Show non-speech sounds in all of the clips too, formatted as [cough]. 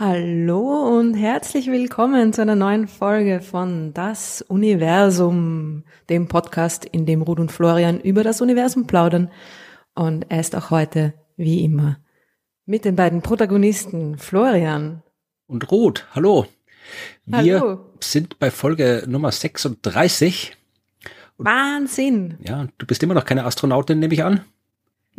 Hallo und herzlich willkommen zu einer neuen Folge von Das Universum, dem Podcast, in dem Ruth und Florian über das Universum plaudern. Und er ist auch heute, wie immer, mit den beiden Protagonisten Florian. Und Ruth, hallo. Wir Hallo. sind bei Folge Nummer 36. Wahnsinn! Ja, du bist immer noch keine Astronautin, nehme ich an.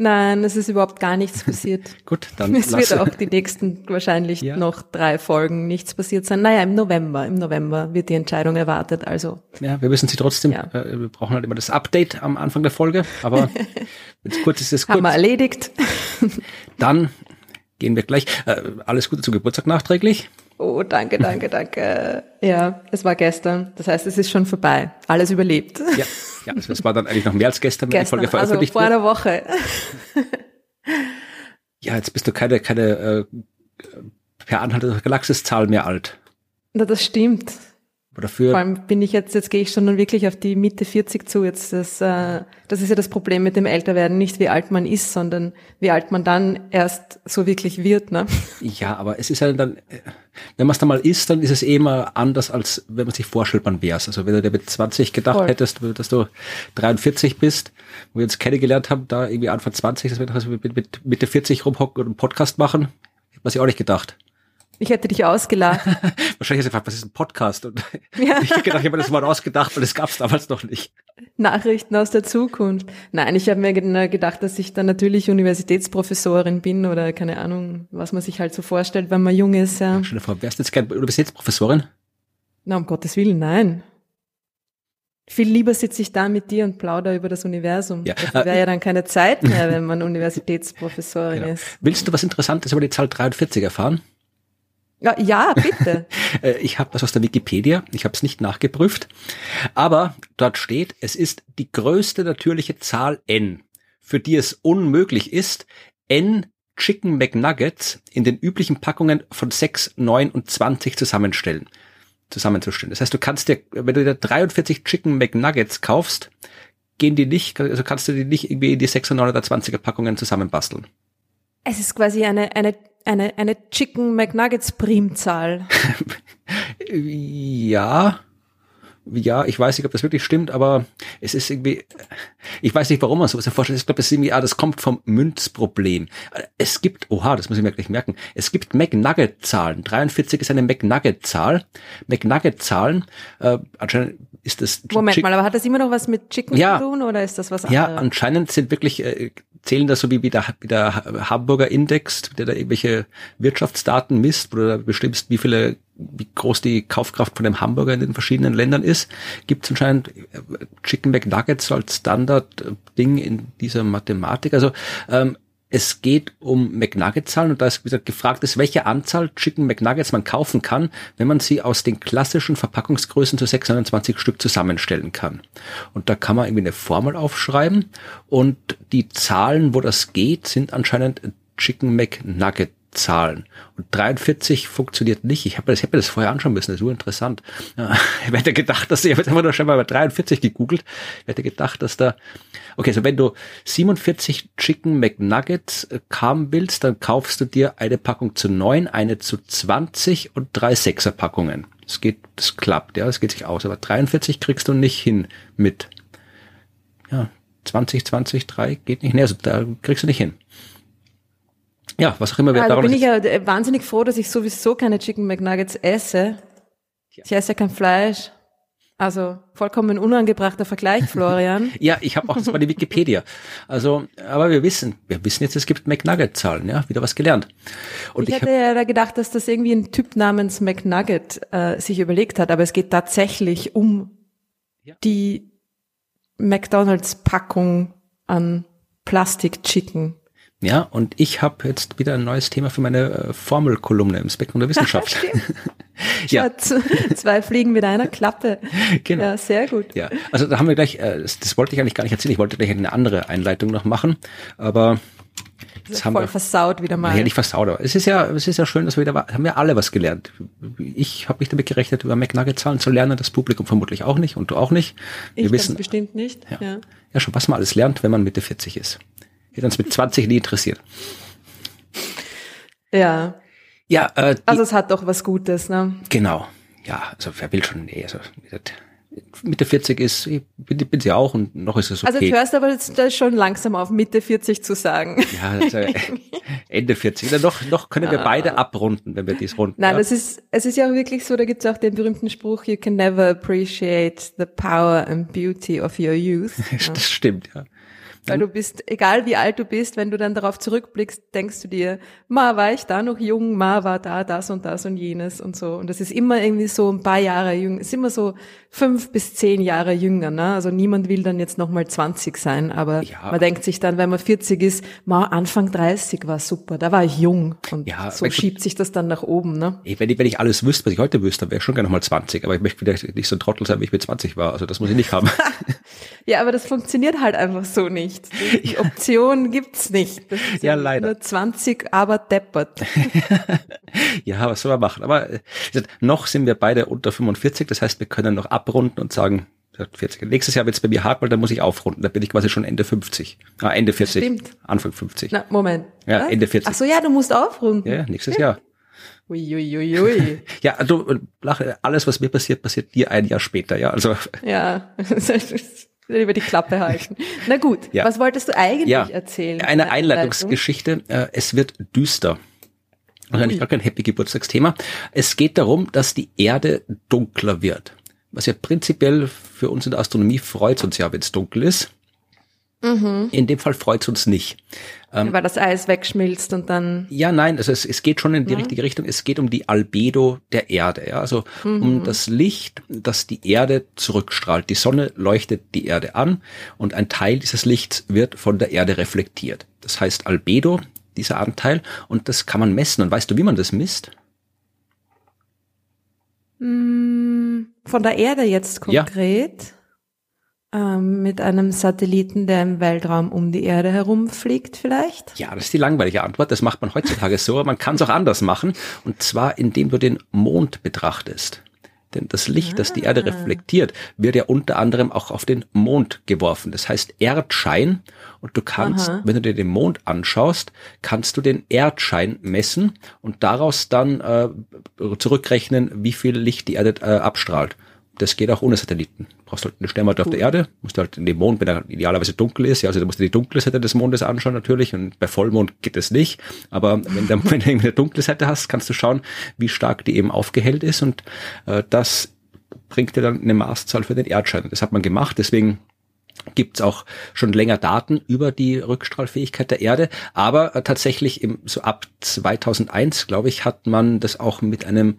Nein, es ist überhaupt gar nichts passiert. [laughs] Gut, dann Es lass. wird auch die nächsten wahrscheinlich Ja. noch drei Folgen nichts passiert sein. Naja, im November, im November wird die Entscheidung erwartet. Also Ja, wir müssen sie trotzdem, Ja. äh, wir brauchen halt immer das Update am Anfang der Folge, aber [laughs] wenn es kurz ist, ist es haben wir erledigt. [laughs] Dann gehen wir gleich. Äh, alles Gute zum Geburtstag nachträglich. Oh, danke, danke, danke. Ja, es war gestern. Das heißt, es ist schon vorbei. Alles überlebt. Ja, ja also das war dann eigentlich noch mehr als gestern, wenn die Folge also veröffentlicht vor wird. einer Woche. [laughs] Ja, jetzt bist du keine, keine äh, per Anhalter der Galaxis-Zahl mehr alt. Na, das stimmt. Aber dafür Vor allem bin ich jetzt, jetzt gehe ich schon nun wirklich auf die Mitte 40 zu. Jetzt das, äh, das ist ja das Problem mit dem Älterwerden. Nicht wie alt man ist, sondern wie alt man dann erst so wirklich wird. Ne? Ja, aber es ist ja dann, äh, wenn man es dann mal ist, dann ist es eh immer anders, als wenn man sich vorstellt, man wär's. Also wenn du dir mit 20 gedacht Voll. hättest, dass du 43 bist, wo wir uns kennengelernt haben, da irgendwie Anfang 20, dass wir mit, mit Mitte 40 rumhocken und einen Podcast machen, hätte man sich auch nicht gedacht. Ich hätte dich ausgelacht. [laughs] Wahrscheinlich hast du gefragt, was ist ein Podcast? Und [laughs] Ja. ich hab gedacht, ich habe mir das Wort ausgedacht, weil das gab's damals noch nicht. Nachrichten aus der Zukunft. Nein, ich habe mir ge- gedacht, dass ich dann natürlich Universitätsprofessorin bin oder keine Ahnung, was man sich halt so vorstellt, wenn man jung ist. Ja. Dir vor, wärst du jetzt gerne Universitätsprofessorin? Na, um Gottes Willen, nein. Viel lieber sitze ich da mit dir und plauder über das Universum. Ja, Dafür äh, wäre ja dann keine Zeit mehr, [laughs] wenn man Universitätsprofessorin Genau. ist. Willst du was Interessantes über die Zahl 43 erfahren? Ja, ja bitte. [laughs] Äh, Ich habe das aus der Wikipedia, ich habe es nicht nachgeprüft, aber dort steht, es ist die größte natürliche Zahl n, für die es unmöglich ist, n Chicken McNuggets in den üblichen Packungen von 6, 9 und 20 zusammenstellen, zusammenzustellen. Das heißt, du kannst dir, wenn du dir 43 Chicken McNuggets kaufst, gehen die nicht, also kannst du die nicht irgendwie in die 6 und 9 oder 20er Packungen zusammenbasteln. Es ist quasi eine, eine, eine, eine Chicken McNuggets Primzahl. [laughs] Ja, ja, ich weiß nicht, ob das wirklich stimmt, aber es ist irgendwie, ich weiß nicht, warum man sowas vorstellt. Ich glaube, es ist irgendwie, ah, das kommt vom Münzproblem. Es gibt, oha, das muss ich mir gleich merken. Es gibt McNugget-Zahlen. 43 ist eine McNugget-Zahl. McNugget-Zahlen, äh, anscheinend ist das. Moment Chick- mal, aber hat das immer noch was mit Chicken Ja. zu tun oder ist das was Ja, anderes? anscheinend sind wirklich, äh, zählen das so wie, wie, der, wie der Hamburger Index, der da irgendwelche Wirtschaftsdaten misst, wo du da bestimmst, wie viele, wie groß die Kaufkraft von dem Hamburger in den verschiedenen Ländern ist, gibt es anscheinend äh, Chicken McNuggets als Standard-Ding in dieser Mathematik. Also ähm, es geht um McNugget-Zahlen und da ist wieder gefragt ist, welche Anzahl Chicken McNuggets man kaufen kann, wenn man sie aus den klassischen Verpackungsgrößen zu 629 Stück zusammenstellen kann. Und da kann man irgendwie eine Formel aufschreiben und die Zahlen, wo das geht, sind anscheinend Chicken McNugget Zahlen. Und 43 funktioniert nicht. Ich habe das, hab mir das vorher anschauen müssen. Das ist so interessant. Ja, [laughs] ich hätte gedacht, dass ich habe jetzt einfach nur schon mal bei 43 gegoogelt. Ich hätte gedacht, dass da Okay, so wenn du 47 Chicken McNuggets äh, haben willst, dann kaufst du dir eine Packung zu 9, eine zu 20 und drei Sechser Packungen. Das geht, das klappt, ja, das geht sich aus. Aber 43 kriegst du nicht hin mit, ja, 20, 20, 3 geht nicht. Nee, also da kriegst du nicht hin. Ja, was auch immer wir Also daran bin ich ja äh, wahnsinnig froh, dass ich sowieso keine Chicken McNuggets esse. Ich esse ja kein Fleisch. Also vollkommen unangebrachter Vergleich, Florian. [laughs] Ja, ich habe auch das war die Wikipedia. Also, aber wir wissen, wir wissen jetzt, es gibt McNugget-Zahlen, ja, wieder was gelernt. Und Ich ich, hätte ja da gedacht, dass das irgendwie ein Typ namens McNugget äh, sich überlegt hat, aber es geht tatsächlich um Ja. die McDonalds-Packung an Plastik-Chicken. Ja, und ich habe jetzt wieder ein neues Thema für meine äh, Formelkolumne im Spektrum der [laughs] Wissenschaft. [laughs] ja, zwei Fliegen mit einer Klappe. [laughs] genau. Ja, sehr gut. Ja, also da haben wir gleich, äh, das, das wollte ich eigentlich gar nicht erzählen, ich wollte gleich eine andere Einleitung noch machen, aber jetzt haben Voll wir, versaut wieder mal. ja, nicht versaut, aber es ist ja, es ist ja schön, dass wir wieder, haben wir alle was gelernt. Ich habe nicht damit gerechnet, über McNugget-Zahlen zu lernen, das Publikum vermutlich auch nicht und du auch nicht. Wir ich wissen bestimmt nicht. Ja. Ja. ja schon, was man alles lernt, wenn man Mitte 40 ist. Hätte uns mit 20 nie interessiert. ja. Ja, äh, also es hat doch was Gutes, ne? Genau. Ja, also wer will schon, nee, also Mitte 40 ist, ich bin, bin sie auch und noch ist es also, okay. Also du hörst aber jetzt schon langsam auf, Mitte 40 zu sagen. Ja, also Ende 40. Ja, noch, noch können wir ah. beide abrunden, wenn wir dies runden. Nein, ja? es ist, es ist ja auch wirklich so, da gibt es auch den berühmten Spruch, you can never appreciate the power and beauty of your youth. [laughs] das stimmt, ja. Weil du bist, egal wie alt du bist, wenn du dann darauf zurückblickst, denkst du dir, ma war ich da noch jung, ma war da das und das und jenes und so. Und das ist immer irgendwie so ein paar Jahre jung, ist immer so fünf bis zehn Jahre jünger. Ne? Also niemand will dann jetzt nochmal 20 sein, aber ja. man denkt sich dann, wenn man 40 ist, ma Anfang 30 war super, da war ich jung. Und ja, so schiebt sich das dann nach oben. Ne? Wenn, ich, wenn ich alles wüsste, was ich heute wüsste, dann wäre ich schon gerne nochmal 20. Aber ich möchte vielleicht nicht so ein Trottel sein, wie ich mit 20 war. Also das muss ich nicht haben. [laughs] ja, aber das funktioniert halt einfach so nicht. [laughs] Die Option gibt's nicht. ja, leider. Nur 20, aber deppert. [laughs] ja, was soll man machen? Aber äh, noch sind wir beide unter 45, das heißt, wir können noch abrunden und sagen, 40. Nächstes Jahr wird es bei mir hart, weil da muss ich aufrunden. Da bin ich quasi schon Ende 50. Ah, Ende 40. Stimmt. Anfang 50. Na, Moment. Ja, Was? Ende 40. Ach so, ja, du musst aufrunden. Ja, nächstes Jahr. Uiuiuiui. Ui, [laughs] ui. ja, du, alles, was mir passiert, passiert dir ein Jahr später, ja. Also. Ja. [laughs] über die Klappe halten. [laughs] Na gut, ja. was wolltest du eigentlich ja. erzählen? Eine Einleitungsgeschichte. Äh, es wird düster. Also eigentlich gar kein Happy Geburtstagsthema. Es geht darum, dass die Erde dunkler wird. Was ja prinzipiell für uns in der Astronomie freut uns ja, wenn es dunkel ist. Mhm. In dem Fall freut es uns nicht. Ähm, Weil das Eis wegschmilzt und dann. Ja, nein, also es, es geht schon in die ja. richtige Richtung. Es geht um die Albedo der Erde, ja, also mhm. um das Licht, das die Erde zurückstrahlt. Die Sonne leuchtet die Erde an und ein Teil dieses Lichts wird von der Erde reflektiert. Das heißt Albedo dieser Anteil, und das kann man messen. Und weißt du, wie man das misst? Hm, von der Erde jetzt konkret? Ja. Ähm, mit einem Satelliten, der im Weltraum um die Erde herumfliegt vielleicht? Ja, das ist die langweilige Antwort. Das macht man heutzutage so. Man kann es auch anders machen. Und zwar, indem du den Mond betrachtest. Denn das Licht, ah. das die Erde reflektiert, wird ja unter anderem auch auf den Mond geworfen. Das heißt Erdschein. Und du kannst, Aha. wenn du dir den Mond anschaust, kannst du den Erdschein messen und daraus dann äh, zurückrechnen, wie viel Licht die Erde äh, abstrahlt. Das geht auch ohne Satelliten. Du brauchst halt eine Sternwarte auf der Erde, musst halt in den Mond, wenn er idealerweise dunkel ist, ja, also du musst dir die dunkle Seite des Mondes anschauen natürlich und bei Vollmond geht das nicht. Aber wenn, der, wenn du [laughs] eine dunkle Seite hast, kannst du schauen, wie stark die eben aufgehellt ist und äh, das bringt dir dann eine Maßzahl für den Erdschein. Das hat man gemacht, deswegen gibt's auch schon länger Daten über die Rückstrahlfähigkeit der Erde, aber äh, tatsächlich im, so ab 2001, glaube ich, hat man das auch mit einem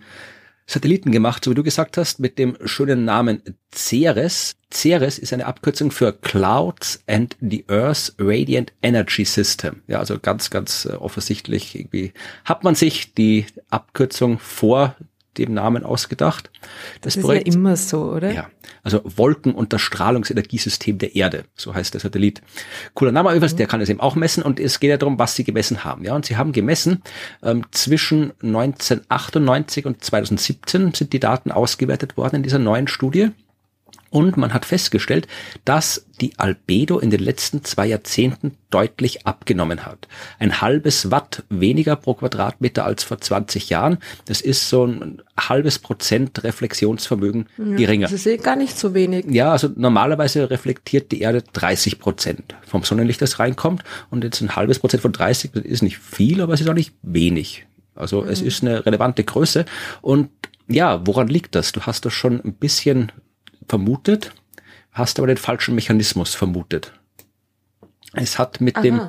Satelliten gemacht, so wie du gesagt hast, mit dem schönen Namen Ceres. Ceres ist eine Abkürzung für Clouds and the Earth Radiant Energy System. Ja, also ganz, ganz äh, offensichtlich irgendwie hat man sich die Abkürzung vor dem Namen ausgedacht. Das, das ist Projekt, ja immer so, oder? Ja, also Wolken- und das Strahlungsenergiesystem der Erde, so heißt der Satellit. Cooler Name übrigens, mhm. der kann es eben auch messen und es geht ja darum, was sie gemessen haben. Ja, und sie haben gemessen, ähm, zwischen 1998 und 2017 sind die Daten ausgewertet worden in dieser neuen Studie. Und man hat festgestellt, dass die Albedo in den letzten zwei Jahrzehnten deutlich abgenommen hat. Ein halbes Watt weniger pro Quadratmeter als vor 20 Jahren. Das ist so ein halbes Prozent Reflexionsvermögen ja, geringer. Das ist eh gar nicht so wenig. Ja, also normalerweise reflektiert die Erde 30 Prozent vom Sonnenlicht, das reinkommt. Und jetzt ein halbes Prozent von 30, das ist nicht viel, aber es ist auch nicht wenig. Also mhm. es ist eine relevante Größe. Und ja, woran liegt das? Du hast das schon ein bisschen vermutet, hast aber den falschen Mechanismus vermutet. Es hat mit Aha. dem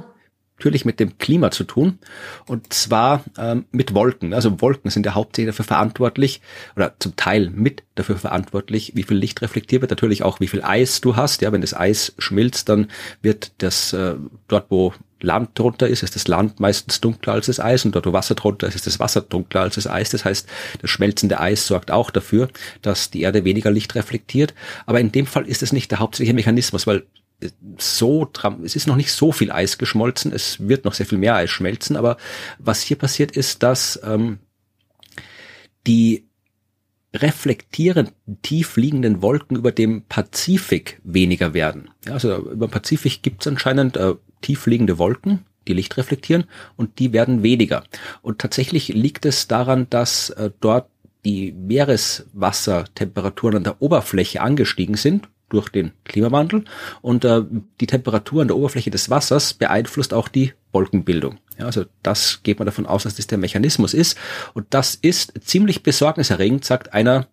natürlich mit dem Klima zu tun und zwar ähm, mit Wolken. Also Wolken sind ja hauptsächlich dafür verantwortlich oder zum Teil mit dafür verantwortlich, wie viel Licht reflektiert wird. Natürlich auch, wie viel Eis du hast. Ja, wenn das Eis schmilzt, dann wird das äh, dort, wo Land drunter ist, ist das Land meistens dunkler als das Eis und dort, wo Wasser drunter ist, ist das Wasser dunkler als das Eis. Das heißt, das schmelzende Eis sorgt auch dafür, dass die Erde weniger Licht reflektiert. Aber in dem Fall ist es nicht der hauptsächliche Mechanismus, weil so, es ist noch nicht so viel Eis geschmolzen, es wird noch sehr viel mehr Eis schmelzen, aber was hier passiert ist, dass ähm, die reflektierend tief liegenden Wolken über dem Pazifik weniger werden. Ja, also über Pazifik gibt es anscheinend äh, tief liegende Wolken, die Licht reflektieren und die werden weniger. Und tatsächlich liegt es daran, dass äh, dort die Meereswassertemperaturen an der Oberfläche angestiegen sind durch den Klimawandel und äh, die Temperatur an der Oberfläche des Wassers beeinflusst auch die Wolkenbildung. Ja, also das geht man davon aus, dass das der Mechanismus ist und das ist ziemlich besorgniserregend, sagt einer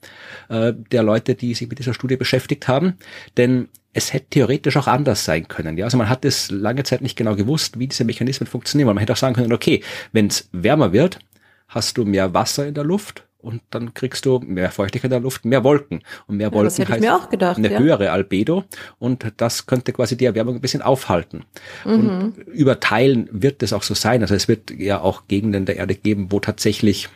äh, der Leute, die sich mit dieser Studie beschäftigt haben, denn es hätte theoretisch auch anders sein können. Ja, also man hat es lange Zeit nicht genau gewusst, wie diese Mechanismen funktionieren. Man hätte auch sagen können, okay, wenn es wärmer wird, hast du mehr Wasser in der Luft und dann kriegst du mehr Feuchtigkeit in der Luft, mehr Wolken. Und mehr Wolken ja, heißt gedacht, eine ja. höhere Albedo und das könnte quasi die Erwärmung ein bisschen aufhalten. Mhm. Und über Teilen wird es auch so sein. Also es wird ja auch Gegenden der Erde geben, wo tatsächlich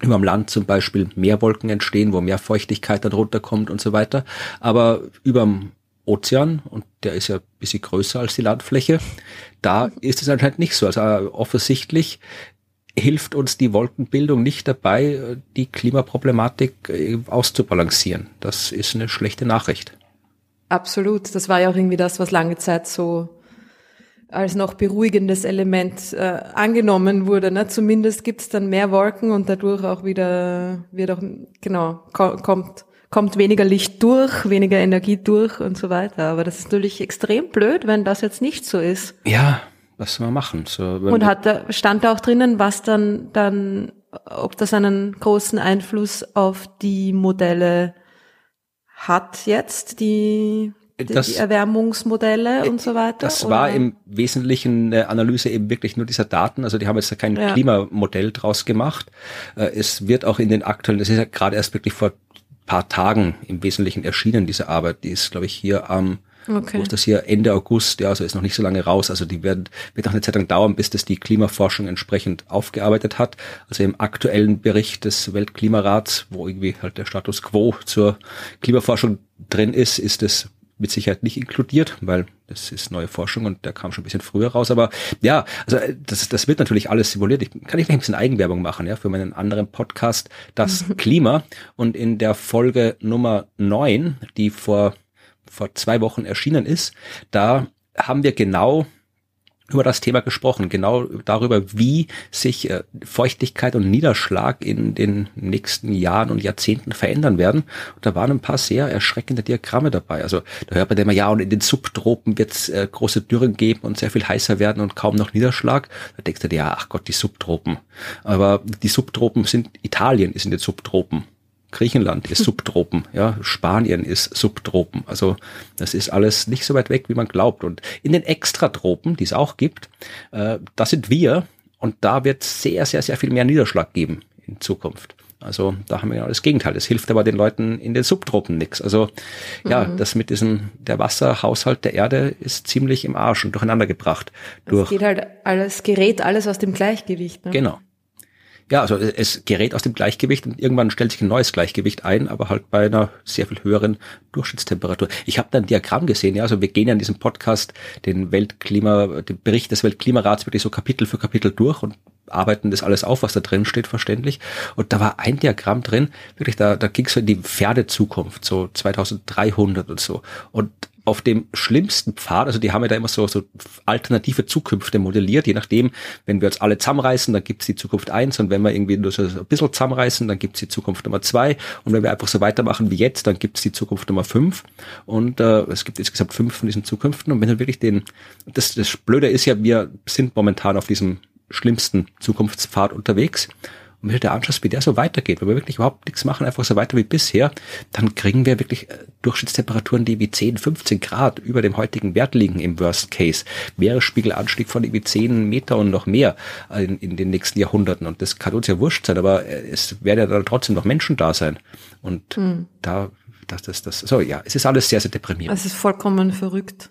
über dem Land zum Beispiel mehr Wolken entstehen, wo mehr Feuchtigkeit dann runterkommt und so weiter. Aber über dem Ozean, und der ist ja ein bisschen größer als die Landfläche, da ist es anscheinend nicht so. Also offensichtlich hilft uns die Wolkenbildung nicht dabei, die Klimaproblematik äh, auszubalancieren. Das ist eine schlechte Nachricht. Absolut. Das war ja auch irgendwie das, was lange Zeit so als noch beruhigendes Element äh, angenommen wurde. Ne? Zumindest gibt es dann mehr Wolken und dadurch auch wieder wird auch genau kommt kommt weniger Licht durch, weniger Energie durch und so weiter. Aber das ist natürlich extrem blöd, wenn das jetzt nicht so ist. Ja, was soll man machen? So, Und hat da, stand da auch drinnen, was dann, dann, ob das einen großen Einfluss auf die Modelle hat jetzt, die, die, das, die Erwärmungsmodelle und so weiter? Das oder? war im Wesentlichen eine Analyse eben wirklich nur dieser Daten. Also die haben jetzt kein ja. Klimamodell draus gemacht. Äh, es wird auch in den aktuellen, das ist ja gerade erst wirklich vor paar Tagen im Wesentlichen erschienen, diese Arbeit. Die ist, glaube ich, hier am Okay. Wo ist das hier? Ende August, ja, also ist noch nicht so lange raus. Also die werden, wird noch eine Zeit lang dauern, bis das die Klimaforschung entsprechend aufgearbeitet hat. Also im aktuellen Bericht des Weltklimarats, wo irgendwie halt der Status quo zur Klimaforschung drin ist, ist es mit Sicherheit nicht inkludiert, weil das ist neue Forschung und der kam schon ein bisschen früher raus. Aber ja, also das, das wird natürlich alles simuliert. Ich kann ich vielleicht ein bisschen Eigenwerbung machen, ja, für meinen anderen Podcast, das [laughs] Klima. Und in der Folge Nummer neun, die vor vor zwei Wochen erschienen ist, da haben wir genau über das Thema gesprochen, genau darüber, wie sich äh, Feuchtigkeit und Niederschlag in den nächsten Jahren und Jahrzehnten verändern werden. Und da waren ein paar sehr erschreckende Diagramme dabei. Also da hört man immer, ja, und in den Subtropen wird es äh, große Dürren geben und sehr viel heißer werden und kaum noch Niederschlag. Da denkst du dir, ja, ach Gott, die Subtropen. Aber die Subtropen sind, Italien ist in den Subtropen. Griechenland ist Subtropen, ja, Spanien ist Subtropen. Also das ist alles nicht so weit weg, wie man glaubt. Und in den Extratropen, die es auch gibt, äh, da sind wir und da wird sehr, sehr, sehr viel mehr Niederschlag geben in Zukunft. Also da haben wir genau das Gegenteil. Das hilft aber den Leuten in den Subtropen nichts. Also ja, mhm. das mit diesem, der Wasserhaushalt der Erde ist ziemlich im Arsch und durcheinander gebracht. Es geht halt alles, gerät alles aus dem Gleichgewicht. Ne? Genau. Ja, also es gerät aus dem Gleichgewicht und irgendwann stellt sich ein neues Gleichgewicht ein, aber halt bei einer sehr viel höheren Durchschnittstemperatur. Ich habe da ein Diagramm gesehen, ja, also wir gehen ja in diesem Podcast den Weltklima, den Bericht des Weltklimarats wirklich so Kapitel für Kapitel durch und arbeiten das alles auf, was da drin steht, verständlich. Und da war ein Diagramm drin, wirklich, da, da ging es so in die Pferdezukunft, so 2300 und so. Und auf dem schlimmsten Pfad, also die haben ja da immer so, so alternative Zukünfte modelliert, je nachdem, wenn wir uns alle zusammenreißen, dann gibt's die Zukunft eins. Und wenn wir irgendwie nur so ein bisschen zusammenreißen, dann gibt's die Zukunft Nummer zwei. Und wenn wir einfach so weitermachen wie jetzt, dann gibt's die Zukunft Nummer fünf. Und äh, es gibt insgesamt fünf von diesen Zukünften. Und wenn du wirklich den, das, das Blöde ist ja, wir sind momentan auf diesem schlimmsten Zukunftspfad unterwegs und wenn du dir anschaust, wie der so weitergeht, wenn wir wirklich überhaupt nichts machen, einfach so weiter wie bisher, dann kriegen wir wirklich äh, Durchschnittstemperaturen, die wie 10, 15 Grad über dem heutigen Wert liegen im Worst Case. Meeresspiegelanstieg von irgendwie 10 Meter und noch mehr in, in den nächsten Jahrhunderten. Und das kann uns ja wurscht sein, aber äh, es werden ja dann trotzdem noch Menschen da sein. Und hm. da, das, das, das, so, ja, es ist alles sehr, sehr deprimierend. Es ist vollkommen verrückt.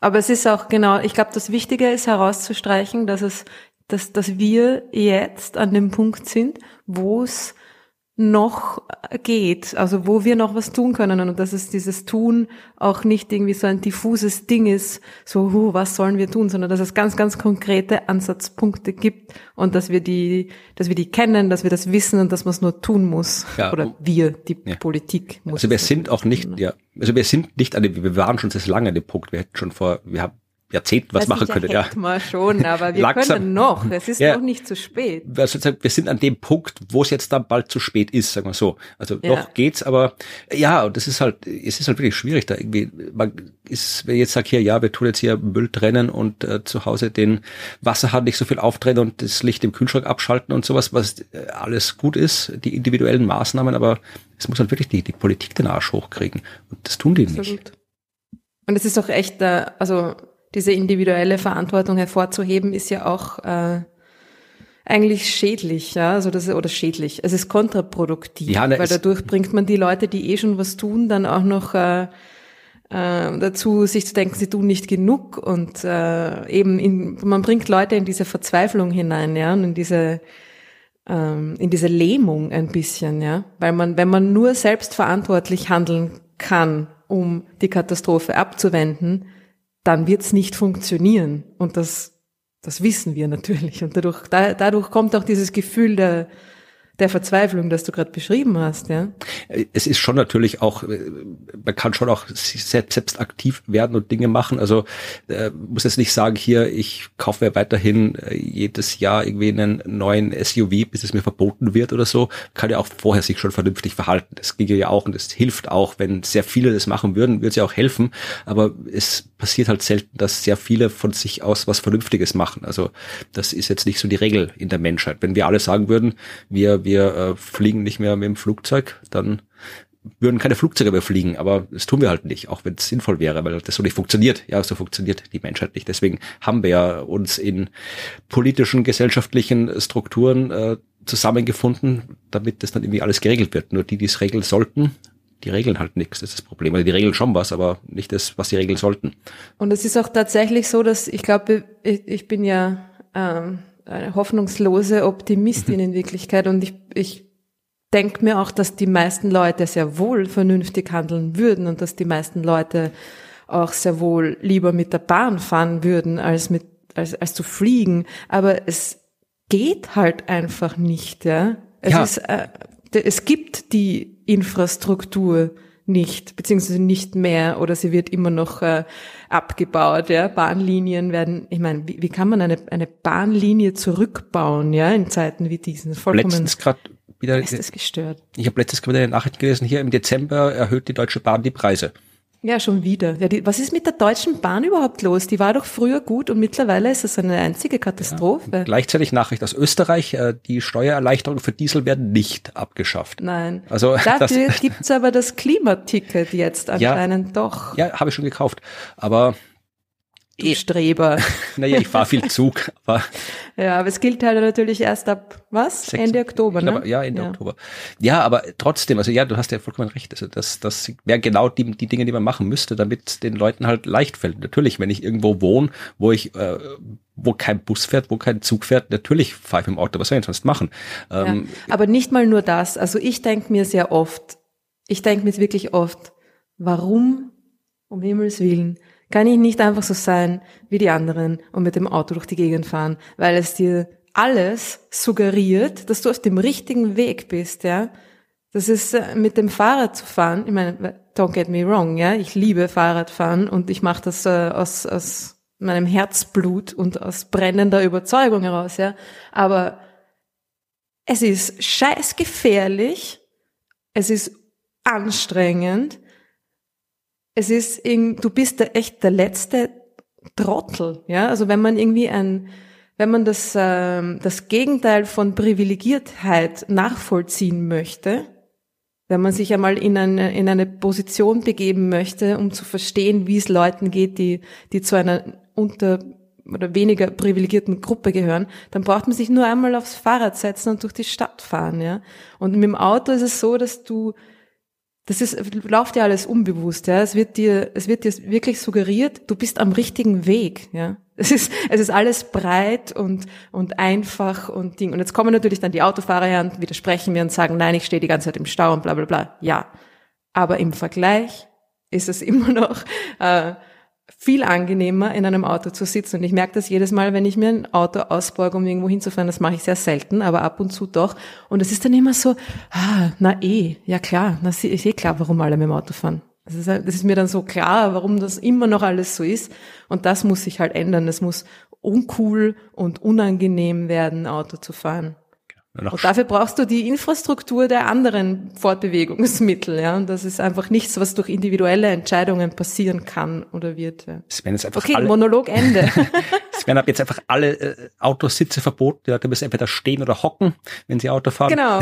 Aber es ist auch genau, ich glaube, das Wichtige ist herauszustreichen, dass es dass, dass wir jetzt an dem Punkt sind, wo es noch geht, also wo wir noch was tun können und dass es dieses Tun auch nicht irgendwie so ein diffuses Ding ist, so, huh, was sollen wir tun, sondern dass es ganz, ganz konkrete Ansatzpunkte gibt und dass wir die, dass wir die kennen, dass wir das wissen und dass man es nur tun muss. Ja, Oder wir, die ja. Politik muss. Also wir sind auch nicht, ja, also wir sind nicht an dem, wir waren schon sehr lange an dem Punkt, wir hätten schon vor, wir haben Jahrzehnten was Also machen können. Ja, [laughs] wir schon, aber wir Langsam. können noch. Es ist Ja. noch nicht zu spät. also wir sind an dem Punkt, wo es jetzt dann bald zu spät ist, sagen wir so. Also Ja. noch geht's, aber ja, und das ist halt, es ist halt wirklich schwierig, da irgendwie, man ist, wenn ich jetzt sage hier, ja, wir tun jetzt hier Müll trennen und äh, zu Hause den Wasserhahn nicht so viel aufdrehen und das Licht im Kühlschrank abschalten und sowas, was äh, alles gut ist, die individuellen Maßnahmen, aber es muss halt wirklich die, die Politik den Arsch hochkriegen. Und das tun die nicht. Absolut. Und es ist auch echt, äh, also diese individuelle Verantwortung hervorzuheben, ist ja auch äh, eigentlich schädlich, ja, also das oder schädlich. Es ist kontraproduktiv, Ja, ne, weil dadurch bringt man die Leute, die eh schon was tun, dann auch noch äh, äh, dazu, sich zu denken, sie tun nicht genug und äh, eben in, man bringt Leute in diese Verzweiflung hinein, ja, und in diese ähm, in diese Lähmung ein bisschen, ja, weil man, wenn man nur selbstverantwortlich handeln kann, um die Katastrophe abzuwenden, dann wird's nicht funktionieren und das das wissen wir natürlich und dadurch da, dadurch kommt auch dieses Gefühl der der Verzweiflung, das du gerade beschrieben hast, ja. es ist schon natürlich auch, äh, man kann schon auch selbst, selbst aktiv werden und Dinge machen. Also äh, muss jetzt nicht sagen, hier, ich kaufe mir weiterhin äh, jedes Jahr irgendwie einen neuen SUV, bis es mir verboten wird oder so. Kann ja auch vorher sich schon vernünftig verhalten. Das ginge ja auch und das hilft auch. Wenn sehr viele das machen würden, würde es ja auch helfen. Aber es passiert halt selten, dass sehr viele von sich aus was Vernünftiges machen. Also das ist jetzt nicht so die Regel in der Menschheit. Wenn wir alle sagen würden, wir, wir äh, fliegen nicht mehr mit dem Flugzeug, dann würden keine Flugzeuge mehr fliegen, aber das tun wir halt nicht, auch wenn es sinnvoll wäre, weil das so nicht funktioniert. Ja, so funktioniert die Menschheit nicht. Deswegen haben wir ja uns in politischen, gesellschaftlichen Strukturen äh, zusammengefunden, damit das dann irgendwie alles geregelt wird. Nur die, die es regeln sollten, die regeln halt nichts. Das ist das Problem. Also die regeln schon was, aber nicht das, was sie regeln sollten. Und es ist auch tatsächlich so, dass ich glaube, ich, ich bin ja ähm, eine hoffnungslose Optimistin in Wirklichkeit und ich, ich denke mir auch, dass die meisten Leute sehr wohl vernünftig handeln würden und dass die meisten Leute auch sehr wohl lieber mit der Bahn fahren würden, als mit als, als zu fliegen. Aber es geht halt einfach nicht, ja. Es Ja. ist, äh, es gibt die Infrastruktur nicht, beziehungsweise nicht mehr oder sie wird immer noch äh, abgebaut. Ja? Bahnlinien werden, ich meine, wie, wie kann man eine, eine Bahnlinie zurückbauen, ja, in Zeiten wie diesen? Vollkommen Letztens gerade wieder, ist das gestört. ich habe letztens gerade eine Nachricht gelesen, hier im Dezember erhöht die Deutsche Bahn die Preise. Ja, schon wieder. Ja, die, was ist mit der Deutschen Bahn überhaupt los? Die war doch früher gut und mittlerweile ist es eine einzige Katastrophe. Gleichzeitig Nachricht aus Österreich, äh, die Steuererleichterungen für Diesel werden nicht abgeschafft. Nein. Also, [laughs] Dafür gibt's aber das Klimaticket jetzt anscheinend doch. Ja, habe ich schon gekauft. Aber Du Streber. [laughs] naja, ich fahre viel Zug, aber [laughs] Ja, aber es gilt halt natürlich erst ab, was? Sechs- Ende Oktober, ich ne? glaube, ja, Ende Oktober. Ja, aber trotzdem, also ja, du hast ja vollkommen recht. Also das, das wären genau die, die Dinge, die man machen müsste, damit den Leuten halt leicht fällt. Natürlich, wenn ich irgendwo wohne, wo ich, äh, wo kein Bus fährt, wo kein Zug fährt, natürlich fahre ich dem Auto. Was soll ich sonst machen? Ähm, Ja, aber nicht mal nur das. Also ich denke mir sehr oft, ich denke mir wirklich oft, warum, um Himmels Willen, kann ich nicht einfach so sein wie die anderen und mit dem Auto durch die Gegend fahren, weil es dir alles suggeriert, dass du auf dem richtigen Weg bist, ja. Das ist äh, mit dem Fahrrad zu fahren. Ich meine, don't get me wrong, ja. Ich liebe Fahrradfahren und ich mache das äh, aus, aus meinem Herzblut und aus brennender Überzeugung heraus, ja. Aber es ist scheißgefährlich, es ist anstrengend, es ist, du bist der, echt der letzte Trottel, ja. Also wenn man irgendwie ein, wenn man das, ähm, das Gegenteil von Privilegiertheit nachvollziehen möchte, wenn man sich einmal in eine, in eine Position begeben möchte, um zu verstehen, wie es Leuten geht, die, die zu einer unter oder weniger privilegierten Gruppe gehören, dann braucht man sich nur einmal aufs Fahrrad setzen und durch die Stadt fahren, ja. Und mit dem Auto ist es so, dass du, das ist, läuft ja alles unbewusst, ja. Es wird dir, es wird dir wirklich suggeriert, du bist am richtigen Weg, ja. Es ist, es ist alles breit und, und einfach und Ding. Und jetzt kommen natürlich dann die Autofahrer her und widersprechen mir und sagen, nein, ich stehe die ganze Zeit im Stau und bla, bla, bla. Ja. Aber im Vergleich ist es [laughs] immer noch, äh, viel angenehmer, in einem Auto zu sitzen. Und ich merke das jedes Mal, wenn ich mir ein Auto ausborge, um irgendwo hinzufahren. Das mache ich sehr selten, aber ab und zu doch. Und es ist dann immer so, ah, na eh, ja klar, na, ist eh klar, warum alle mit dem Auto fahren. Das ist, das ist mir dann so klar, warum das immer noch alles so ist. Und das muss sich halt ändern. Es muss uncool und unangenehm werden, Auto zu fahren. Und dafür brauchst du die Infrastruktur der anderen Fortbewegungsmittel, ja. Und das ist einfach nichts, was durch individuelle Entscheidungen passieren kann oder wird. Ja. Es werden jetzt einfach okay, alle, Monolog Ende. es werden ab jetzt einfach alle äh, Autositze verboten. Die Leute müssen entweder stehen oder hocken, wenn sie Auto fahren. Genau.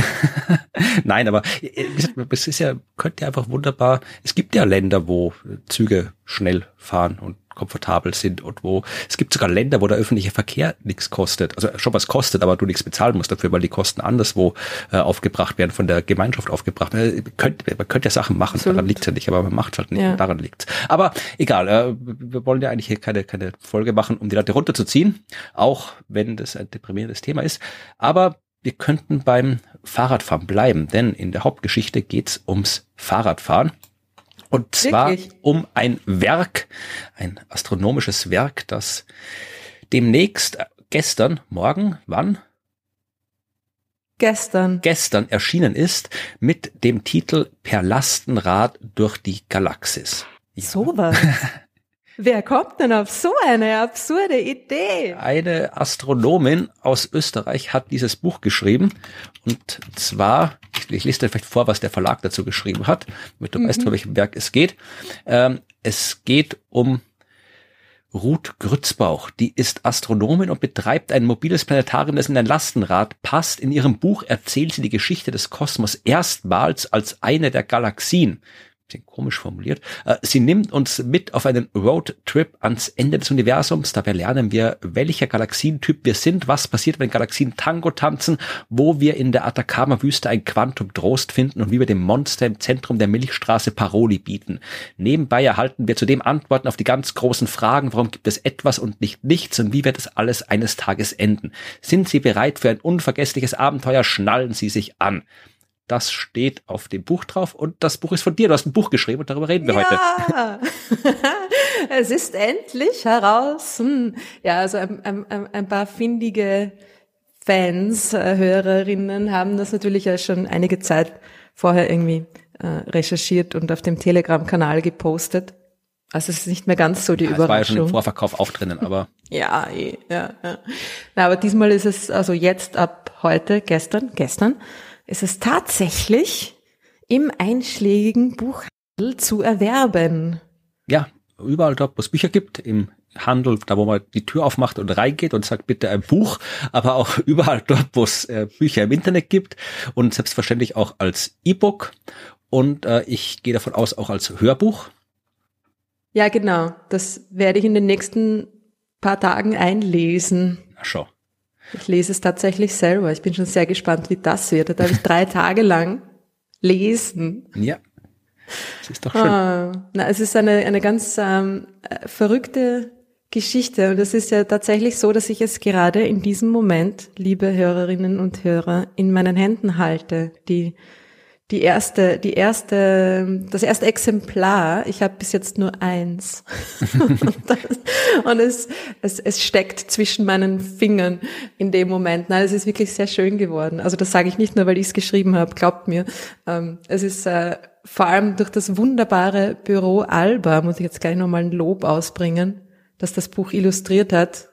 [laughs] Nein, aber äh, es ist ja, könnte ja einfach wunderbar, es gibt ja Länder, wo Züge schnell fahren und komfortabel sind und wo es gibt sogar Länder, wo der öffentliche Verkehr nichts kostet. Also schon was kostet, aber du nichts bezahlen musst dafür, weil die Kosten anderswo äh, aufgebracht werden, von der Gemeinschaft aufgebracht werden. Man könnte, man könnte ja Sachen machen, Absolut. daran liegt ja nicht, aber man macht halt nicht, ja. daran liegt Aber egal, äh, wir wollen ja eigentlich hier keine, keine Folge machen, um die Leute runterzuziehen, auch wenn das ein deprimierendes Thema ist. Aber wir könnten beim Fahrradfahren bleiben, denn in der Hauptgeschichte geht's ums Fahrradfahren. Und zwar Wirklich? um ein Werk, ein astronomisches Werk, das demnächst äh, gestern, morgen, wann? Gestern. Gestern erschienen ist mit dem Titel Per Lastenrad durch die Galaxis. Ja. So was. [laughs] Wer kommt denn auf so eine absurde Idee? Eine Astronomin aus Österreich hat dieses Buch geschrieben. Und zwar, ich, ich lese dir vielleicht vor, was der Verlag dazu geschrieben hat, damit du mhm. weißt, um welchem Werk es geht. Ähm, es geht um Ruth Grützbauch, die ist Astronomin und betreibt ein mobiles Planetarium, das in ein Lastenrad passt. In ihrem Buch erzählt sie die Geschichte des Kosmos erstmals als eine der Galaxien bisschen komisch formuliert. Äh, sie nimmt uns mit auf einen Roadtrip ans Ende des Universums. Dabei lernen wir, welcher Galaxientyp wir sind, was passiert, wenn Galaxien Tango tanzen, wo wir in der Atacama-Wüste ein Quantum Trost finden und wie wir dem Monster im Zentrum der Milchstraße Paroli bieten. Nebenbei erhalten wir zudem Antworten auf die ganz großen Fragen, warum gibt es etwas und nicht nichts und wie wird es alles eines Tages enden. Sind Sie bereit für ein unvergessliches Abenteuer? Schnallen Sie sich an. Das steht auf dem Buch drauf und das Buch ist von dir. Du hast ein Buch geschrieben und darüber reden wir ja. heute. [laughs] es ist endlich heraus. Hm. Ja, also ein, ein, ein paar findige Fans, äh, Hörerinnen haben das natürlich ja schon einige Zeit vorher irgendwie äh, recherchiert und auf dem Telegram-Kanal gepostet. Also es ist nicht mehr ganz so die ja, Überraschung. Es war ja schon im Vorverkauf auch drinnen, aber. [laughs] ja, eh, ja, ja. Na, aber diesmal ist es also jetzt ab heute, gestern, gestern, ist es tatsächlich im einschlägigen Buchhandel zu erwerben. Ja, überall dort, wo es Bücher gibt, im Handel, da wo man die Tür aufmacht und reingeht und sagt bitte ein Buch, aber auch [laughs] überall dort, wo es äh, Bücher im Internet gibt und selbstverständlich auch als E-Book und äh, ich gehe davon aus auch als Hörbuch. Ja, genau. Das werde ich in den nächsten paar Tagen einlesen. Na schon. Ich lese es tatsächlich selber. Ich bin schon sehr gespannt, wie das wird. Da darf ich drei Tage lang lesen. Ja. Das ist doch schön. Ah, na, es ist eine, eine ganz ähm, äh, verrückte Geschichte. Und es ist ja tatsächlich so, dass ich es gerade in diesem Moment, liebe Hörerinnen und Hörer, in meinen Händen halte. Die die erste, die erste, das erste Exemplar. Ich habe bis jetzt nur eins. [laughs] und es, es, es steckt zwischen meinen Fingern in dem Moment. Nein, es ist wirklich sehr schön geworden. Also das sage ich nicht nur, weil ich es geschrieben habe, glaubt mir. Ähm, es ist äh, vor allem durch das wunderbare Büro Alba, muss ich jetzt gleich nochmal ein Lob ausbringen, dass das Buch illustriert hat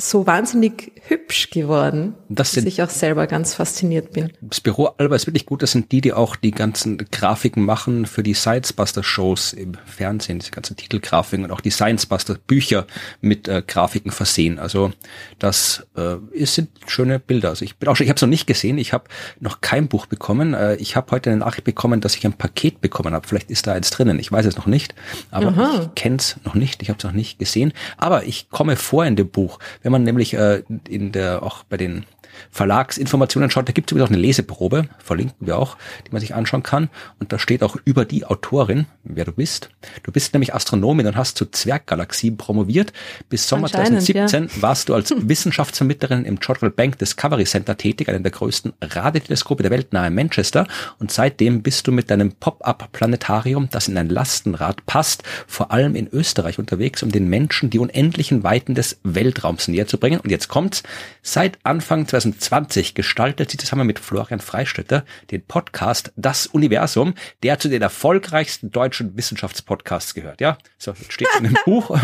so wahnsinnig hübsch geworden, das sind, dass ich auch selber ganz fasziniert bin. Das Büro Alba ist wirklich gut. Das sind die, die auch die ganzen Grafiken machen für die Science-Buster-Shows im Fernsehen, diese ganzen Titelgrafiken und auch die Science-Buster-Bücher mit äh, Grafiken versehen. Also das äh, ist, sind schöne Bilder. Also ich bin auch schon, ich habe es noch nicht gesehen. Ich habe noch kein Buch bekommen. Äh, ich habe heute eine Nachricht bekommen, dass ich ein Paket bekommen habe. Vielleicht ist da eins drinnen. Ich weiß es noch nicht, aber Aha. ich kenne es noch nicht. Ich habe es noch nicht gesehen. Aber ich komme vor in dem Buch. Wenn wenn man nämlich äh, in der auch bei den Verlagsinformationen schaut, da gibt es übrigens auch eine Leseprobe, verlinken wir auch, die man sich anschauen kann. Und da steht auch über die Autorin, wer du bist. Du bist nämlich Astronomin und hast zu Zwerggalaxien promoviert. Bis Sommer 2017 ja. warst du als [laughs] Wissenschaftsvermittlerin im Jodrell Bank Discovery Center tätig, einem der größten Radioteleskope der Welt nahe Manchester. Und seitdem bist du mit deinem Pop-up-Planetarium, das in ein Lastenrad passt, vor allem in Österreich unterwegs, um den Menschen die unendlichen Weiten des Weltraums näher zu bringen. Und jetzt kommt's. Seit Anfang 2020 gestaltet sie zusammen mit Florian Freistetter den Podcast Das Universum, der zu den erfolgreichsten deutschen Wissenschaftspodcasts gehört. Ja, so steht in dem [laughs] Buch.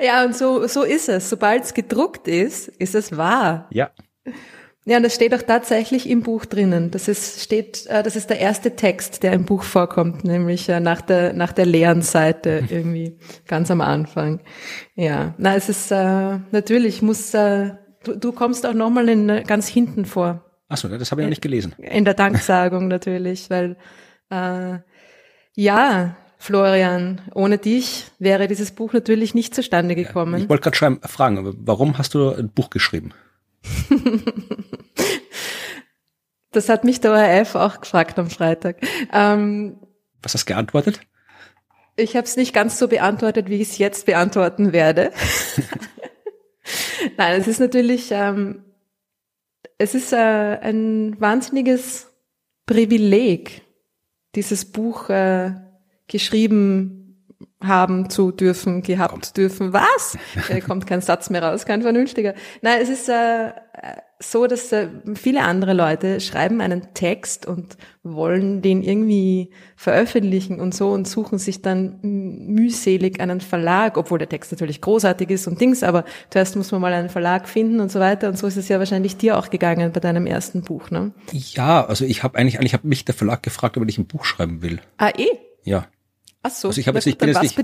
ja, und so, so ist es. Sobald es gedruckt ist, ist es wahr. Ja. Ja, und das steht auch tatsächlich im Buch drinnen. Das ist, steht, äh, das ist der erste Text, der im Buch vorkommt, nämlich äh, nach der, nach der leeren Seite [laughs] irgendwie ganz am Anfang. Ja, na, es ist, äh, natürlich muss, äh, du, du kommst auch nochmal in, äh, ganz hinten vor. Ach so, das habe ich noch nicht gelesen. In der Danksagung [laughs] natürlich, weil, äh, ja, Florian, ohne dich wäre dieses Buch natürlich nicht zustande gekommen. Ja, ich wollte gerade fragen, warum hast du ein Buch geschrieben? [laughs] das hat mich der ORF auch gefragt am Freitag. Ähm, Was hast du geantwortet? Ich habe es nicht ganz so beantwortet, wie ich es jetzt beantworten werde. [laughs] Nein, es ist natürlich, ähm, es ist äh, ein wahnsinniges Privileg, dieses Buch äh, geschrieben haben zu dürfen, gehabt kommt. dürfen. Was? Da kommt kein Satz mehr raus, kein vernünftiger. Nein, es ist äh, so, dass äh, viele andere Leute schreiben einen Text und wollen den irgendwie veröffentlichen und so und suchen sich dann mühselig einen Verlag, obwohl der Text natürlich großartig ist und Dings, aber zuerst muss man mal einen Verlag finden und so weiter und so ist es ja wahrscheinlich dir auch gegangen bei deinem ersten Buch, ne? Ja, also ich habe eigentlich, eigentlich hat mich der Verlag gefragt, ob ich ein Buch schreiben will. Ah, eh? Ja. Ach so, also ich, habe jetzt, ich bin jetzt nicht,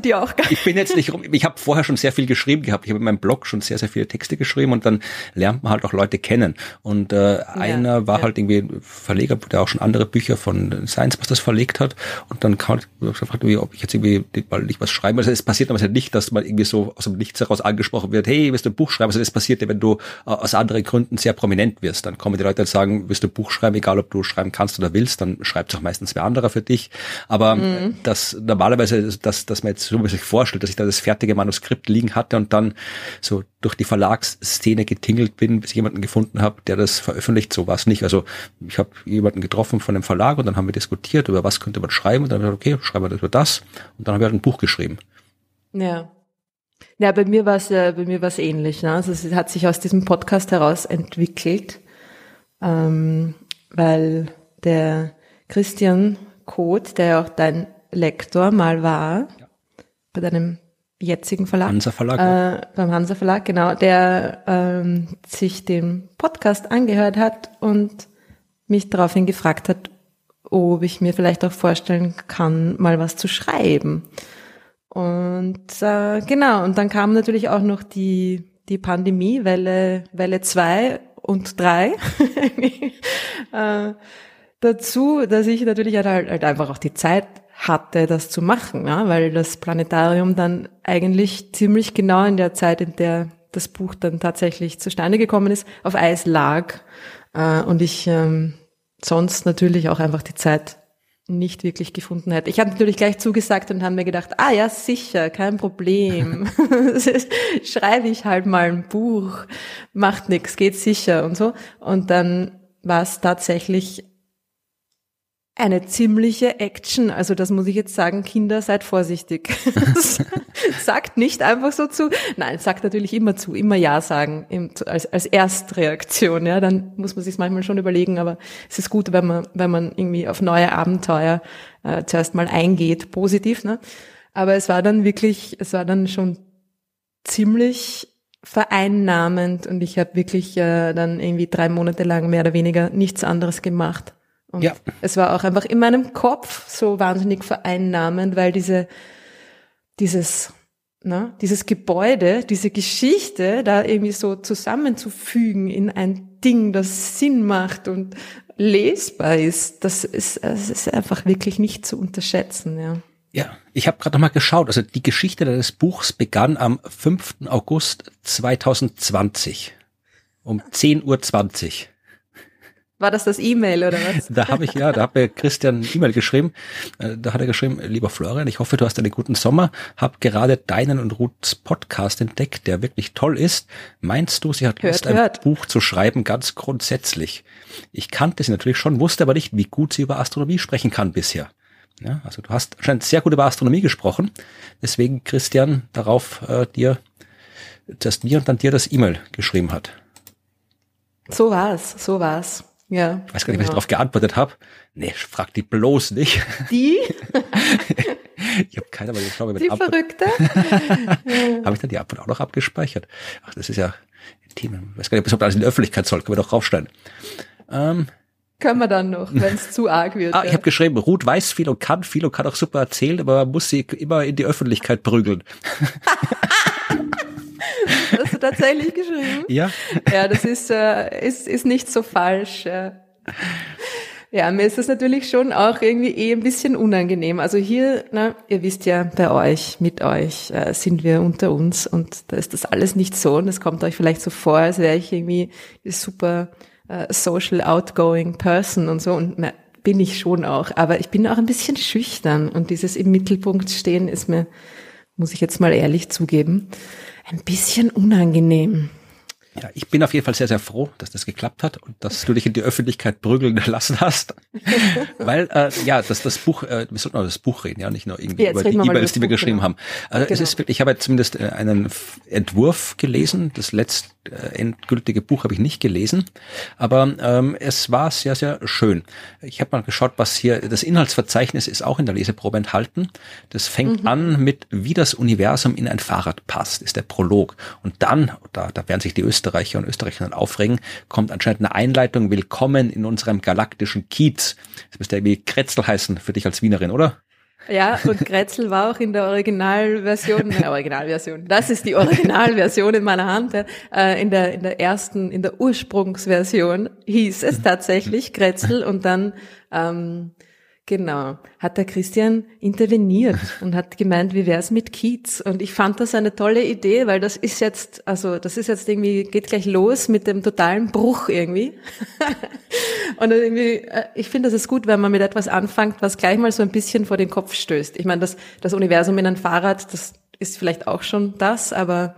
ich bin jetzt nicht rum, ich habe vorher schon sehr viel geschrieben gehabt. Ich habe in meinem Blog schon sehr, sehr viele Texte geschrieben und dann lernt man halt auch Leute kennen. Und äh, ja, einer war ja. halt irgendwie Verleger, der auch schon andere Bücher von Science Busters verlegt hat. Und dann kam ich gefragt, ob ich jetzt irgendwie mal nicht was schreiben Also es passiert aber halt nicht, dass man irgendwie so aus dem Nichts heraus angesprochen wird, hey, willst du ein Buch schreiben? Also das passiert ja, wenn du äh, aus anderen Gründen sehr prominent wirst. Dann kommen die Leute und sagen, willst du ein Buch schreiben, egal ob du schreiben kannst oder willst, dann schreibt es auch meistens wer anderer für dich. Aber mhm. das normalerweise, das dass man jetzt so sich vorstellt, dass ich da das fertige Manuskript liegen hatte und dann so durch die Verlagsszene getingelt bin, bis ich jemanden gefunden habe, der das veröffentlicht. So war es nicht. Also ich habe jemanden getroffen von dem Verlag und dann haben wir diskutiert, über was könnte man schreiben. Und dann habe ich gesagt, okay, schreiben wir das über das. Und dann habe ich halt ein Buch geschrieben. Ja. Ja, bei mir war es ja, bei mir war ähnlich. Ne? Also es hat sich aus diesem Podcast heraus entwickelt, ähm, weil der Christian Koth, der ja auch dein Lektor mal war, bei deinem jetzigen Verlag. Hansa Verlag. Äh, beim Hansa Verlag, genau, der ähm, sich den Podcast angehört hat und mich daraufhin gefragt hat, ob ich mir vielleicht auch vorstellen kann, mal was zu schreiben. Und äh, genau, und dann kam natürlich auch noch die, die Pandemie, Welle, Welle zwei und drei [laughs] äh, dazu, dass ich natürlich halt, halt einfach auch die Zeit hatte, das zu machen, ja, weil das Planetarium dann eigentlich ziemlich genau in der Zeit, in der das Buch dann tatsächlich zustande gekommen ist, auf Eis lag äh, und ich ähm, sonst natürlich auch einfach die Zeit nicht wirklich gefunden hätte. Ich habe natürlich gleich zugesagt und haben mir gedacht, ah ja, sicher, kein Problem. [laughs] Schreibe ich halt mal ein Buch, macht nix, geht sicher und so. Und dann war es tatsächlich eine ziemliche Action. Also das muss ich jetzt sagen, Kinder, seid vorsichtig. [laughs] sagt nicht einfach so zu. Nein, sagt natürlich immer zu, immer Ja sagen als, als Erstreaktion. Ja, dann muss man sich manchmal schon überlegen, aber es ist gut, wenn man, wenn man irgendwie auf neue Abenteuer äh, zuerst mal eingeht, positiv. Ne? Aber es war dann wirklich, es war dann schon ziemlich vereinnahmend und ich habe wirklich äh, dann irgendwie drei Monate lang mehr oder weniger nichts anderes gemacht und ja. es war auch einfach in meinem Kopf so wahnsinnig vereinnahmend, weil diese, dieses, na, dieses Gebäude, diese Geschichte da irgendwie so zusammenzufügen in ein Ding, das Sinn macht und lesbar ist, das ist, das ist einfach wirklich nicht zu unterschätzen, ja. Ja, ich habe gerade noch mal geschaut. Also die Geschichte des Buchs begann am 5. August 2020 um 10.20 Uhr. War das das E-Mail oder was? [laughs] da habe ich, ja, da hat mir Christian E-Mail geschrieben. Äh, da hat er geschrieben, lieber Florian, ich hoffe, du hast einen guten Sommer. Hab gerade deinen und Ruths Podcast entdeckt, der wirklich toll ist. Meinst du, sie hat Lust, ein hört. Buch zu schreiben, ganz grundsätzlich? Ich kannte sie natürlich schon, wusste aber nicht, wie gut sie über Astronomie sprechen kann bisher. Ja, also du hast anscheinend sehr gut über Astronomie gesprochen. Deswegen, Christian, darauf äh, dir zuerst mir und dann dir das E-Mail geschrieben hat. So war's, so war's. Ja. Ich weiß gar nicht, genau. was ich darauf geantwortet habe. Nee, frag die bloß nicht. Die? [laughs] ich habe keine, aber ich glaube, mit [laughs] Die Verrückte? habe ich dann die Antwort auch noch abgespeichert? Ach, das ist ja intim. Ich weiß gar nicht, ob das alles in der Öffentlichkeit soll. Können wir doch raufstellen. Ähm, können wir dann noch, wenn es zu arg wird. [laughs] Ah, ich habe geschrieben, Ruth weiß viel und kann viel und kann auch super erzählen, aber man muss sie immer in die Öffentlichkeit prügeln. Tatsächlich geschrieben? [laughs] Ja. Ja, das ist, äh, ist, ist nicht so falsch. Ja. Ja, mir ist das natürlich schon auch irgendwie eh ein bisschen unangenehm. Also hier, na, ihr wisst ja, bei euch, mit euch äh, sind wir unter uns und da ist das alles nicht so und es kommt euch vielleicht so vor, als wäre ich irgendwie super äh, social outgoing person und so und na, bin ich schon auch. Aber ich bin auch ein bisschen schüchtern und dieses im Mittelpunkt stehen ist mir, muss ich jetzt mal ehrlich zugeben, ein bisschen unangenehm. Ja, ich bin auf jeden Fall sehr, sehr froh, dass das geklappt hat und dass du dich in die Öffentlichkeit prügeln lassen hast. [laughs] Weil, äh, ja, das, das Buch, äh, wir sollten über das Buch reden, ja, nicht nur irgendwie ja, über die E-Mails, die wir geschrieben genau. haben. Also genau. es ist wirklich, ich habe zumindest äh, einen Entwurf gelesen, das letzte äh, endgültige Buch habe ich nicht gelesen, aber ähm, es war sehr, sehr schön. Ich habe mal geschaut, was hier, das Inhaltsverzeichnis ist auch in der Leseprobe enthalten. Das fängt mhm. an mit, wie das Universum in ein Fahrrad passt, ist der Prolog. Und dann, da, da werden sich die Österreicher und Österreicherinnen aufregen, kommt anscheinend eine Einleitung, willkommen in unserem galaktischen Kiez. Das müsste irgendwie Kretzel heißen für dich als Wienerin, oder? Ja, und Kretzel war auch in der Originalversion, äh, Originalversion, das ist die Originalversion in meiner Hand, äh, in der, in der ersten, in der Ursprungsversion hieß es tatsächlich Kretzel und dann, ähm, Genau, hat der Christian interveniert [laughs] und hat gemeint, wie wär's mit Kiez? Und ich fand das eine tolle Idee, weil das ist jetzt, also das ist jetzt irgendwie, geht gleich los mit dem totalen Bruch irgendwie. [laughs] und irgendwie, äh, ich finde, das ist gut, wenn man mit etwas anfängt, was gleich mal so ein bisschen vor den Kopf stößt. Ich meine, das, das Universum in ein Fahrrad, das ist vielleicht auch schon das, aber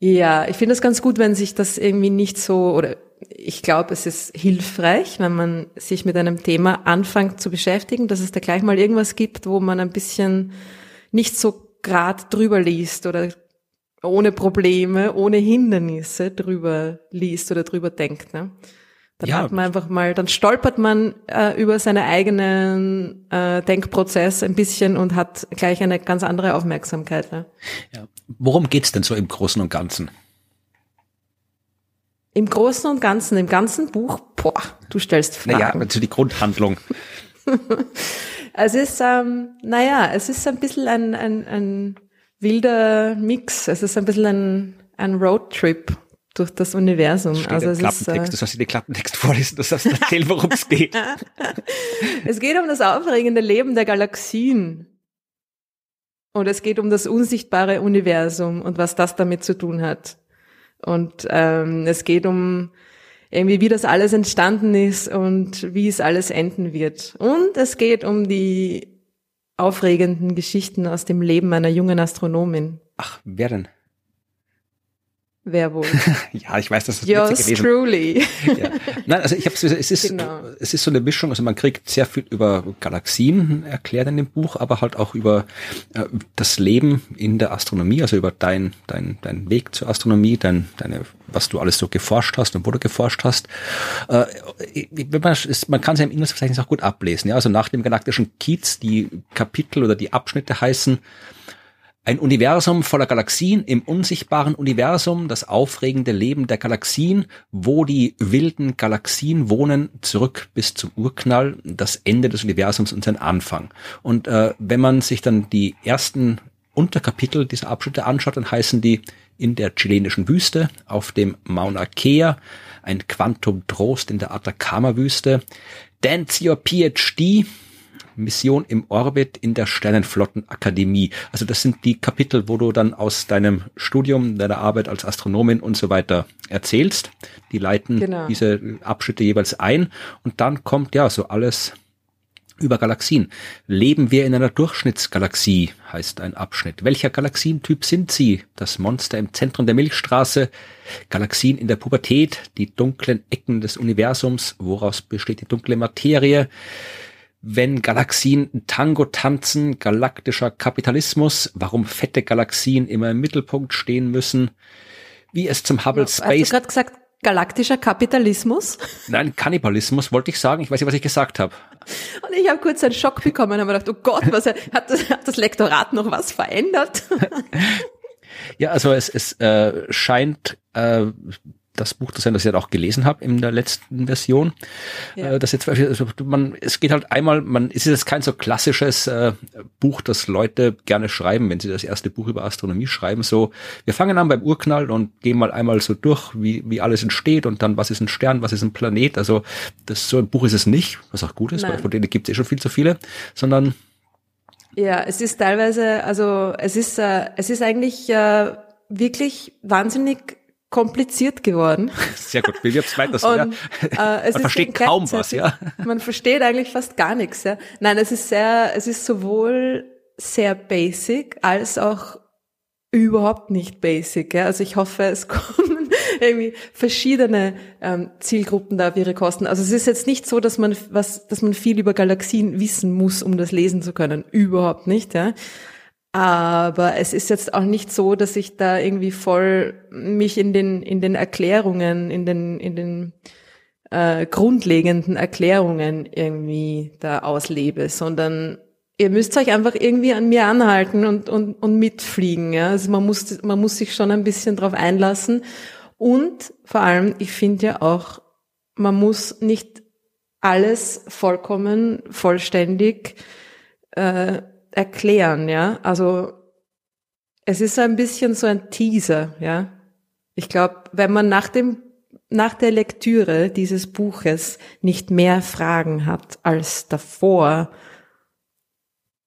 ja, ich finde es ganz gut, wenn sich das irgendwie nicht so, oder ich glaube, es ist hilfreich, wenn man sich mit einem Thema anfängt zu beschäftigen, dass es da gleich mal irgendwas gibt, wo man ein bisschen nicht so grad drüber liest oder ohne Probleme, ohne Hindernisse drüber liest oder drüber denkt. Ne? Dann ja. hat man einfach mal, dann stolpert man äh, über seinen eigenen äh, Denkprozess ein bisschen und hat gleich eine ganz andere Aufmerksamkeit. Ne? Ja. Worum geht's denn so im Großen und Ganzen? Im Großen und Ganzen, im ganzen Buch, boah, du stellst Fragen. Naja, also die Grundhandlung. [laughs] es ist, ähm, naja, es ist ein bisschen ein, ein, ein wilder Mix. Es ist ein bisschen ein, ein Roadtrip durch das Universum. Steht also es Klappentext, ist, äh, du sollst dir den Klappentext vorlesen, du sollst erzählen, worum es geht. [laughs] es geht um das aufregende Leben der Galaxien. Und es geht um das unsichtbare Universum und was das damit zu tun hat. Und ähm, es geht um irgendwie, wie das alles entstanden ist und wie es alles enden wird. Und es geht um die aufregenden Geschichten aus dem Leben einer jungen Astronomin. Ach, wer denn? Wer wohl? [laughs] ja, ich weiß, das ist Yours gewesen. truly. ja. Nein, also ich habe es ist genau. es ist so eine Mischung, also man kriegt sehr viel über Galaxien erklärt in dem Buch, aber halt auch über äh, das Leben in der Astronomie, also über dein dein dein Weg zur Astronomie, dein deine was du alles so geforscht hast und wo du geforscht hast. Äh, man, man kann es ja im Inhaltsverzeichnis auch gut ablesen. Ja, also nach dem galaktischen Kiez die Kapitel oder die Abschnitte heißen ein Universum voller Galaxien im unsichtbaren Universum, das aufregende Leben der Galaxien, wo die wilden Galaxien wohnen, zurück bis zum Urknall, das Ende des Universums und sein Anfang. Und äh, wenn man sich dann die ersten Unterkapitel dieser Abschnitte anschaut, dann heißen die in der chilenischen Wüste, auf dem Mauna Kea, ein Quantum Trost in der Atacama-Wüste, Dance Your PhD, Mission im Orbit in der Sternenflottenakademie. Also das sind die Kapitel, wo du dann aus deinem Studium, deiner Arbeit als Astronomin und so weiter erzählst. Die leiten genau. diese Abschnitte jeweils ein und dann kommt ja so alles über Galaxien. Leben wir in einer Durchschnittsgalaxie, heißt ein Abschnitt. Welcher Galaxientyp sind Sie? Das Monster im Zentrum der Milchstraße, Galaxien in der Pubertät, die dunklen Ecken des Universums, woraus besteht die dunkle Materie, wenn Galaxien Tango tanzen, galaktischer Kapitalismus, warum fette Galaxien immer im Mittelpunkt stehen müssen, wie es zum Hubble Hast Space. du gerade gesagt, galaktischer Kapitalismus? Nein, Kannibalismus wollte ich sagen. Ich weiß nicht, was ich gesagt habe. Und ich habe kurz einen Schock bekommen und habe gedacht, oh Gott, was hat das, hat das Lektorat noch was verändert? [laughs] Ja, also es, es äh, scheint äh, das Buch zu sein, das ich halt auch gelesen habe in der letzten Version. Ja. Äh, das jetzt, also man, es geht halt einmal, man, es ist jetzt kein so klassisches äh, Buch, das Leute gerne schreiben, wenn sie das erste Buch über Astronomie schreiben. So, wir fangen an beim Urknall und gehen mal einmal so durch, wie, wie alles entsteht und dann, was ist ein Stern, was ist ein Planet. Also das so ein Buch ist es nicht, was auch gut ist, Nein. weil von denen gibt es eh schon viel zu viele, sondern Ja, es ist teilweise, also es ist, äh, es ist eigentlich äh, wirklich wahnsinnig kompliziert geworden. sehr gut. Wie wird's weiter so? Ja. Und, äh, es Man versteht kaum was, ja. Man versteht eigentlich fast gar nichts, ja. Nein, es ist sehr, es ist sowohl sehr basic als auch überhaupt nicht basic, ja. Also ich hoffe, es [laughs] kommen irgendwie verschiedene ähm, Zielgruppen da auf ihre Kosten. Also es ist jetzt nicht so, dass man was, dass man viel über Galaxien wissen muss, um das lesen zu können. Überhaupt nicht, ja. Aber es ist jetzt auch nicht so, dass ich da irgendwie voll mich in den, in den Erklärungen, in den, in den äh, grundlegenden Erklärungen irgendwie da auslebe, sondern ihr müsst euch einfach irgendwie an mir anhalten und, und, und mitfliegen. Ja? Also man muss, man muss sich schon ein bisschen drauf einlassen. Und vor allem, ich finde ja auch, man muss nicht alles vollkommen, vollständig äh, erklären, ja. Also es ist so ein bisschen so ein Teaser, ja. Ich glaube, wenn man nach dem nach der Lektüre dieses Buches nicht mehr Fragen hat als davor,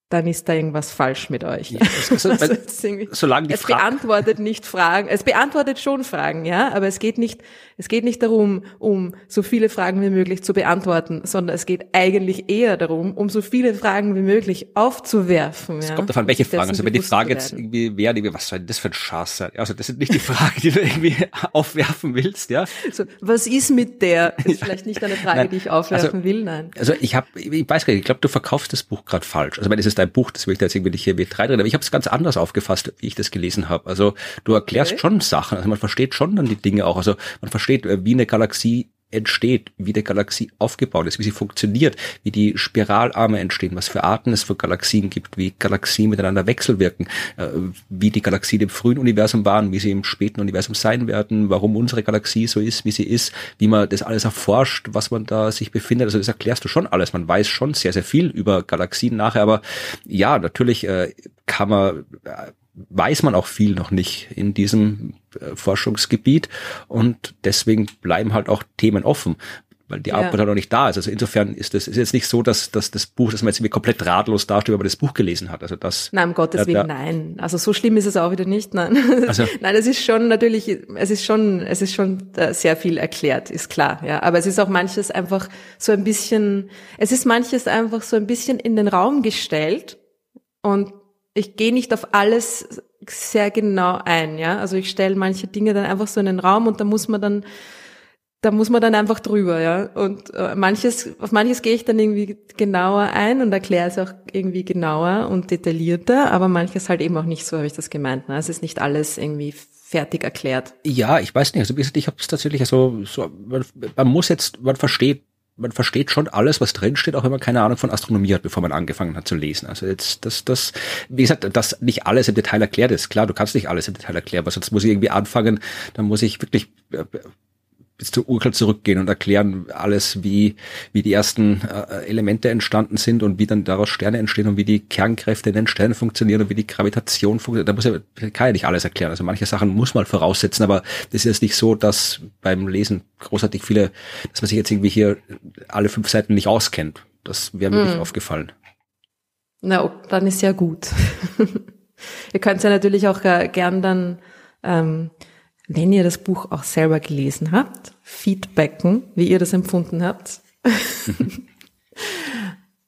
dann ist da irgendwas falsch mit euch. [laughs] Also, Also irgendwie- solange die es Fra beantwortet nicht Fragen. Es beantwortet schon Fragen, ja, aber es geht nicht, es geht nicht darum, um so viele Fragen wie möglich zu beantworten, sondern es geht eigentlich eher darum, um so viele Fragen wie möglich aufzuwerfen. Es ja, kommt davon, welche Fragen. Also wenn die Frage jetzt irgendwie wäre, was soll denn das für ein Schatz sein? Also das sind nicht die [laughs] Fragen, die du irgendwie aufwerfen willst, ja. So, was ist mit der? [laughs] Ist vielleicht nicht eine Frage, Nein, die ich aufwerfen also- will, nein. Also ich habe, ich weiß gar nicht, ich glaube, du verkaufst das Buch gerade falsch. Also wenn es ist dein Buch, das will ich da jetzt irgendwie nicht hier mit reinreden, aber ich habe es ganz anders aufgefasst, wie ich das gelesen habe. Also du erklärst Okay. schon Sachen, also man versteht schon dann die Dinge auch. Also man versteht, äh, wie eine Galaxie entsteht, wie die Galaxie aufgebaut ist, wie sie funktioniert, wie die Spiralarme entstehen, was für Arten es für Galaxien gibt, wie Galaxien miteinander wechselwirken, äh, wie die Galaxien im frühen Universum waren, wie sie im späten Universum sein werden, warum unsere Galaxie so ist, wie sie ist, wie man das alles erforscht, was man da sich befindet. Also das erklärst du schon alles. Man weiß schon sehr, sehr viel über Galaxien nachher, aber ja, natürlich äh, kann man weiß man auch viel noch nicht in diesem äh, Forschungsgebiet und deswegen bleiben halt auch Themen offen, weil die Ja. Antwort halt noch nicht da ist. Also insofern ist das ist jetzt nicht so, dass, dass das Buch, dass man jetzt irgendwie komplett ratlos dasteht, wenn man das Buch gelesen hat. Also das Nein, um Gottes Willen, nein. Also so schlimm ist es auch wieder nicht, nein. [laughs] Also- nein, es ist schon natürlich, es ist schon, es ist schon äh, sehr viel erklärt, ist klar, ja. Aber es ist auch manches einfach so ein bisschen, es ist manches einfach so ein bisschen in den Raum gestellt und ich gehe nicht auf alles sehr genau ein, ja. Also ich stelle manche Dinge dann einfach so in den Raum und da muss man dann da muss man dann einfach drüber, ja. Und äh, manches, auf manches gehe ich dann irgendwie genauer ein und erkläre es auch irgendwie genauer und detaillierter, aber manches halt eben auch nicht so, habe ich das gemeint. Ne? Es ist nicht alles irgendwie fertig erklärt. Ja, ich weiß nicht. Also ich habe es tatsächlich also so, man, man muss jetzt, man versteht, man versteht schon alles, was drin steht, auch wenn man keine Ahnung von Astronomie hat, bevor man angefangen hat zu lesen. Also jetzt, das, das, wie gesagt, dass nicht alles im Detail erklärt ist. Klar, du kannst nicht alles im Detail erklären, weil sonst muss ich irgendwie anfangen, dann muss ich wirklich äh, bis zur Urknall zurückgehen und erklären alles, wie, wie die ersten äh, Elemente entstanden sind und wie dann daraus Sterne entstehen und wie die Kernkräfte in den Sternen funktionieren und wie die Gravitation funktioniert. Da muss ja, kann ja nicht alles erklären. Also manche Sachen muss man voraussetzen, aber das ist jetzt nicht so, dass beim Lesen großartig viele, dass man sich jetzt irgendwie hier alle fünf Seiten nicht auskennt. Das wäre mir nicht aufgefallen. Na, dann ist ja gut. [laughs] ihr könnt ja natürlich auch äh, gern dann, ähm, wenn ihr das Buch auch selber gelesen habt, feedbacken, wie ihr das empfunden habt. [laughs]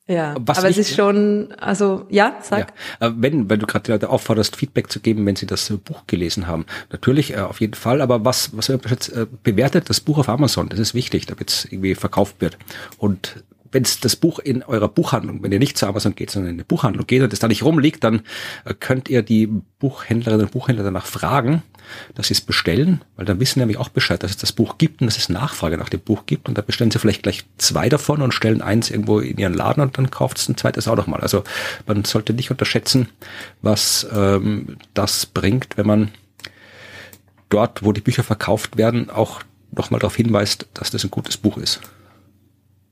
ja, Was aber es ist schon, also ja, sag. Ja. Äh, Wenn, wenn du gerade die Leute aufforderst, Feedback zu geben, wenn sie das äh, Buch gelesen haben. Natürlich, äh, auf jeden Fall, aber was, was jetzt, bewertet das Buch auf Amazon, das ist wichtig, damit es irgendwie verkauft wird. Und wenn das Buch in eurer Buchhandlung, wenn ihr nicht zu Amazon geht, sondern in eine Buchhandlung geht und es da nicht rumliegt, dann äh, könnt ihr die Buchhändlerinnen und Buchhändler danach fragen, dass sie es bestellen, weil dann wissen nämlich auch Bescheid, dass es das Buch gibt und dass es Nachfrage nach dem Buch gibt und da bestellen sie vielleicht gleich zwei davon und stellen eins irgendwo in ihren Laden und dann kauft es ein zweites auch nochmal. Also man sollte nicht unterschätzen, was ähm, das bringt, wenn man dort, wo die Bücher verkauft werden, auch nochmal darauf hinweist, dass das ein gutes Buch ist.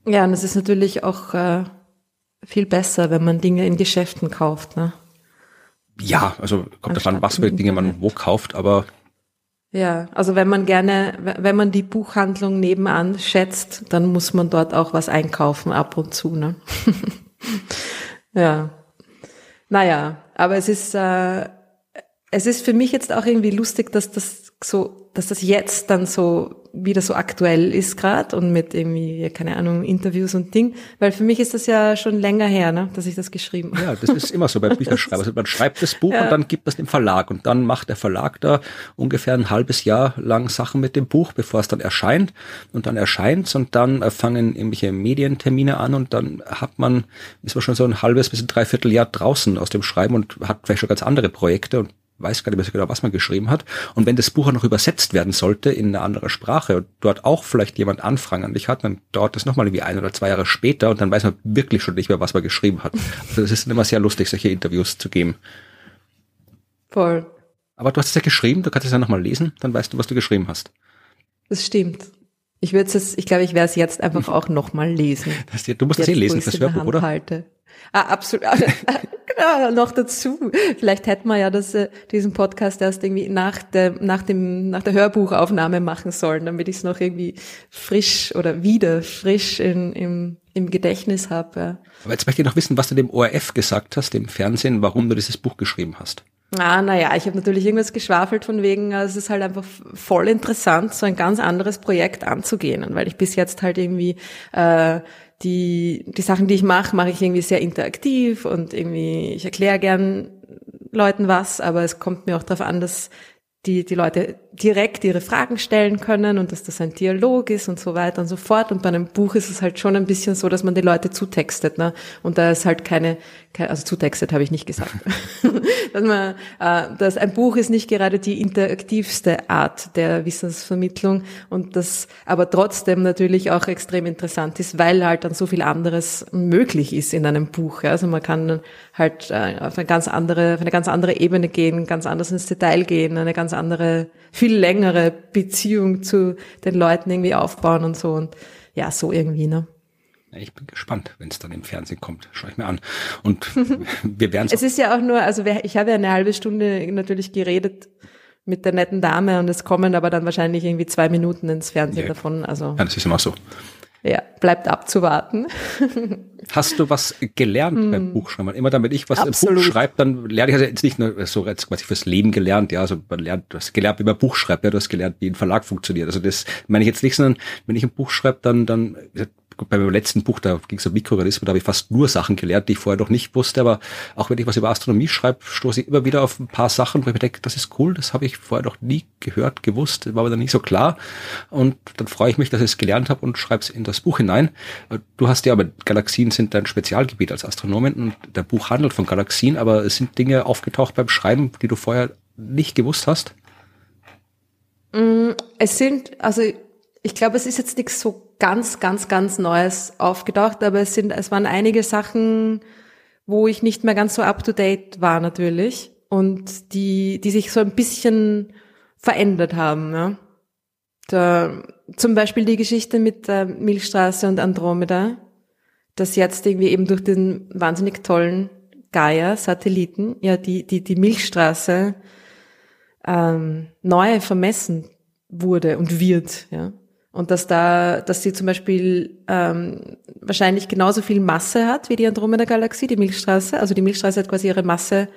Ja, und es ist natürlich auch äh, viel besser, wenn man Dinge in Geschäften kauft. Ne? Ja, also kommt davon, was für Dinge man wo kauft, aber ja, also wenn man gerne, wenn man die Buchhandlung nebenan schätzt, dann muss man dort auch was einkaufen ab und zu, ne? [laughs] ja. Naja, aber es ist, äh, es ist für mich jetzt auch irgendwie lustig, dass das so, dass das jetzt dann so wieder so aktuell ist gerade und mit irgendwie, keine Ahnung, Interviews und Ding. Weil für mich ist das ja schon länger her, ne, dass ich das geschrieben habe. Ja, das ist immer so bei [laughs] Bücherschreiben. Also man schreibt das Buch ja. und dann gibt es dem Verlag und dann macht der Verlag da ungefähr ein halbes Jahr lang Sachen mit dem Buch, bevor es dann erscheint. Und dann erscheint's und dann fangen irgendwelche Medientermine an und dann hat man, ist man schon so ein halbes bis ein Dreivierteljahr draußen aus dem Schreiben und hat vielleicht schon ganz andere Projekte und weiß gar nicht mehr so genau, was man geschrieben hat. Und wenn das Buch auch noch übersetzt werden sollte in eine andere Sprache und dort auch vielleicht jemand Anfragen an dich hat, dann dauert das nochmal irgendwie ein oder zwei Jahre später und dann weiß man wirklich schon nicht mehr, was man geschrieben hat. Also es ist immer sehr lustig, solche Interviews zu geben. Voll. Aber du hast es ja geschrieben, du kannst es ja nochmal lesen, dann weißt du, was du geschrieben hast. Das stimmt. Ich würde es, ich glaube, ich werde es jetzt einfach auch nochmal lesen. [laughs] Das, du musst es eh lesen fürs Hörbuch, oder? Halte. Ah, absolut. [laughs] genau, noch dazu. Vielleicht hätten wir ja das, äh, diesen Podcast erst irgendwie nach der, nach dem, nach der Hörbuchaufnahme machen sollen, damit ich es noch irgendwie frisch oder wieder frisch in, im, im Gedächtnis habe. Ja. Aber jetzt möchte ich noch wissen, was du dem ORF gesagt hast, dem Fernsehen, warum du dieses Buch geschrieben hast. Ah, naja, ich habe natürlich irgendwas geschwafelt von wegen, äh, es ist halt einfach voll interessant, so ein ganz anderes Projekt anzugehen. Weil ich bis jetzt halt irgendwie äh, die, die Sachen, die ich mache, mache ich irgendwie sehr interaktiv und irgendwie, ich erkläre gern Leuten was, aber es kommt mir auch darauf an, dass die, die Leute direkt ihre Fragen stellen können und dass das ein Dialog ist und so weiter und so fort. Und bei einem Buch ist es halt schon ein bisschen so, dass man die Leute zutextet, ne? Und da ist halt keine, keine also zutextet habe ich nicht gesagt. [laughs] dass man, äh, dass ein Buch ist nicht gerade die interaktivste Art der Wissensvermittlung und das aber trotzdem natürlich auch extrem interessant ist, weil halt dann so viel anderes möglich ist in einem Buch. Ja? Also man kann halt äh, auf eine ganz andere, auf eine ganz andere Ebene gehen, ganz anders ins Detail gehen, eine ganz andere, viel längere Beziehung zu den Leuten irgendwie aufbauen und so und ja, so irgendwie, ne? Ich bin gespannt, wenn es dann im Fernsehen kommt. Schau ich mir an. Und [laughs] wir werden es. ist ja auch nur, also ich habe ja eine halbe Stunde natürlich geredet mit der netten Dame und es kommen aber dann wahrscheinlich irgendwie zwei Minuten ins Fernsehen ja. davon. Also ja, das ist immer so. Ja, bleibt abzuwarten. Hast du was gelernt mm. beim Buchschreiben? Immer damit ich was Absolut. im Buch schreibe, dann lerne ich also jetzt nicht nur so jetzt quasi fürs Leben gelernt, ja, also man lernt, du hast gelernt, wie man Buch schreibt, ja, du hast gelernt, wie ein Verlag funktioniert. Also das meine ich jetzt nicht, sondern wenn ich ein Buch schreibe, dann, dann bei meinem letzten Buch, da ging es um Mikroorganismen, da habe ich fast nur Sachen gelernt, die ich vorher noch nicht wusste, aber auch wenn ich was über Astronomie schreibe, stoße ich immer wieder auf ein paar Sachen, wo ich mir denke, das ist cool, das habe ich vorher noch nie gehört, gewusst, war mir dann nicht so klar und dann freue ich mich, dass ich es gelernt habe und schreibe es in das Buch hinein. Du hast ja aber, Galaxien sind dein Spezialgebiet als Astronomin und der Buch handelt von Galaxien, aber es sind Dinge aufgetaucht beim Schreiben, die du vorher nicht gewusst hast? Mm, es sind, also ich glaube, es ist jetzt nichts so ganz, ganz, ganz Neues aufgetaucht, aber es sind, es waren einige Sachen, wo ich nicht mehr ganz so up to date war natürlich und die, die sich so ein bisschen verändert haben. Ja. Da, zum Beispiel die Geschichte mit der Milchstraße und Andromeda, dass jetzt irgendwie eben durch den wahnsinnig tollen Gaia-Satelliten ja die, die, die Milchstraße ähm, neu vermessen wurde und wird. Ja. Und dass da, dass sie zum Beispiel ähm, wahrscheinlich genauso viel Masse hat wie die Andromeda-Galaxie, die Milchstraße. Also die Milchstraße hat quasi ihre Masse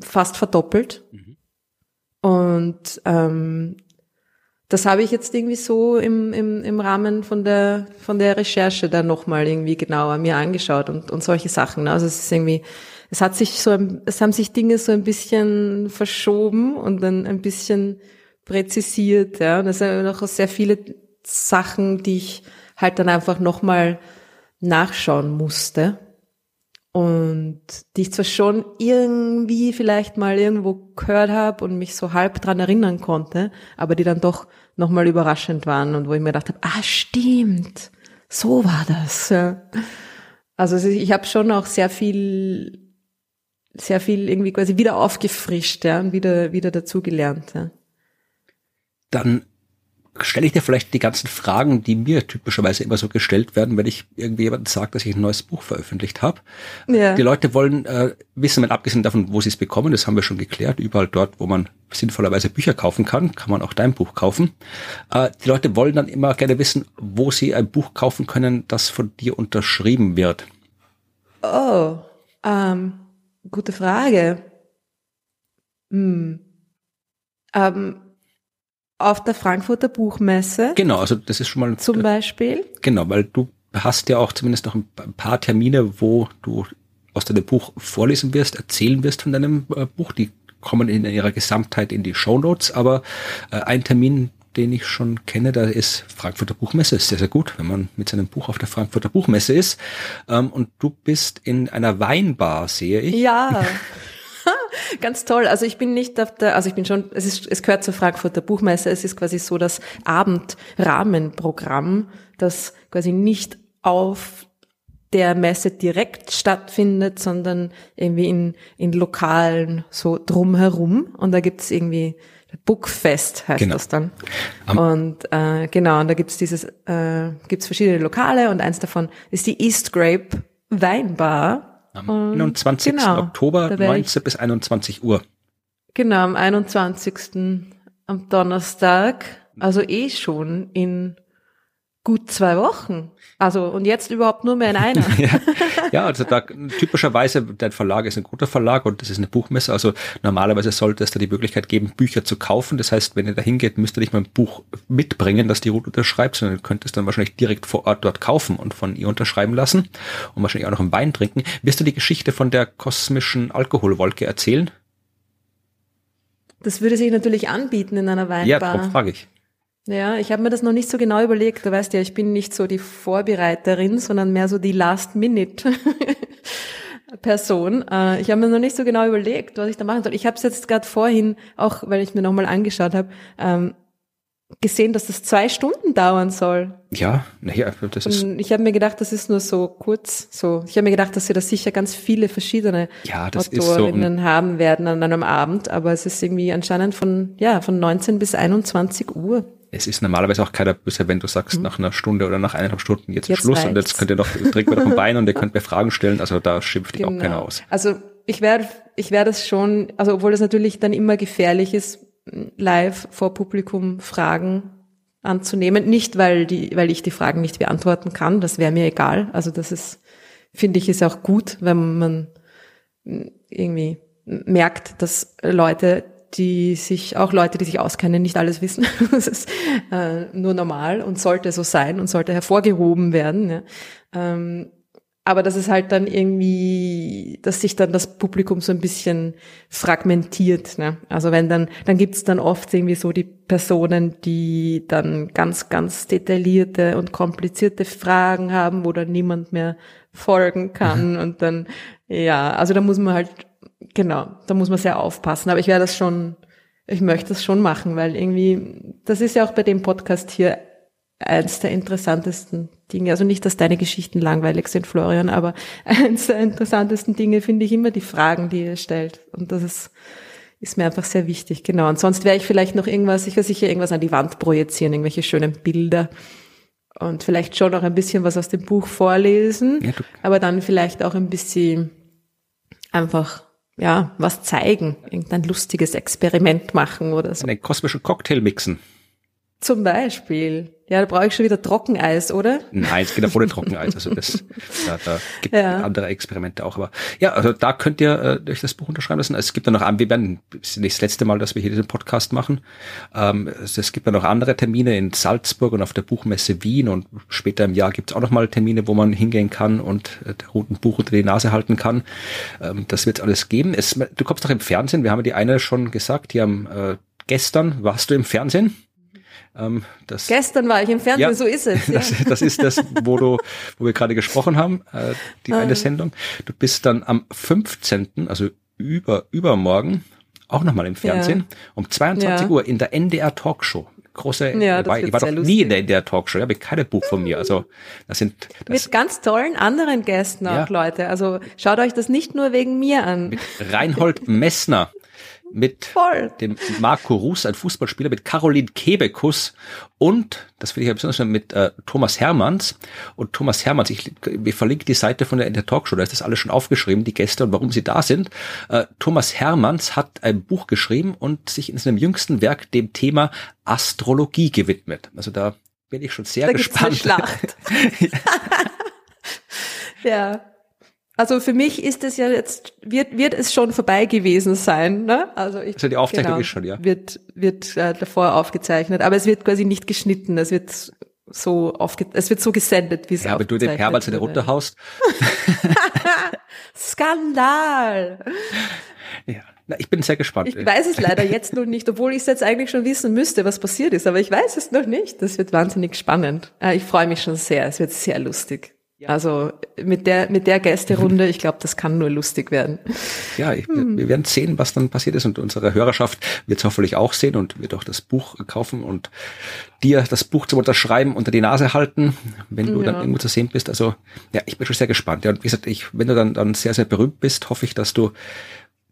fast verdoppelt. Mhm. Und ähm, das habe ich jetzt irgendwie so im, im, im Rahmen von der, von der Recherche dann nochmal irgendwie genauer mir angeschaut und, und solche Sachen. Ne? Also es ist irgendwie, es hat sich so, es haben sich Dinge so ein bisschen verschoben und dann ein bisschen präzisiert, ja. Und es sind noch sehr viele Sachen, die ich halt dann einfach nochmal nachschauen musste und die ich zwar schon irgendwie vielleicht mal irgendwo gehört habe und mich so halb dran erinnern konnte, aber die dann doch nochmal überraschend waren und wo ich mir gedacht habe, ah stimmt, so war das. Also ich habe schon auch sehr viel, sehr viel irgendwie quasi wieder aufgefrischt ja, und wieder, wieder dazugelernt. Ja. Dann stelle ich dir vielleicht die ganzen Fragen, die mir typischerweise immer so gestellt werden, wenn ich irgendwie jemandem sage, dass ich ein neues Buch veröffentlicht habe. Ja. Die Leute wollen äh, wissen, mal abgesehen davon, wo sie es bekommen, das haben wir schon geklärt, überall dort, wo man sinnvollerweise Bücher kaufen kann, kann man auch dein Buch kaufen. Äh, die Leute wollen dann immer gerne wissen, wo sie ein Buch kaufen können, das von dir unterschrieben wird. Oh, ähm, gute Frage. Hm. Ähm, auf der Frankfurter Buchmesse. Genau, also das ist schon mal. Zum Beispiel. Genau, weil du hast ja auch zumindest noch ein paar Termine, wo du aus deinem Buch vorlesen wirst, erzählen wirst von deinem äh, Buch. Die kommen in ihrer Gesamtheit in die Show Notes, aber äh, ein Termin, den ich schon kenne, da ist Frankfurter Buchmesse, ist sehr, sehr gut, wenn man mit seinem Buch auf der Frankfurter Buchmesse ist. Ähm, und du bist in einer Weinbar, sehe ich. Ja. [laughs] [laughs] Ganz toll. Also ich bin nicht auf der, also ich bin schon, es ist, es gehört zur Frankfurter Buchmesse. Es ist quasi so das Abendrahmenprogramm, das quasi nicht auf der Messe direkt stattfindet, sondern irgendwie in, in Lokalen so drumherum. Und da gibt's irgendwie Bookfest heißt genau. das dann. Um, und äh, genau, und da gibt's dieses, äh, gibt's verschiedene Lokale und eins davon ist die East Grape Weinbar. Am 21. Genau, Oktober 19 bis 21 Uhr. Genau, am 21. am Donnerstag, also eh schon in gut zwei Wochen. Also und jetzt überhaupt nur mehr in einer. [laughs] ja, ja, also da typischerweise, dein Verlag ist ein guter Verlag und das ist eine Buchmesse. Also normalerweise sollte es da die Möglichkeit geben, Bücher zu kaufen. Das heißt, wenn ihr da hingeht, müsst ihr nicht mal ein Buch mitbringen, das die Ruth unterschreibt, sondern könnt es dann wahrscheinlich direkt vor Ort dort kaufen und von ihr unterschreiben lassen und wahrscheinlich auch noch ein Wein trinken. Wirst du die Geschichte von der kosmischen Alkoholwolke erzählen? Das würde sich natürlich anbieten in einer Weinbar. Ja, darum frage ich. Ja, ich habe mir das noch nicht so genau überlegt. Du weißt ja, ich bin nicht so die Vorbereiterin, sondern mehr so die Last-Minute-Person. [laughs] Äh, ich habe mir noch nicht so genau überlegt, was ich da machen soll. Ich habe es jetzt gerade vorhin, auch weil ich mir nochmal angeschaut habe, ähm, gesehen, dass das zwei Stunden dauern soll. Ja, naja, das ist. Und ich habe mir gedacht, das ist nur so kurz. So, ich habe mir gedacht, dass wir da sicher ganz viele verschiedene ja, Autorinnen so haben werden an einem Abend, aber es ist irgendwie anscheinend von ja von 19 bis 21 Uhr es ist normalerweise auch keiner böse, wenn du sagst, mhm. nach einer Stunde oder nach eineinhalb Stunden jetzt, jetzt Schluss reicht's. und jetzt könnt ihr noch, trinkt mir noch ein Bein und ihr könnt mir Fragen stellen, also da schimpft genau. auch keiner aus. Also ich werde, ich werde es schon, also obwohl es natürlich dann immer gefährlich ist, live vor Publikum Fragen anzunehmen, nicht weil die, weil ich die Fragen nicht beantworten kann, das wäre mir egal, also das ist, finde ich, ist auch gut, wenn man irgendwie merkt, dass Leute die sich, auch Leute, die sich auskennen, nicht alles wissen. [laughs] das ist äh, nur normal und sollte so sein und sollte hervorgehoben werden. Ja. Ähm, aber das ist halt dann irgendwie, dass sich dann das Publikum so ein bisschen fragmentiert. Ne? Also wenn dann, dann gibt's dann oft irgendwie so die Personen, die dann ganz, ganz detaillierte und komplizierte Fragen haben, wo dann niemand mehr folgen kann. Mhm. Und dann, ja, also da muss man halt Genau, da muss man sehr aufpassen. Aber ich werde das schon, ich möchte das schon machen, weil irgendwie, das ist ja auch bei dem Podcast hier eins der interessantesten Dinge. Also nicht, dass deine Geschichten langweilig sind, Florian, aber [laughs] eins der interessantesten Dinge finde ich immer die Fragen, die ihr stellt. Und das ist, ist mir einfach sehr wichtig. Genau. Und sonst wäre ich vielleicht noch irgendwas, ich werde sicher irgendwas an die Wand projizieren, irgendwelche schönen Bilder. Und vielleicht schon noch ein bisschen was aus dem Buch vorlesen, ja, aber dann vielleicht auch ein bisschen einfach ja, was zeigen, irgendein lustiges Experiment machen oder so. Einen kosmischen Cocktail mixen. Zum Beispiel. Ja, da brauche ich schon wieder Trockeneis, oder? Nein, es geht ja ohne Trockeneis. Also das, [laughs] da, da gibt ja. andere Experimente auch. Aber ja, also da könnt ihr äh, euch das Buch unterschreiben lassen. Also es gibt ja noch, wir werden, das ist nicht das letzte Mal, dass wir hier diesen Podcast machen. Ähm, es, es gibt ja noch andere Termine in Salzburg und auf der Buchmesse Wien und später im Jahr gibt es auch noch mal Termine, wo man hingehen kann und äh, der roten Buch unter die Nase halten kann. Ähm, das wird alles geben. Es, du kommst doch im Fernsehen. Wir haben ja die eine schon gesagt, die haben äh, gestern warst du im Fernsehen. Ähm, das, Gestern war ich im Fernsehen, Ja, so ist es. [laughs] Ja. das, das ist das, wo du, wo wir gerade gesprochen haben, äh, die Ah. eine Sendung. Du bist dann am 15., also über, übermorgen, auch nochmal im Fernsehen, um 22 Ja. Uhr in der NDR Talkshow. Große, Ja, war, ich war doch sehr nie in lustig. der NDR Talkshow, ich habe kein Buch von mir. Also, das sind, das Mit ganz tollen anderen Gästen auch, Ja. Leute. Also schaut euch das nicht nur wegen mir an. Reinhold Messner, mit Voll. dem Marco Rus, ein Fußballspieler, mit Caroline Kebekus und, das finde ich ja besonders schön, mit äh, Thomas Hermanns. Und Thomas Hermanns, ich, ich verlinke die Seite von der, in der Talkshow, da ist das alles schon aufgeschrieben, die Gäste und warum sie da sind. Äh, Thomas Hermanns hat ein Buch geschrieben und sich in seinem jüngsten Werk dem Thema Astrologie gewidmet. Also da bin ich schon sehr Da gibt's eine gespannt. Schlacht. [laughs] [laughs] ja. Also für mich ist es ja jetzt, wird, wird es schon vorbei gewesen sein, ne? Also ich, Also die Aufzeichnung ist schon, ja. Wird, wird äh, davor aufgezeichnet, aber es wird quasi nicht geschnitten, es wird so aufge, es wird so gesendet, wie es Ja, wenn du den Hermanns in der runterhaust. [laughs] Skandal! Ja. Na, ich bin sehr gespannt. Ich weiß es leider [laughs] jetzt noch nicht, obwohl ich es jetzt eigentlich schon wissen müsste, was passiert ist, aber ich weiß es noch nicht. Das wird wahnsinnig spannend. Äh, Ich freue mich schon sehr. Es wird sehr lustig. Also mit der mit der Gästerunde, ich glaube, das kann nur lustig werden. Ja, ich, Hm. wir werden sehen, was dann passiert ist und unsere Hörerschaft wird es hoffentlich auch sehen und wird auch das Buch kaufen und dir das Buch zum Unterschreiben unter die Nase halten, wenn du dann Ja. irgendwo zu sehen bist. Also ja, ich bin schon sehr gespannt. Ja, und wie gesagt, ich, wenn du dann, dann sehr, sehr berühmt bist, hoffe ich, dass du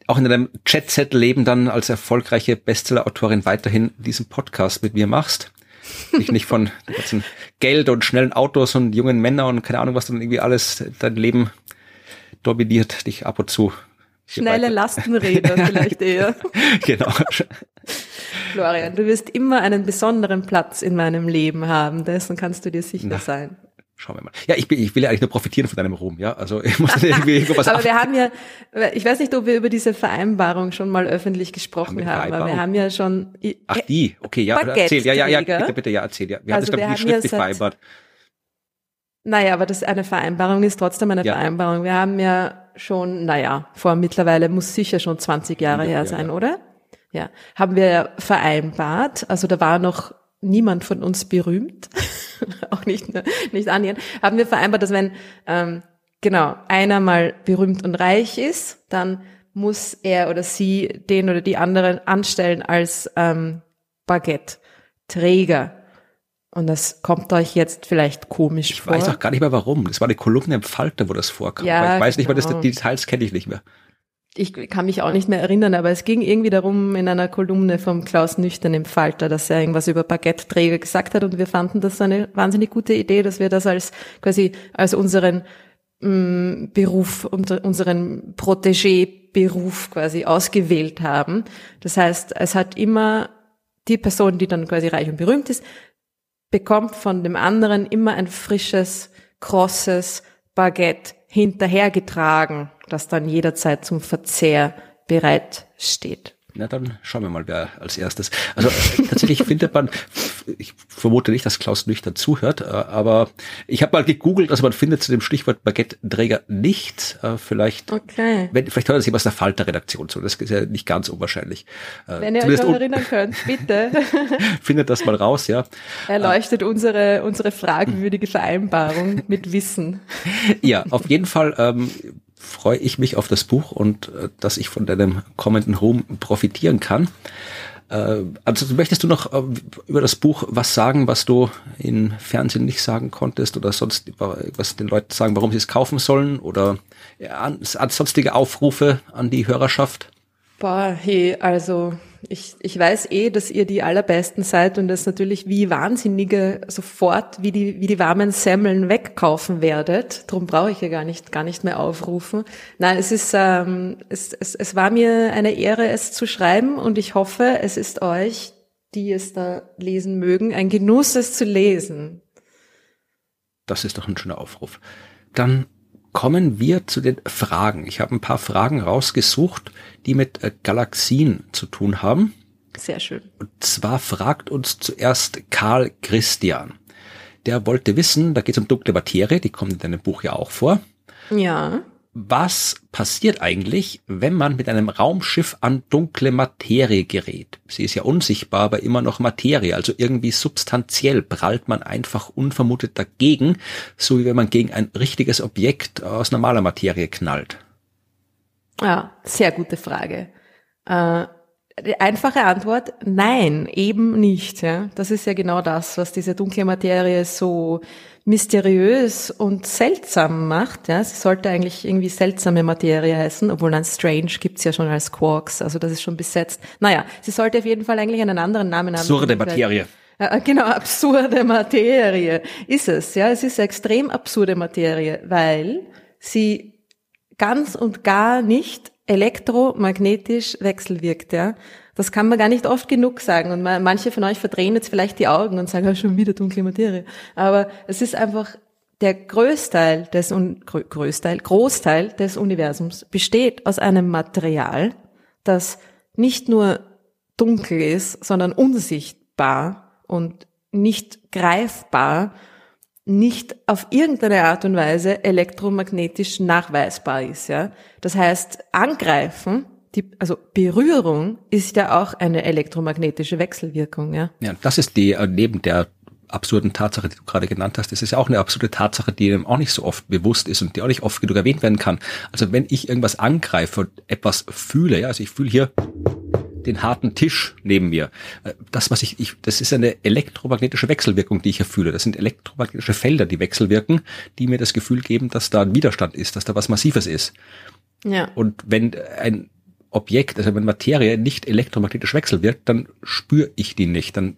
auch in deinem Jet-Set-Leben dann als erfolgreiche Bestseller-Autorin weiterhin diesen Podcast mit mir machst. Dich nicht von dem ganzen Geld und schnellen Autos und jungen Männern und keine Ahnung, was dann irgendwie alles dein Leben dominiert, dich ab und zu Schnelle Lastenräder [laughs] vielleicht eher. genau. Florian, du wirst immer einen besonderen Platz in meinem Leben haben. Dessen kannst du dir sicher Na. sein. Schauen wir mal. Ja, ich, bin, ich will ja eigentlich nur profitieren von deinem Ruhm, ja. Also [laughs] ich muss irgendwie irgendwas [laughs] Aber ab- wir haben ja, ich weiß nicht, ob wir über diese Vereinbarung schon mal öffentlich gesprochen Haben wir haben, aber wir haben ja schon, Ach, die, okay, ja, erzähl, ja, ja, ja, bitte, bitte, ja, erzähl, ja. Wir Also haben das, wir glaube ich, ja schriftlich seit- vereinbart. naja, aber das eine Vereinbarung ist trotzdem eine Ja. Vereinbarung. Wir haben ja schon, naja, vor mittlerweile muss sicher schon 20 Jahre Ja, her ja, sein, ja. oder? Ja, haben wir ja vereinbart, also da war noch niemand von uns berühmt, [laughs] [laughs] auch nicht, nicht annähernd, haben wir vereinbart, dass wenn, ähm, genau, einer mal berühmt und reich ist, dann muss er oder sie den oder die anderen anstellen als ähm, Baguette-Träger. Und das kommt euch jetzt vielleicht komisch Ich vor. weiß auch gar nicht mehr warum. Das war eine Kolumne im Falter, wo das vorkam. Ja, ich weiß nicht mehr, das, genau. die Details kenne ich nicht mehr. Ich kann mich auch nicht mehr erinnern, aber es ging irgendwie darum in einer Kolumne vom Klaus Nüchtern im Falter, dass er irgendwas über Baguette-Träger gesagt hat und wir fanden das eine wahnsinnig gute Idee, dass wir das als quasi als unseren mh, Beruf, unter, unseren Protégé-Beruf quasi ausgewählt haben. Das heißt, es hat immer die Person, die dann quasi reich und berühmt ist, bekommt von dem anderen immer ein frisches, krosses Baguette hinterhergetragen, das dann jederzeit zum Verzehr bereit steht. Na, dann schauen wir mal, wer als erstes. Also äh, tatsächlich findet man, ich vermute nicht, dass Klaus Nüchter zuhört, äh, aber ich habe mal gegoogelt, also man findet zu dem Stichwort Baguette-Träger nichts. Äh, Vielleicht, Okay. wenn, vielleicht hört das jemand aus der Falter-Redaktion zu. Das ist ja nicht ganz unwahrscheinlich. Wenn ihr euch noch erinnern könnt, bitte [laughs] findet das mal raus, ja. erleuchtet unsere, unsere fragwürdige Vereinbarung mit Wissen. Ja, auf jeden Fall ähm, freue ich mich auf das Buch und äh, dass ich von deinem kommenden Ruhm profitieren kann. Äh, also möchtest du noch äh, über das Buch was sagen, was du im Fernsehen nicht sagen konntest oder sonst was den Leuten sagen, warum sie es kaufen sollen oder ja, an, an sonstige Aufrufe an die Hörerschaft? Boah, hey, also ich, ich weiß eh, dass ihr die allerbesten seid und das natürlich wie Wahnsinnige sofort wie die, wie die warmen Semmeln wegkaufen werdet. Drum brauche ich ja gar nicht, gar nicht mehr aufrufen. Nein, es ist, ähm, es, es, es war mir eine Ehre, es zu schreiben und ich hoffe, es ist euch, die es da lesen mögen, ein Genuss, es zu lesen. Das ist doch ein schöner Aufruf. Dann kommen wir zu den Fragen. Ich habe ein paar Fragen rausgesucht, die mit äh, Galaxien zu tun haben. Sehr schön. Und zwar fragt uns zuerst Karl Christian. Der wollte wissen, da geht es um dunkle Materie, die kommt in deinem Buch ja auch vor. Ja. Was passiert eigentlich, wenn man mit einem Raumschiff an dunkle Materie gerät? Sie ist ja unsichtbar, aber immer noch Materie, also irgendwie substanziell prallt man einfach unvermutet dagegen, so wie wenn man gegen ein richtiges Objekt aus normaler Materie knallt. Ja, sehr gute Frage. Äh, die einfache Antwort, nein, eben nicht. Ja. Das ist ja genau das, was diese dunkle Materie so mysteriös und seltsam macht. Ja. Sie sollte eigentlich irgendwie seltsame Materie heißen, obwohl dann Strange gibt's ja schon als Quarks, also das ist schon besetzt. Naja, sie sollte auf jeden Fall eigentlich einen anderen Namen haben. Absurde Materie. Ja, genau, absurde Materie ist es. Ja, es ist extrem absurde Materie, weil sie ganz und gar nicht elektromagnetisch wechselwirkt. Ja. Das kann man gar nicht oft genug sagen. Und manche von euch verdrehen jetzt vielleicht die Augen und sagen, ja, [laughs] schon wieder dunkle Materie. Aber es ist einfach der Größteil des, Größteil, Großteil des Universums besteht aus einem Material, das nicht nur dunkel ist, sondern unsichtbar und nicht greifbar, nicht auf irgendeine Art und Weise elektromagnetisch nachweisbar ist, ja. Das heißt, angreifen die, also Berührung ist ja auch eine elektromagnetische Wechselwirkung, ja. Ja, das ist die, äh, neben der absurden Tatsache, die du gerade genannt hast, das ist ja auch eine absurde Tatsache, die einem auch nicht so oft bewusst ist und die auch nicht oft genug erwähnt werden kann. Also wenn ich irgendwas angreife und etwas fühle, ja, also ich fühle hier den harten Tisch neben mir. Äh, das, was ich, ich, das ist eine elektromagnetische Wechselwirkung, die ich hier fühle. Das sind elektromagnetische Felder, die wechselwirken, die mir das Gefühl geben, dass da ein Widerstand ist, dass da was Massives ist. Ja. Und wenn ein Objekt, also wenn Materie nicht elektromagnetisch wechselwirkt, dann spüre ich die nicht, dann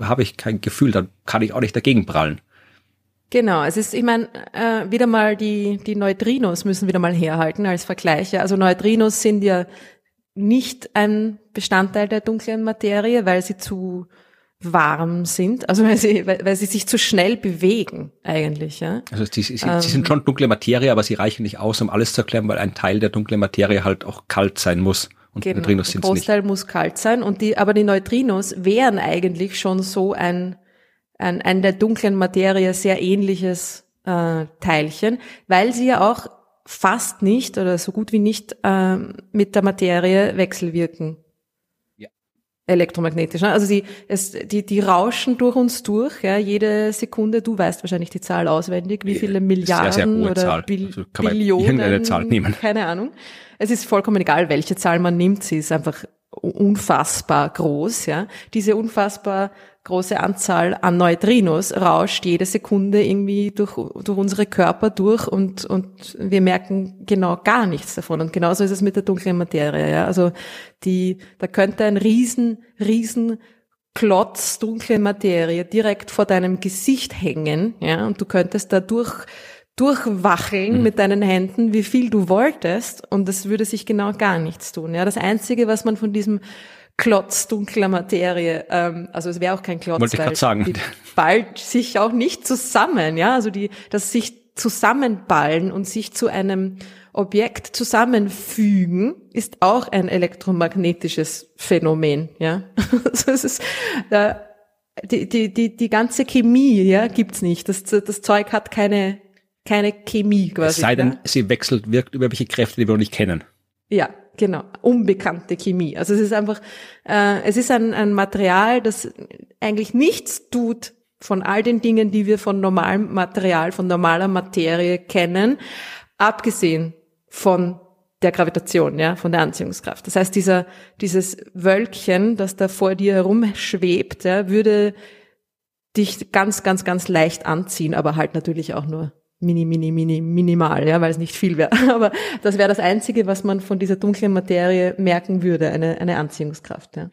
habe ich kein Gefühl, dann kann ich auch nicht dagegen prallen. Genau, es ist, ich meine, äh, wieder mal die, die Neutrinos müssen wieder mal herhalten als Vergleiche. Also Neutrinos sind ja nicht ein Bestandteil der dunklen Materie, weil sie zu warm sind, also weil sie, weil, weil sie sich zu schnell bewegen eigentlich. Ja? Also sie, sie, ähm, sie sind schon dunkle Materie, aber sie reichen nicht aus, um alles zu erklären, weil ein Teil der dunklen Materie halt auch kalt sein muss. Und genau, Neutrinos sind nicht. Großteil muss kalt sein und die, aber die Neutrinos wären eigentlich schon so ein, ein, ein der dunklen Materie sehr ähnliches äh, Teilchen, weil sie ja auch fast nicht oder so gut wie nicht äh, mit der Materie wechselwirken elektromagnetisch. Ne? Also die, es, die, die rauschen durch uns durch, ja, jede Sekunde. Du weißt wahrscheinlich die Zahl auswendig, wie viele Milliarden sehr, sehr oder Zahl. Bil also kann Billionen. Zahl nehmen. Keine Ahnung. Es ist vollkommen egal, welche Zahl man nimmt. Sie ist einfach unfassbar groß, ja. Diese unfassbar große Anzahl an Neutrinos rauscht jede Sekunde irgendwie durch, durch unsere Körper durch und, und wir merken genau gar nichts davon. Und genauso ist es mit der dunklen Materie, ja. Also die, da könnte ein riesen, riesen Klotz dunkle Materie direkt vor deinem Gesicht hängen, ja, und du könntest da durch, durchwacheln mhm. mit deinen Händen, wie viel du wolltest, und es würde sich genau gar nichts tun. Ja, das einzige, was man von diesem Klotz dunkler Materie, ähm, also es wäre auch kein Klotz, Wollte ich weil sagen. die ballt sich auch nicht zusammen, ja, also die, das sich zusammenballen und sich zu einem Objekt zusammenfügen, ist auch ein elektromagnetisches Phänomen, ja. [laughs] also es ist, äh, die, die, die, die ganze Chemie, ja, gibt's nicht. Das, das Zeug hat keine, keine Chemie quasi. Es sei denn, ja? sie wechselt, wirkt über welche Kräfte, die wir noch nicht kennen. Ja, genau. Unbekannte Chemie. Also es ist einfach, äh, es ist ein, ein Material, das eigentlich nichts tut von all den Dingen, die wir von normalem Material, von normaler Materie kennen, abgesehen von der Gravitation, ja, von der Anziehungskraft. Das heißt, dieser, dieses Wölkchen, das da vor dir herumschwebt, ja, würde dich ganz, ganz, ganz leicht anziehen, aber halt natürlich auch nur mini, mini, mini, minimal, ja, weil es nicht viel wäre. [laughs] Aber das wäre das Einzige, was man von dieser dunklen Materie merken würde, eine, eine Anziehungskraft, ja.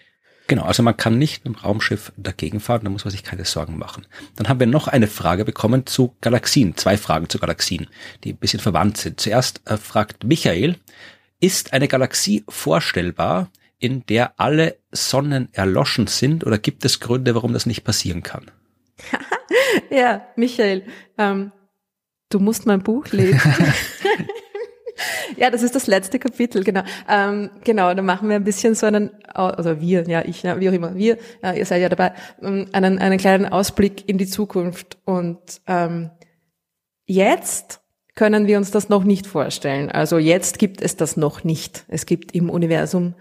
Genau, also man kann nicht mit dem Raumschiff dagegen fahren, da muss man sich keine Sorgen machen. Dann haben wir noch eine Frage bekommen zu Galaxien, zwei Fragen zu Galaxien, die ein bisschen verwandt sind. Zuerst äh, fragt Michael, ist eine Galaxie vorstellbar, in der alle Sonnen erloschen sind oder gibt es Gründe, warum das nicht passieren kann? [laughs] ja, Michael, ähm, du musst mein Buch lesen. [laughs] ja, das ist das letzte Kapitel, genau. Ähm, genau, da machen wir ein bisschen so einen, also wir, ja, ich, ja, wie auch immer, wir, ja, ihr seid ja dabei, ähm, einen, einen kleinen Ausblick in die Zukunft. Und ähm, jetzt können wir uns das noch nicht vorstellen. Also jetzt gibt es das noch nicht. Es gibt im Universum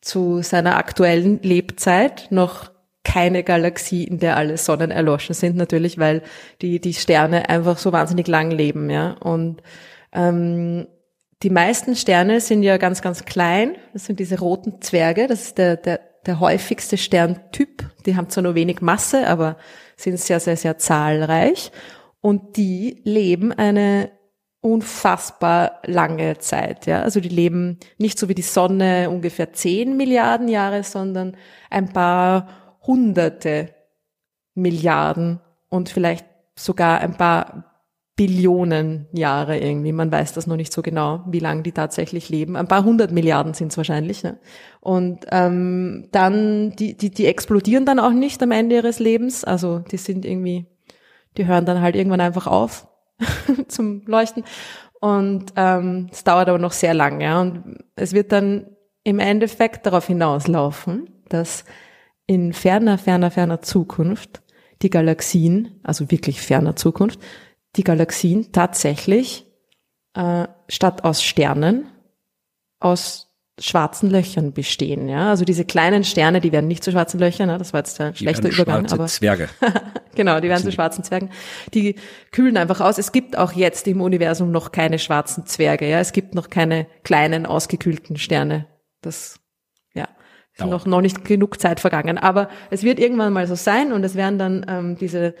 zu seiner aktuellen Lebzeit noch keine Galaxie, in der alle Sonnen erloschen sind, natürlich, weil die, die Sterne einfach so wahnsinnig lang leben, ja. Und ähm, die meisten Sterne sind ja ganz, ganz klein. Das sind diese roten Zwerge. Das ist der, der, der häufigste Sterntyp. Die haben zwar nur wenig Masse, aber sind sehr, sehr, sehr zahlreich. Und die leben eine unfassbar lange Zeit. Ja? Also die leben nicht so wie die Sonne ungefähr 10 Milliarden Jahre, sondern ein paar hunderte Milliarden und vielleicht sogar ein paar Billionen Jahre irgendwie. Man weiß das noch nicht so genau, wie lange die tatsächlich leben. Ein paar hundert Milliarden sind es wahrscheinlich. Ne? Und ähm, dann, die, die, die explodieren dann auch nicht am Ende ihres Lebens. Also die sind irgendwie, die hören dann halt irgendwann einfach auf [laughs] zum Leuchten. Und ähm, es dauert aber noch sehr lange. Ja? Und es wird dann im Endeffekt darauf hinauslaufen, dass in ferner, ferner, ferner Zukunft die Galaxien, also wirklich ferner Zukunft, die Galaxien tatsächlich äh, statt aus Sternen aus schwarzen Löchern bestehen. Ja, also diese kleinen Sterne, die werden nicht zu schwarzen Löchern. Ne? Das war jetzt ein schlechter Übergang, aber Zwerge. [laughs] genau, die werden zu schwarzen Zwergen. Die kühlen einfach aus. Es gibt auch jetzt im Universum noch keine schwarzen Zwerge. Ja, es gibt noch keine kleinen ausgekühlten Sterne. Das ja noch noch nicht genug Zeit vergangen. Aber es wird irgendwann mal so sein und es werden dann ähm, diese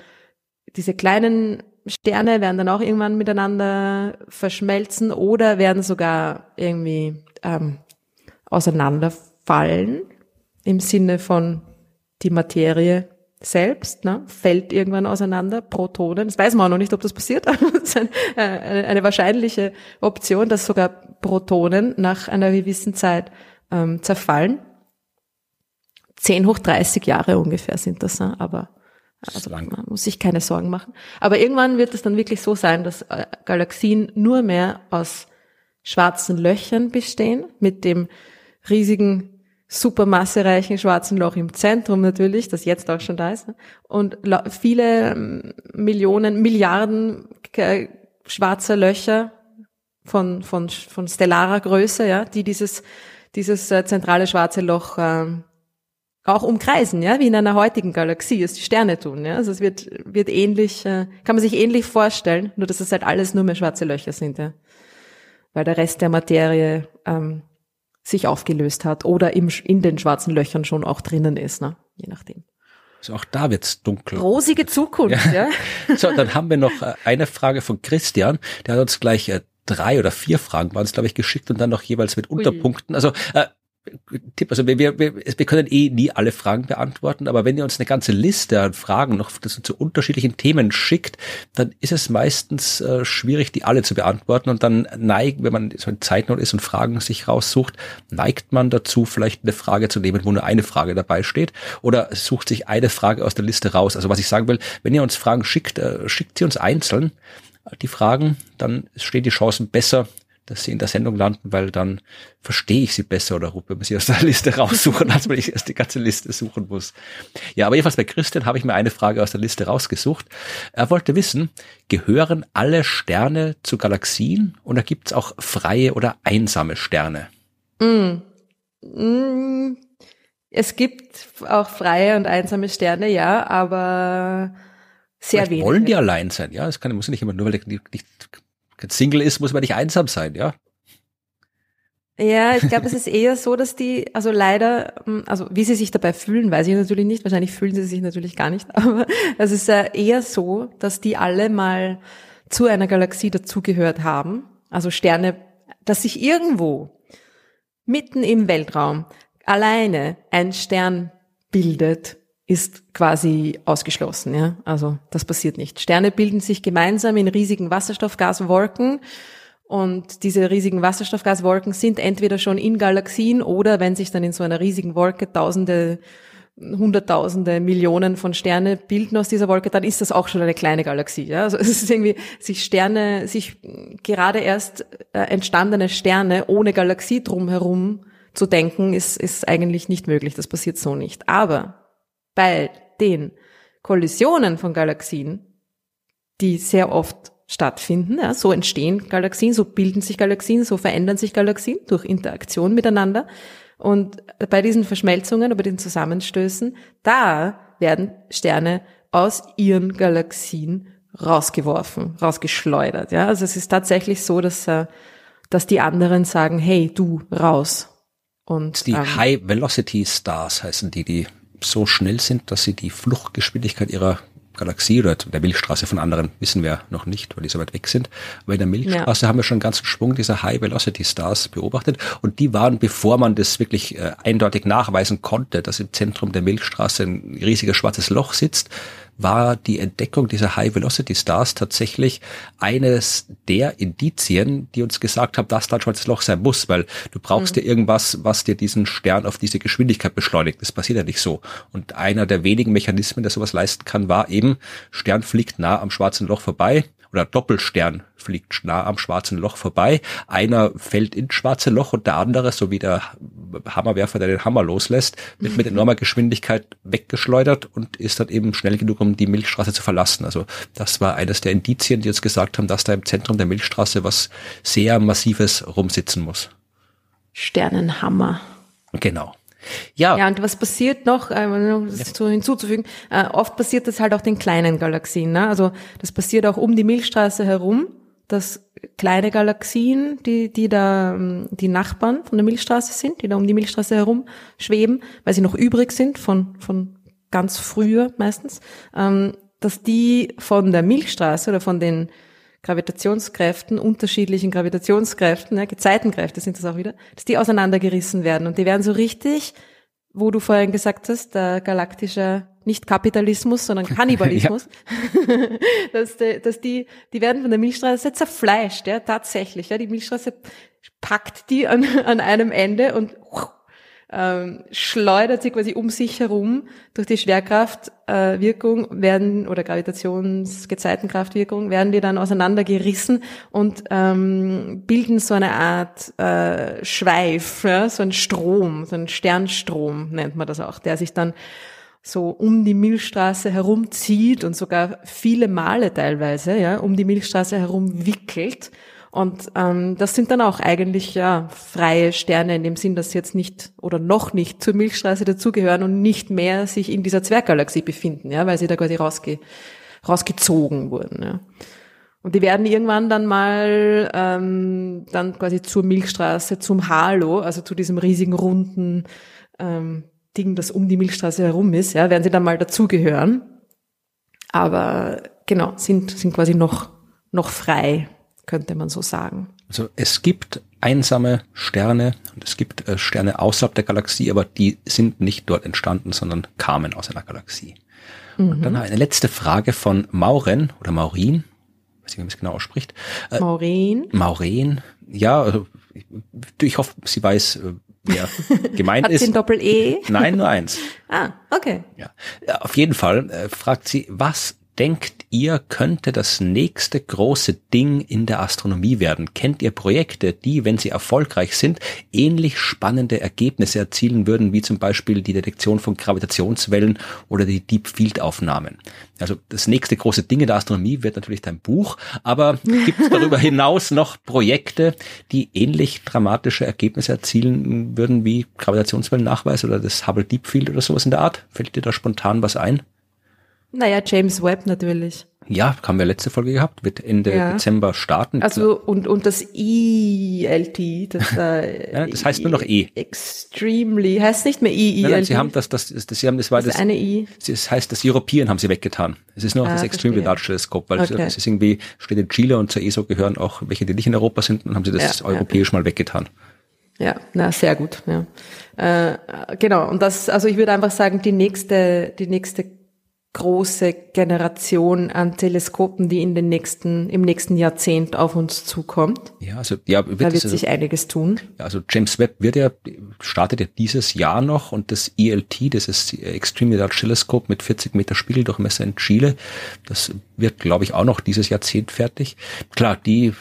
diese kleinen Sterne werden dann auch irgendwann miteinander verschmelzen oder werden sogar irgendwie ähm, auseinanderfallen im Sinne von die Materie selbst ne, fällt irgendwann auseinander, Protonen. Das weiß man auch noch nicht, ob das passiert, [laughs] aber das ist äh, eine, eine wahrscheinliche Option, dass sogar Protonen nach einer gewissen Zeit ähm, zerfallen. 10 hoch 30 Jahre ungefähr sind das, ne? aber also man muss sich keine Sorgen machen. Aber irgendwann wird es dann wirklich so sein, dass äh, Galaxien nur mehr aus schwarzen Löchern bestehen, mit dem riesigen, supermassereichen schwarzen Loch im Zentrum natürlich, das jetzt auch schon da ist, ne? und viele ähm, Millionen, Milliarden schwarzer Löcher von, von, von stellarer Größe, ja, die dieses, dieses äh, zentrale schwarze Loch ähm, auch umkreisen, ja, wie in einer heutigen Galaxie es die Sterne tun, ja. Also es wird, wird ähnlich, äh, kann man sich ähnlich vorstellen, nur dass es halt alles nur mehr schwarze Löcher sind, ja. Weil der Rest der Materie ähm, sich aufgelöst hat oder im, in den schwarzen Löchern schon auch drinnen ist, ne? je nachdem. Also auch da wird's dunkel. Rosige Zukunft, ja. ja. [laughs] So, dann haben wir noch äh, eine Frage von Christian. Der hat uns gleich äh, drei oder vier Fragen waren es, glaube ich, geschickt und dann noch jeweils mit Unterpunkten. Also äh, Tipp, also wir, wir, wir, können eh nie alle Fragen beantworten, aber wenn ihr uns eine ganze Liste an Fragen noch zu unterschiedlichen Themen schickt, dann ist es meistens äh, schwierig, die alle zu beantworten und dann neigt, wenn man so in Zeitnot ist und Fragen sich raussucht, neigt man dazu, vielleicht eine Frage zu nehmen, wo nur eine Frage dabei steht oder sucht sich eine Frage aus der Liste raus. Also was ich sagen will, wenn ihr uns Fragen schickt, äh, schickt sie uns einzeln, die Fragen, dann stehen die Chancen besser, dass sie in der Sendung landen, weil dann verstehe ich sie besser oder wenn man sie aus der [laughs] Liste raussuchen, als wenn ich erst die ganze Liste suchen muss. Ja, aber jedenfalls bei Christian habe ich mir eine Frage aus der Liste rausgesucht. Er wollte wissen, gehören alle Sterne zu Galaxien oder gibt es auch freie oder einsame Sterne? Mm. Mm. Es gibt auch freie und einsame Sterne, ja, aber sehr wenig. Wollen die allein sein, ja? Das kann, muss nicht immer nur, weil die nicht Single ist, muss man nicht einsam sein, ja? Ja, ich glaube, es ist eher so, dass die, also leider, hm, also wie sie sich dabei fühlen, weiß ich natürlich nicht. Wahrscheinlich fühlen sie sich natürlich gar nicht. [laughs] Aber es ist eher so, dass die alle mal zu einer Galaxie dazugehört haben. Also Sterne, dass sich irgendwo mitten im Weltraum alleine ein Stern bildet, ist quasi ausgeschlossen. Ja? Also das passiert nicht. Sterne bilden sich gemeinsam in riesigen Wasserstoffgaswolken und diese riesigen Wasserstoffgaswolken sind entweder schon in Galaxien oder wenn sich dann in so einer riesigen Wolke tausende, hunderttausende, Millionen von Sterne bilden aus dieser Wolke, dann ist das auch schon eine kleine Galaxie. Ja? Also [laughs] es ist irgendwie, sich Sterne, sich gerade erst äh, entstandene Sterne ohne Galaxie drumherum zu denken, ist, ist eigentlich nicht möglich. Das passiert so nicht. Aber bei den Kollisionen von Galaxien, die sehr oft stattfinden. Ja, so entstehen Galaxien, so bilden sich Galaxien, so verändern sich Galaxien durch Interaktion miteinander. Und bei diesen Verschmelzungen, bei diesen Zusammenstößen, da werden Sterne aus ihren Galaxien rausgeworfen, rausgeschleudert. Ja, also es ist tatsächlich so, dass, äh, dass die anderen sagen, hey, du, raus. Und, die ähm, High Velocity Stars heißen die, die so schnell sind, dass sie die Fluchtgeschwindigkeit ihrer Galaxie oder der Milchstraße von anderen wissen wir noch nicht, weil die so weit weg sind. Aber in der Milchstraße ja. haben wir schon einen ganzen Schwung dieser High Velocity Stars beobachtet und die waren, bevor man das wirklich äh, eindeutig nachweisen konnte, dass im Zentrum der Milchstraße ein riesiges schwarzes Loch sitzt, war die Entdeckung dieser High Velocity Stars tatsächlich eines der Indizien, die uns gesagt haben, dass da ein schwarzes Loch sein muss, weil du brauchst mhm. ja irgendwas, was dir diesen Stern auf diese Geschwindigkeit beschleunigt. Das passiert ja nicht so. Und einer der wenigen Mechanismen, der sowas leisten kann, war eben, Stern fliegt nah am schwarzen Loch vorbei oder Doppelstern fliegt nah am schwarzen Loch vorbei. Einer fällt ins schwarze Loch und der andere, so wie der Hammerwerfer, der den Hammer loslässt, wird mit [laughs] enormer Geschwindigkeit weggeschleudert und ist dann eben schnell genug, um die Milchstraße zu verlassen. Also das war eines der Indizien, die uns gesagt haben, dass da im Zentrum der Milchstraße was sehr Massives rumsitzen muss. Sternenhammer. Genau. Ja. Ja, und was passiert noch, äh, das so hinzuzufügen, äh, oft passiert das halt auch den kleinen Galaxien. Ne? Also das passiert auch um die Milchstraße herum, dass kleine Galaxien, die, die da ähm, die Nachbarn von der Milchstraße sind, die da um die Milchstraße herum schweben, weil sie noch übrig sind von, von ganz früher meistens, ähm, dass die von der Milchstraße oder von den Gravitationskräften, unterschiedlichen Gravitationskräften, ja, Gezeitenkräfte sind das auch wieder, dass die auseinandergerissen werden. Und die werden so richtig, wo du vorhin gesagt hast, der galaktische, nicht Kapitalismus, sondern [laughs] Kannibalismus, [laughs] dass, die, dass die, die werden von der Milchstraße zerfleischt, ja, tatsächlich. Ja, die Milchstraße packt die an, an einem Ende und ähm, schleudert sie quasi um sich herum. Durch die Schwerkraftwirkung äh, werden oder Gravitationsgezeitenkraftwirkung werden die dann auseinandergerissen und ähm, bilden so eine Art äh, Schweif, ja, so ein Strom, so ein Sternstrom nennt man das auch, der sich dann so um die Milchstraße herumzieht und sogar viele Male teilweise, ja, um die Milchstraße herum wickelt und ähm, das sind dann auch eigentlich ja freie Sterne in dem Sinn, dass sie jetzt nicht oder noch nicht zur Milchstraße dazugehören und nicht mehr sich in dieser Zwerggalaxie befinden, ja, weil sie da quasi rausge rausgezogen wurden. Ja. Und die werden irgendwann dann mal ähm, dann quasi zur Milchstraße, zum Halo, also zu diesem riesigen runden ähm, Ding, das um die Milchstraße herum ist, ja, werden sie dann mal dazugehören. Aber genau, sind, sind quasi noch, noch frei könnte man so sagen. Also es gibt einsame Sterne und es gibt äh, Sterne außerhalb der Galaxie, aber die sind nicht dort entstanden, sondern kamen aus einer Galaxie. Mhm. Und dann eine letzte Frage von Mauren oder Maurin, weiß nicht, wie man es genau ausspricht. Äh, Maurin. Maurin, ja, also ich, ich hoffe, sie weiß, äh, wer [laughs] gemeint Hat ist. Sie ein Doppel-E? Nein, nur eins. [laughs] ah, okay. Ja. Auf jeden Fall äh, fragt sie, was denkt ihr, könnte das nächste große Ding in der Astronomie werden? Kennt ihr Projekte, die, wenn sie erfolgreich sind, ähnlich spannende Ergebnisse erzielen würden, wie zum Beispiel die Detektion von Gravitationswellen oder die Deep Field Aufnahmen? Also das nächste große Ding in der Astronomie wird natürlich dein Buch, aber [laughs] gibt es darüber hinaus noch Projekte, die ähnlich dramatische Ergebnisse erzielen würden wie Gravitationswellennachweis oder das Hubble Deep Field oder sowas in der Art? Fällt dir da spontan was ein? Naja, James Webb natürlich. Ja, haben wir letzte Folge gehabt, wird Ende ja. Dezember starten. Also und und das ELT, das, äh, [laughs] ja, das heißt nur noch E. Extremely heißt nicht mehr EELT. Nein, nein, sie haben das, das, das, das, sie haben das war das, das eine E. Das heißt, das European haben sie weggetan. Es ist nur noch ah, das Extremely Large Teleskop, weil okay. es ist irgendwie steht in Chile und zur ESO gehören auch welche, die nicht in Europa sind, und haben sie das ja, europäisch ja. mal weggetan. Ja, na sehr gut. Ja. Äh, genau. Und das, also ich würde einfach sagen, die nächste, die nächste große Generation an Teleskopen, die in den nächsten, im nächsten Jahrzehnt auf uns zukommt. Ja, also, ja, wird da wird also, sich einiges tun. Ja, also James Webb wird ja, startet ja dieses Jahr noch und das ELT, das ist Extremely Large Telescope mit 40 Meter Spiegeldurchmesser in Chile, das wird, glaube ich, auch noch dieses Jahrzehnt fertig. Klar, die,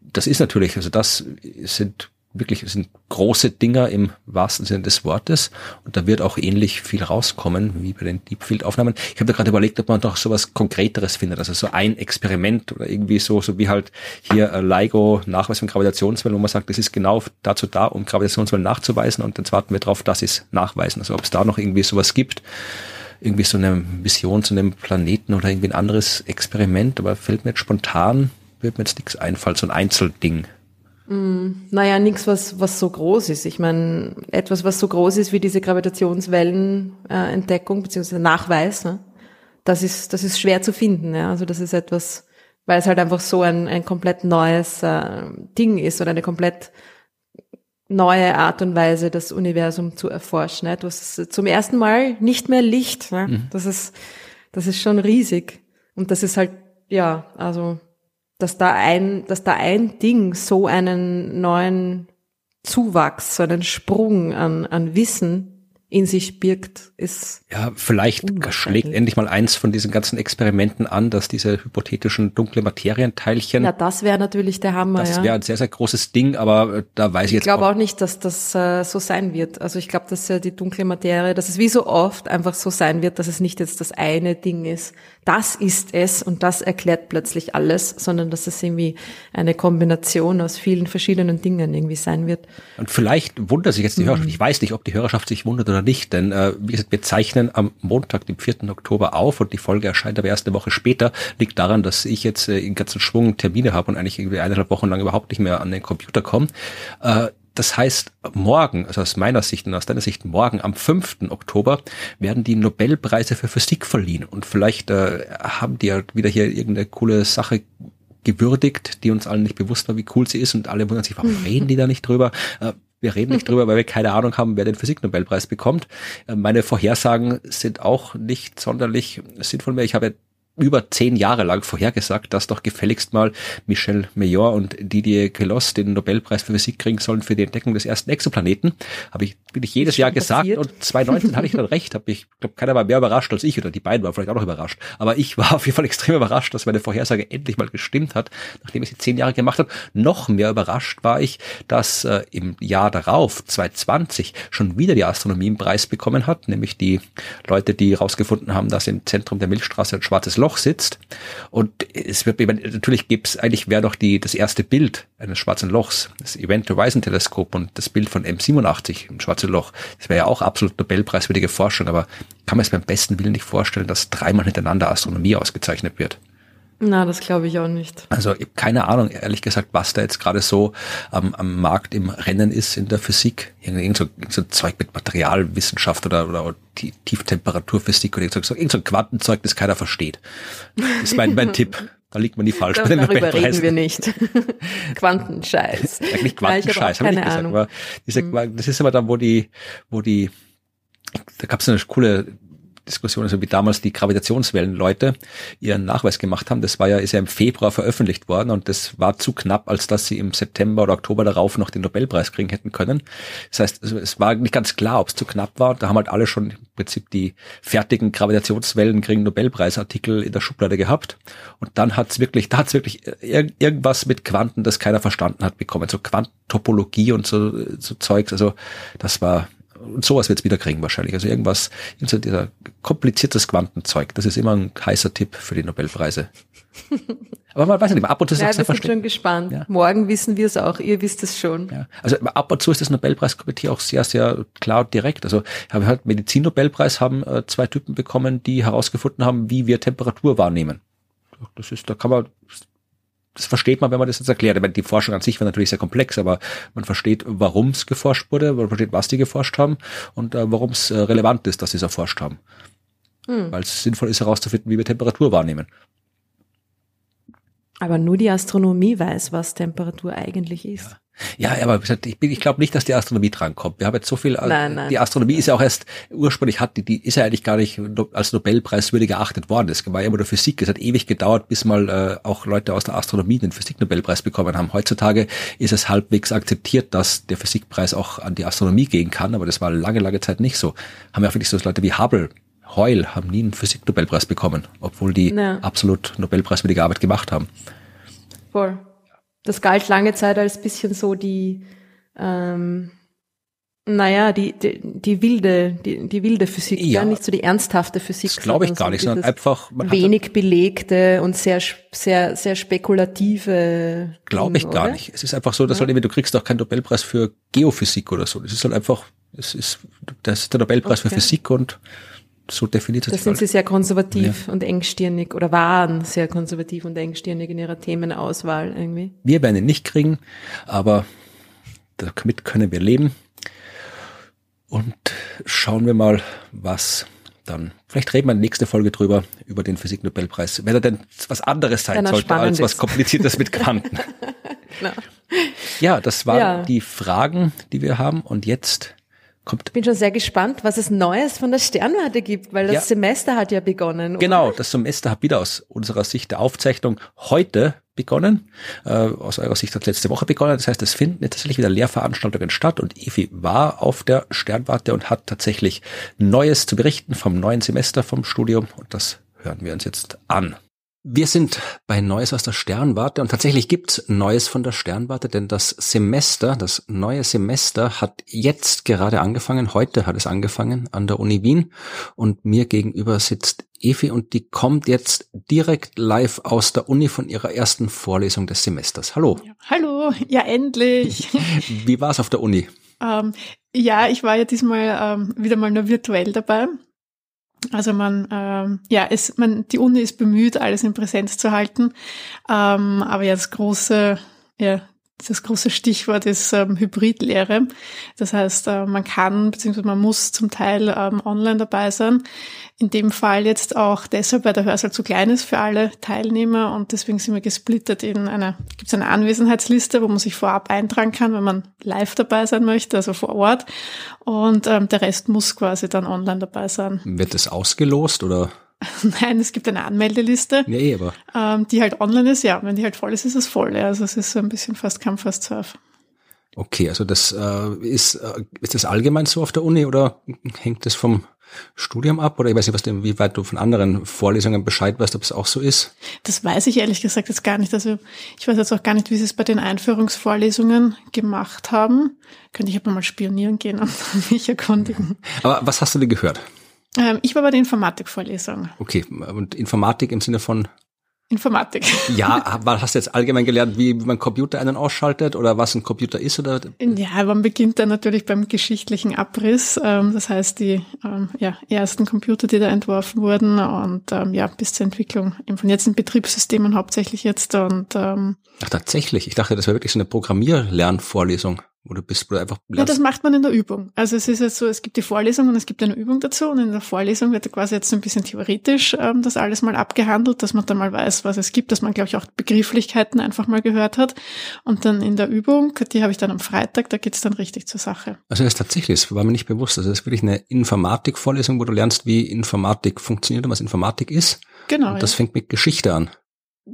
das ist natürlich, also das sind wirklich, sind große Dinger im wahrsten Sinne des Wortes und da wird auch ähnlich viel rauskommen wie bei den Deepfield-Aufnahmen. Ich habe da gerade überlegt, ob man doch sowas Konkreteres findet, also so ein Experiment oder irgendwie so, so wie halt hier äh, LIGO Nachweis von Gravitationswellen, wo man sagt, das ist genau dazu da, um Gravitationswellen nachzuweisen und jetzt warten wir drauf, dass sie es nachweisen. Also ob es da noch irgendwie sowas gibt irgendwie so eine Mission zu einem Planeten oder irgendwie ein anderes Experiment, aber fällt mir jetzt spontan, wird mir jetzt nichts einfallen, so ein Einzelding. Mm, naja, nichts, was, was so groß ist. Ich meine, etwas, was so groß ist wie diese Gravitationswellenentdeckung äh, beziehungsweise Nachweis, ne? das ist, das ist schwer zu finden. Ja? Also das ist etwas, weil es halt einfach so ein, ein komplett neues äh, Ding ist oder eine komplett neue Art und Weise, das Universum zu erforschen. Etwas zum ersten Mal nicht mehr Licht. Ne? Mhm. Das ist, das ist schon riesig. Und das ist halt, ja, also, dass da ein, dass da ein Ding so einen neuen Zuwachs, so einen Sprung an, an Wissen in sich birgt, ist. Ja, vielleicht schlägt endlich mal eins von diesen ganzen Experimenten an, dass diese hypothetischen dunkle Materienteilchen. Ja, das wäre natürlich der Hammer. Das wäre ja. ein sehr, sehr großes Ding, aber äh, da weiß ich, ich jetzt. Ich glaube auch, nicht, dass das äh, so sein wird. Also ich glaube, dass äh, die dunkle Materie, dass es wie so oft einfach so sein wird, dass es nicht jetzt das eine Ding ist. Das ist es und das erklärt plötzlich alles, sondern dass es irgendwie eine Kombination aus vielen verschiedenen Dingen irgendwie sein wird. Und vielleicht wundert sich jetzt die mhm. Hörerschaft. Ich weiß nicht, ob die Hörerschaft sich wundert oder nicht, denn äh, wie gesagt, wir zeichnen am Montag, dem 4. Oktober auf und die Folge erscheint aber erst eine Woche später. Liegt daran, dass ich jetzt äh, in ganzen Schwung Termine habe und eigentlich irgendwie eineinhalb Wochen lang überhaupt nicht mehr an den Computer komme. Äh, das heißt, morgen, also aus meiner Sicht und aus deiner Sicht, morgen am 5. Oktober werden die Nobelpreise für Physik verliehen. Und vielleicht äh, haben die ja wieder hier irgendeine coole Sache gewürdigt, die uns allen nicht bewusst war, wie cool sie ist und alle wundern sich, warum reden die da nicht drüber? Äh, wir reden nicht drüber, weil wir keine Ahnung haben, wer den Physiknobelpreis bekommt. Äh, meine Vorhersagen sind auch nicht sonderlich sinnvoll mehr. Ich habe über zehn Jahre lang vorhergesagt, dass doch gefälligst mal Michel Mayor und Didier Queloz den Nobelpreis für Physik kriegen sollen für die Entdeckung des ersten Exoplaneten. Habe ich, bin ich jedes Jahr gesagt passiert. und 2019 hatte ich dann recht. Hab ich glaube, keiner war mehr überrascht als ich oder die beiden waren vielleicht auch noch überrascht. Aber ich war [laughs] auf jeden Fall extrem überrascht, dass meine Vorhersage endlich mal gestimmt hat, nachdem ich sie zehn Jahre gemacht habe. Noch mehr überrascht war ich, dass äh, im Jahr darauf, 2020, schon wieder die Astronomie einen Preis bekommen hat, nämlich die Leute, die herausgefunden haben, dass im Zentrum der Milchstraße ein schwarzes Loch sitzt. Und es wird, natürlich gibt es, eigentlich wäre doch die, das erste Bild eines schwarzen Lochs, das Event Horizon Teleskop und das Bild von M87 im schwarzen Loch. Das wäre ja auch absolut Nobelpreiswürdige Forschung, aber kann man es beim besten Willen nicht vorstellen, dass dreimal hintereinander Astronomie ausgezeichnet wird. Na, das glaube ich auch nicht. Also ich keine Ahnung, ehrlich gesagt, was da jetzt gerade so am, am Markt im Rennen ist in der Physik. Irgend so, so Zeug mit Materialwissenschaft oder, oder Tieftemperaturphysik oder irgend so, irgend so Quantenzeug, das keiner versteht. Das ist mein, mein Tipp. Da liegt man nie falsch da, bei den Darüber reden wir nicht. [laughs] Quantenscheiß. Eigentlich Quantenscheiß, habe ich gesagt. Ahnung. Aber diese, das ist aber dann, wo die, wo die, da gab es eine coole Diskussion, also wie damals die Gravitationswellenleute ihren Nachweis gemacht haben. Das war ja, ist ja im Februar veröffentlicht worden und das war zu knapp, als dass sie im September oder Oktober darauf noch den Nobelpreis kriegen hätten können. Das heißt, also es war nicht ganz klar, ob es zu knapp war. Da haben halt alle schon im Prinzip die fertigen Gravitationswellen kriegen Nobelpreisartikel in der Schublade gehabt. Und dann hat's wirklich, da hat's wirklich ir irgendwas mit Quanten, das keiner verstanden hat, bekommen. So Quantentopologie und so, so Zeugs. Also das war und sowas wird es wieder kriegen wahrscheinlich. Also irgendwas, so dieser kompliziertes Quantenzeug, das ist immer ein heißer Tipp für die Nobelpreise. [laughs] Aber man weiß ja nicht, ab und zu ist ja, es wir sind schon gespannt. Ja. Morgen wissen wir es auch, ihr wisst es schon. Ja. Also ab und zu ist das Nobelpreiskomitee auch sehr, sehr klar und direkt. Also ich habe halt Medizin-Nobelpreis haben äh, zwei Typen bekommen, die herausgefunden haben, wie wir Temperatur wahrnehmen. Das ist, da kann man das versteht man, wenn man das jetzt erklärt. meine, die Forschung an sich war natürlich sehr komplex, aber man versteht, warum es geforscht wurde, man versteht, was die geforscht haben und äh, warum es äh, relevant ist, dass sie es erforscht haben. Hm. Weil es sinnvoll ist herauszufinden, wie wir Temperatur wahrnehmen. Aber nur die Astronomie weiß, was Temperatur eigentlich ist. Ja. Ja, aber ich, ich glaube nicht, dass die Astronomie drankommt. Wir haben jetzt so viel, äh, nein, nein. die Astronomie ist ja auch erst, ursprünglich hat die, die ist ja eigentlich gar nicht als Nobelpreiswürdig erachtet worden. Das war ja immer nur Physik. Es hat ewig gedauert, bis mal äh, auch Leute aus der Astronomie den Physiknobelpreis bekommen haben. Heutzutage ist es halbwegs akzeptiert, dass der Physikpreis auch an die Astronomie gehen kann, aber das war lange, lange Zeit nicht so. Haben ja wirklich so Leute wie Hubble, Hoyle haben nie einen Physiknobelpreis bekommen, obwohl die ja. absolut Nobelpreiswürdige Arbeit gemacht haben. Voll. Das galt lange Zeit als bisschen so die, ähm, naja, die, die, die wilde, die, die wilde Physik, ja. ja, nicht so die ernsthafte Physik. Das glaube ich gar nicht, sondern einfach wenig belegte und sehr, sehr, sehr spekulative. Glaube ich gar oder? nicht. Es ist einfach so, dass ja. halt, du kriegst auch keinen Nobelpreis für Geophysik oder so. Das ist halt einfach, es ist, das ist der Nobelpreis okay. für Physik und so definiert Das sind sie sehr konservativ ja. und engstirnig oder waren sehr konservativ und engstirnig in ihrer Themenauswahl irgendwie. Wir werden ihn nicht kriegen, aber damit können wir leben. Und schauen wir mal, was dann. Vielleicht reden wir in der nächsten Folge drüber, über den Physiknobelpreis. Wenn er denn was anderes sein sollte als was Kompliziertes mit Quanten. [laughs] ja, das waren ja. die Fragen, die wir haben. Und jetzt kommt. Ich bin schon sehr gespannt, was es Neues von der Sternwarte gibt, weil das ja. Semester hat ja begonnen. Genau, das Semester hat wieder aus unserer Sicht der Aufzeichnung heute begonnen. Äh, aus eurer Sicht hat letzte Woche begonnen. Das heißt, es finden tatsächlich wieder Lehrveranstaltungen statt und Evi war auf der Sternwarte und hat tatsächlich Neues zu berichten vom neuen Semester vom Studium und das hören wir uns jetzt an. Wir sind bei Neues aus der Sternwarte und tatsächlich gibt's Neues von der Sternwarte, denn das Semester, das neue Semester hat jetzt gerade angefangen, heute hat es angefangen an der Uni Wien und mir gegenüber sitzt Evi und die kommt jetzt direkt live aus der Uni von ihrer ersten Vorlesung des Semesters. Hallo. Ja, hallo, ja endlich. Wie war's auf der Uni? Ähm, ja, ich war ja diesmal ähm, wieder mal nur virtuell dabei. Also man, ähm, ja, es, man, die Uni ist bemüht, alles in Präsenz zu halten. Ähm, aber ja, das große, ja, das große Stichwort ist ähm, Hybridlehre. Das heißt, äh, man kann bzw. man muss zum Teil ähm, online dabei sein. In dem Fall jetzt auch deshalb, weil der Hörsaal zu klein ist für alle Teilnehmer und deswegen sind wir gesplittert in einer, gibt es eine Anwesenheitsliste, wo man sich vorab eintragen kann, wenn man live dabei sein möchte, also vor Ort. Und ähm, der Rest muss quasi dann online dabei sein. Wird das ausgelost oder? [laughs] Nein, es gibt eine Anmeldeliste, nee, aber. Ähm, die halt online ist. Ja, wenn die halt voll ist, ist es voll. Ja. Also es ist so ein bisschen fast Kampf, fast Surf. Okay, also das äh, ist, äh, ist das allgemein so auf der Uni oder hängt das vom Studium ab? Oder ich weiß nicht, was du, wie weit du von anderen Vorlesungen Bescheid weißt, ob es auch so ist? Das weiß ich ehrlich gesagt jetzt gar nicht. Also ich weiß jetzt auch gar nicht, wie sie es bei den Einführungsvorlesungen gemacht haben. Könnte ich aber mal spionieren gehen und [laughs] mich erkundigen. Aber was hast du denn gehört? Ähm, ich war bei der Informatikvorlesung. Okay, und Informatik im Sinne von? Informatik. [laughs] Ja, hast du jetzt allgemein gelernt, wie man Computer einen ausschaltet oder was ein Computer ist? Oder? Ja, man beginnt dann natürlich beim geschichtlichen Abriss. Ähm, das heißt, die ähm, ja, ersten Computer, die da entworfen wurden und ähm, ja, bis zur Entwicklung von jetzt in Betriebssystemen hauptsächlich jetzt. Und, Ach, tatsächlich? Ich dachte, das wäre wirklich so eine Programmierlernvorlesung. Oder bist du einfach Ja, das macht man in der Übung. Also es ist jetzt so, es gibt die Vorlesung und es gibt eine Übung dazu und in der Vorlesung wird quasi jetzt so ein bisschen theoretisch ähm, das alles mal abgehandelt, dass man dann mal weiß, was es gibt, dass man, glaube ich, auch Begrifflichkeiten einfach mal gehört hat. Und dann in der Übung, die habe ich dann am Freitag, da geht's dann richtig zur Sache. Also das ist tatsächlich, das war mir nicht bewusst. Also das ist wirklich eine Informatik-Vorlesung, wo du lernst, wie Informatik funktioniert und was Informatik ist. Genau. Und das ja. fängt mit Geschichte an.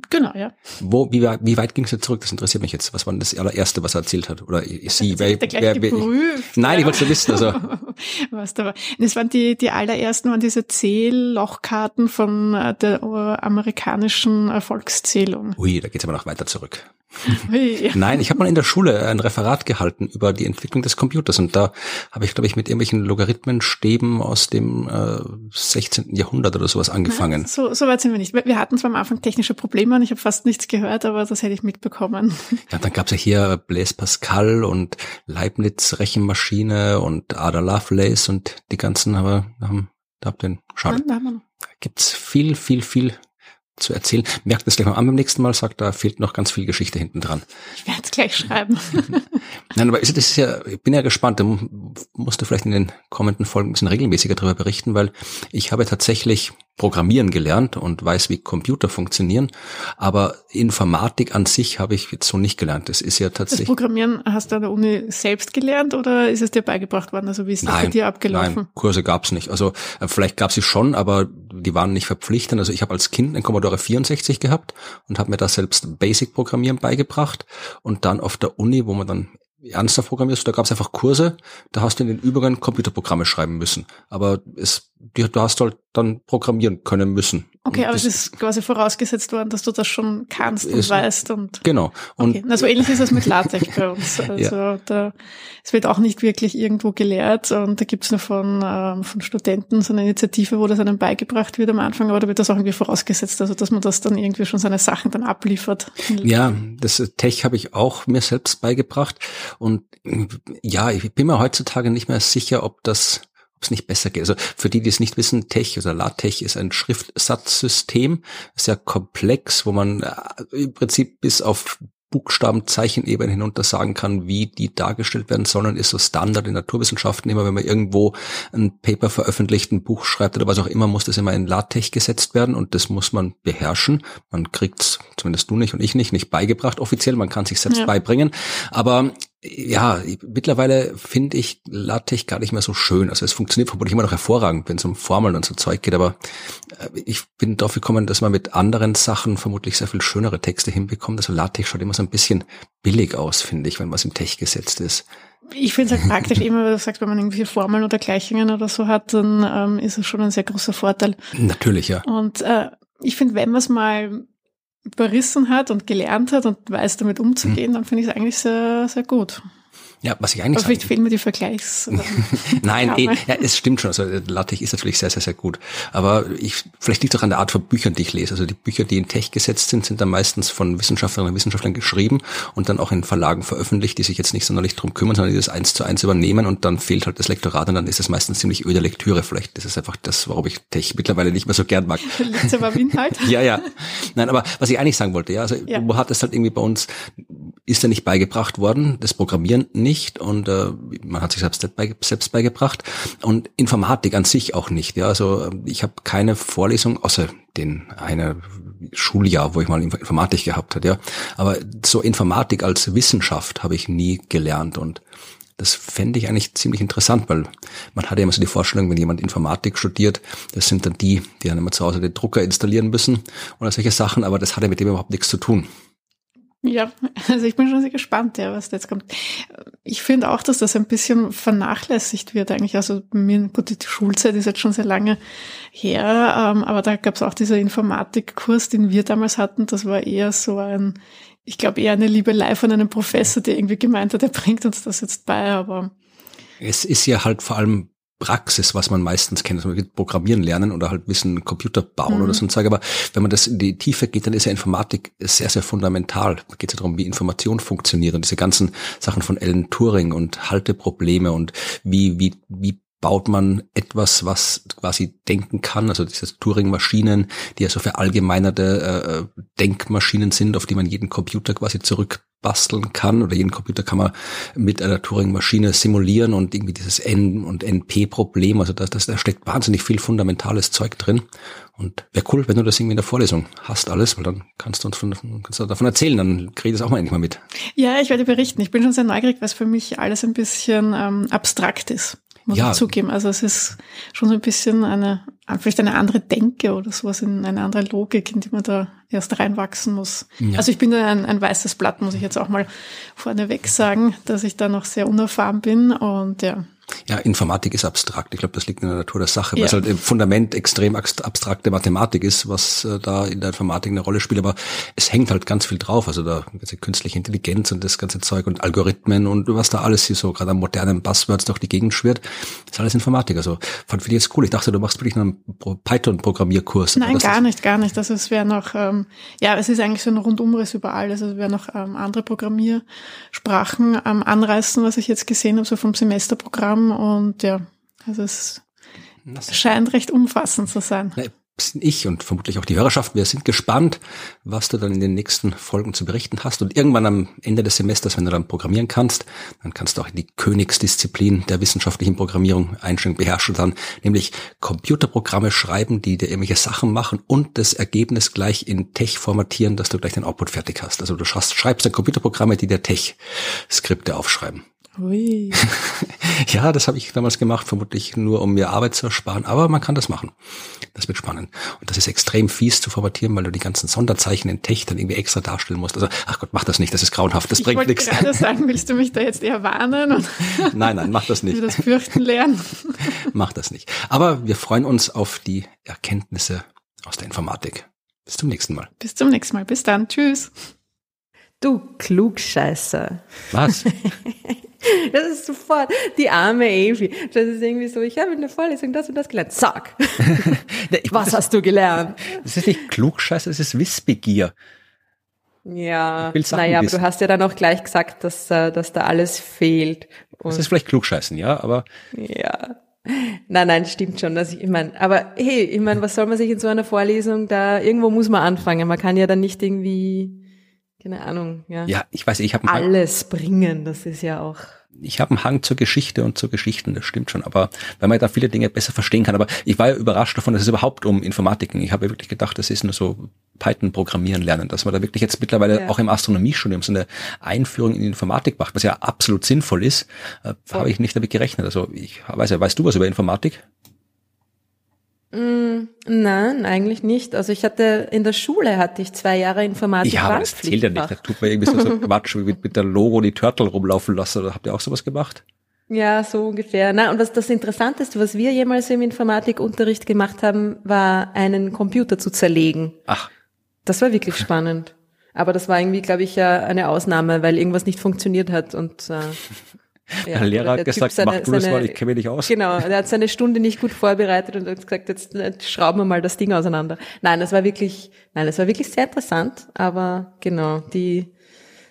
Genau, ja. Wo, wie, wie weit ging es jetzt zurück? Das interessiert mich jetzt. Was war denn das allererste, was er erzählt hat? Oder sie? Wer, wer, wer, geprüft, nein, ja. ich wollte wissen. Also. [laughs] was da war. Das waren die, die allerersten waren diese Zähllochkarten von äh, der amerikanischen Erfolgszählung. Ui, da geht's aber noch weiter zurück. [laughs] Nein, ich habe mal in der Schule ein Referat gehalten über die Entwicklung des Computers und da habe ich, glaube ich, mit irgendwelchen Logarithmenstäben aus dem äh, 16. Jahrhundert oder sowas angefangen. so, so weit sind wir nicht. Wir hatten zwar am Anfang technische Probleme und ich habe fast nichts gehört, aber das hätte ich mitbekommen. Ja, dann gab's ja hier Blaise Pascal und Leibniz Rechenmaschine und Ada Lovelace und die ganzen, aber haben, da habt ihr den Schade. Ja, da gibt's viel, viel, viel zu erzählen. Merkt es gleich mal an beim nächsten Mal, sagt, da fehlt noch ganz viel Geschichte hinten dran. Ich werde es gleich schreiben. [laughs] Nein, aber ist, das ist ja, ich bin ja gespannt, da musst du vielleicht in den kommenden Folgen ein bisschen regelmäßiger darüber berichten, weil ich habe tatsächlich Programmieren gelernt und weiß, wie Computer funktionieren, aber Informatik an sich habe ich jetzt so nicht gelernt. Das ist ja tatsächlich. Das Programmieren hast du an der Uni selbst gelernt oder ist es dir beigebracht worden? Also wie ist das nein, bei dir abgelaufen? Nein, Kurse gab's nicht. Also äh, vielleicht gab sie schon, aber die waren nicht verpflichtend. Also ich habe als Kind einen Commodore 64 gehabt und habe mir da selbst Basic-Programmieren beigebracht und dann auf der Uni, wo man dann ernster programmierst, da gab es einfach Kurse, da hast du in den Übungen Computerprogramme schreiben müssen. Aber es du hast halt dann programmieren können müssen. Okay, und aber es ist quasi vorausgesetzt worden, dass du das schon kannst und weißt und. Genau. Und okay. Also ähnlich ist es mit LaTeX bei uns. [laughs] Also ja. da, es wird auch nicht wirklich irgendwo gelehrt und da gibt's nur von, ähm, von Studenten so eine Initiative, wo das einem beigebracht wird am Anfang, aber da wird das auch irgendwie vorausgesetzt, also dass man das dann irgendwie schon seine Sachen dann abliefert. Ja, das Tech habe ich auch mir selbst beigebracht und ja, ich bin mir heutzutage nicht mehr sicher, ob das ob es nicht besser geht. Also für die, die es nicht wissen, Tech oder LaTeX ist ein Schriftsatzsystem, sehr komplex, wo man äh, im Prinzip bis auf Buchstaben, Zeichenebene hinunter sagen kann, wie die dargestellt werden sollen, ist so Standard in Naturwissenschaften. Immer wenn man irgendwo ein Paper veröffentlicht, ein Buch schreibt oder was auch immer, muss das immer in LaTeX gesetzt werden und das muss man beherrschen. Man kriegt's, zumindest du nicht und ich nicht, nicht beigebracht offiziell. Man kann sich selbst ja. beibringen. Aber ja, mittlerweile finde ich LaTeX gar nicht mehr so schön. Also es funktioniert vermutlich immer noch hervorragend, wenn es um Formeln und so Zeug geht, aber äh, ich bin darauf gekommen, dass man mit anderen Sachen vermutlich sehr viel schönere Texte hinbekommt. Also LaTeX schaut immer so ein bisschen billig aus, finde ich, wenn was im Tech gesetzt ist. Ich finde es halt praktisch [laughs] immer, wenn du sagst, wenn man irgendwelche Formeln oder Gleichungen oder so hat, dann ähm, ist es schon ein sehr großer Vorteil. Natürlich, ja. Und äh, ich finde, wenn man es mal überrissen hat und gelernt hat und weiß damit umzugehen, mhm. dann finde ich es eigentlich sehr, sehr gut. Ja, was ich eigentlich Aber vielleicht fehlen mir die Vergleichs. [laughs] Nein, eh, ja, es stimmt schon. Also LaTeX ist natürlich sehr, sehr, sehr gut. Aber ich, vielleicht liegt es auch an der Art von Büchern, die ich lese. Also die Bücher, die in Tech gesetzt sind, sind dann meistens von Wissenschaftlerinnen und Wissenschaftlern geschrieben und dann auch in Verlagen veröffentlicht, die sich jetzt nicht sonderlich drum kümmern, sondern die das eins zu eins übernehmen und dann fehlt halt das Lektorat und dann ist es meistens ziemlich öde Lektüre. Vielleicht ist es einfach das, warum ich Tech mittlerweile nicht mehr so gern mag. Liegt aber Inhalt. ja, ja. Nein, aber was ich eigentlich sagen wollte, ja, also ja. wo hat es halt irgendwie bei uns, ist ja nicht beigebracht worden, das Programmieren nicht nicht und äh, man hat sich selbst, selbst beigebracht und Informatik an sich auch nicht. Ja, also ich habe keine Vorlesung außer den eine Schuljahr, wo ich mal Informatik gehabt hat. Ja, aber so Informatik als Wissenschaft habe ich nie gelernt und das fände ich eigentlich ziemlich interessant, weil man hat ja immer so die Vorstellung, wenn jemand Informatik studiert, das sind dann die, die dann immer zu Hause den Drucker installieren müssen oder solche Sachen, aber das hat ja mit dem überhaupt nichts zu tun. Ja, also ich bin schon sehr gespannt, ja, was da jetzt kommt. Ich finde auch, dass das ein bisschen vernachlässigt wird eigentlich. Also mir, gut, die Schulzeit ist jetzt schon sehr lange her, ähm, aber da gab es auch dieser Informatikkurs, den wir damals hatten. Das war eher so ein, ich glaube eher eine Liebelei von einem Professor, der irgendwie gemeint hat, er bringt uns das jetzt bei, aber es ist ja halt vor allem Praxis, was man meistens kennt. Also man wird Programmieren lernen oder halt Wissen Computer bauen mhm. oder so ein Zeug. Aber wenn man das in die Tiefe geht, dann ist ja Informatik sehr, sehr fundamental. Da geht es ja darum, wie Information funktioniert und diese ganzen Sachen von Alan Turing und Halteprobleme und wie, wie, wie baut man etwas, was quasi denken kann, also diese Turing-Maschinen, die ja so verallgemeinerte äh, Denkmaschinen sind, auf die man jeden Computer quasi zurück basteln kann oder jeden Computer kann man mit einer Turing-Maschine simulieren und irgendwie dieses N- und NP-Problem, also da, das, da steckt wahnsinnig viel fundamentales Zeug drin und wäre cool, wenn du das irgendwie in der Vorlesung hast alles, weil dann kannst du uns von, kannst du davon erzählen, dann kriege ich das auch mal endlich mal mit. Ja, ich werde berichten. Ich bin schon sehr neugierig, es für mich alles ein bisschen ähm, abstrakt ist muss ja. ich zugeben. Also es ist schon so ein bisschen eine, vielleicht eine andere Denke oder sowas, in eine andere Logik, in die man da erst reinwachsen muss. Ja. Also ich bin ein, ein weißes Blatt, muss ich jetzt auch mal vorneweg sagen, dass ich da noch sehr unerfahren bin und ja, ja, Informatik ist abstrakt. Ich glaube, das liegt in der Natur der Sache, weil ja. es halt im Fundament extrem abstrakte Mathematik ist, was äh, da in der Informatik eine Rolle spielt. Aber es hängt halt ganz viel drauf. Also da ganze künstliche Intelligenz und das ganze Zeug und Algorithmen und was da alles hier so gerade an modernen Buzzwords durch die Gegend schwirrt, ist alles Informatik. Also fand ich jetzt cool. Ich dachte, du machst wirklich einen Python-Programmierkurs. Nein, gar nicht, gar nicht. Also es wäre noch, ähm, ja, es ist eigentlich so ein Rundumriss überall. Also es wäre noch ähm, andere Programmiersprachen ähm, anreißen, was ich jetzt gesehen habe, so vom Semesterprogramm und ja, also es das scheint recht umfassend zu sein. Ich und vermutlich auch die Hörerschaft, wir sind gespannt, was du dann in den nächsten Folgen zu berichten hast. Und irgendwann am Ende des Semesters, wenn du dann programmieren kannst, dann kannst du auch in die Königsdisziplin der wissenschaftlichen Programmierung einsteigen, beherrschen dann, nämlich Computerprogramme schreiben, die dir irgendwelche Sachen machen und das Ergebnis gleich in Tech formatieren, dass du gleich den Output fertig hast. Also du schreibst dann Computerprogramme, die dir Tech-Skripte aufschreiben. Ui. [laughs] ja, das habe ich damals gemacht, vermutlich nur, um mir Arbeit zu ersparen, aber man kann das machen. Das wird spannend. Und das ist extrem fies zu formatieren, weil du die ganzen Sonderzeichen in Tech dann irgendwie extra darstellen musst. Also, ach Gott, mach das nicht, das ist grauenhaft, das ich bringt nichts. Ich wollte gerade [laughs] sagen, willst du mich da jetzt eher warnen? [laughs] nein, nein, mach das nicht. Wir das fürchten lernen. mach das nicht. Aber wir freuen uns auf die Erkenntnisse aus der Informatik. Bis zum nächsten Mal. Bis zum nächsten Mal. Bis dann. Tschüss. Du Klugscheißer. Was? [laughs] Das ist sofort die arme Evi. Das ist irgendwie so, ich habe in der Vorlesung das und das gelernt. Sag. [laughs] Was hast du gelernt? Das ist nicht Klugscheißer, das ist Wissbegier. Ja, naja, aber du hast ja dann auch gleich gesagt, dass, äh, dass da alles fehlt. Und das ist vielleicht Klugscheißen, ja, aber. Ja. Nein, nein, stimmt schon. Dass ich, ich meine, aber hey, ich meine, was soll man sich in so einer Vorlesung da, irgendwo muss man anfangen. Man kann ja dann nicht irgendwie keine Ahnung, ja. Ja, ich weiß, ich habe alles bringen, das ist ja auch. Ich habe einen Hang zur Geschichte und zur Geschichten, das stimmt schon, aber weil man da viele Dinge besser verstehen kann. Aber ich war ja überrascht davon, dass es überhaupt um Informatik ging. Ich habe ja wirklich gedacht, das ist nur so Python programmieren lernen, dass man da wirklich jetzt mittlerweile ja. auch im Astronomiestudium so eine Einführung in Informatik macht, was ja absolut sinnvoll ist, äh, habe ich nicht damit gerechnet. Also ich weiß ja, weißt du was über Informatik? Mm, nein, eigentlich nicht. Also ich hatte in der Schule hatte ich zwei Jahre Informatik. Ja, aber das zählt ja nicht. Da tut man irgendwie so, so [laughs] Quatsch wie mit, mit der Logo die Turtle rumlaufen lassen. Oder habt ihr auch sowas gemacht? Ja, so ungefähr. Na, und was das Interessanteste, was wir jemals im Informatikunterricht gemacht haben, war einen Computer zu zerlegen. Ach. Das war wirklich [laughs] spannend. Aber das war irgendwie, glaube ich, eine Ausnahme, weil irgendwas nicht funktioniert hat und äh, ja, der Lehrer hat gesagt, seine, mach du das mal, ich kenne mich nicht aus. Genau, er hat seine Stunde nicht gut vorbereitet und hat gesagt, jetzt, schrauben wir mal das Ding auseinander. Nein, das war wirklich, nein, das war wirklich sehr interessant, aber genau, die,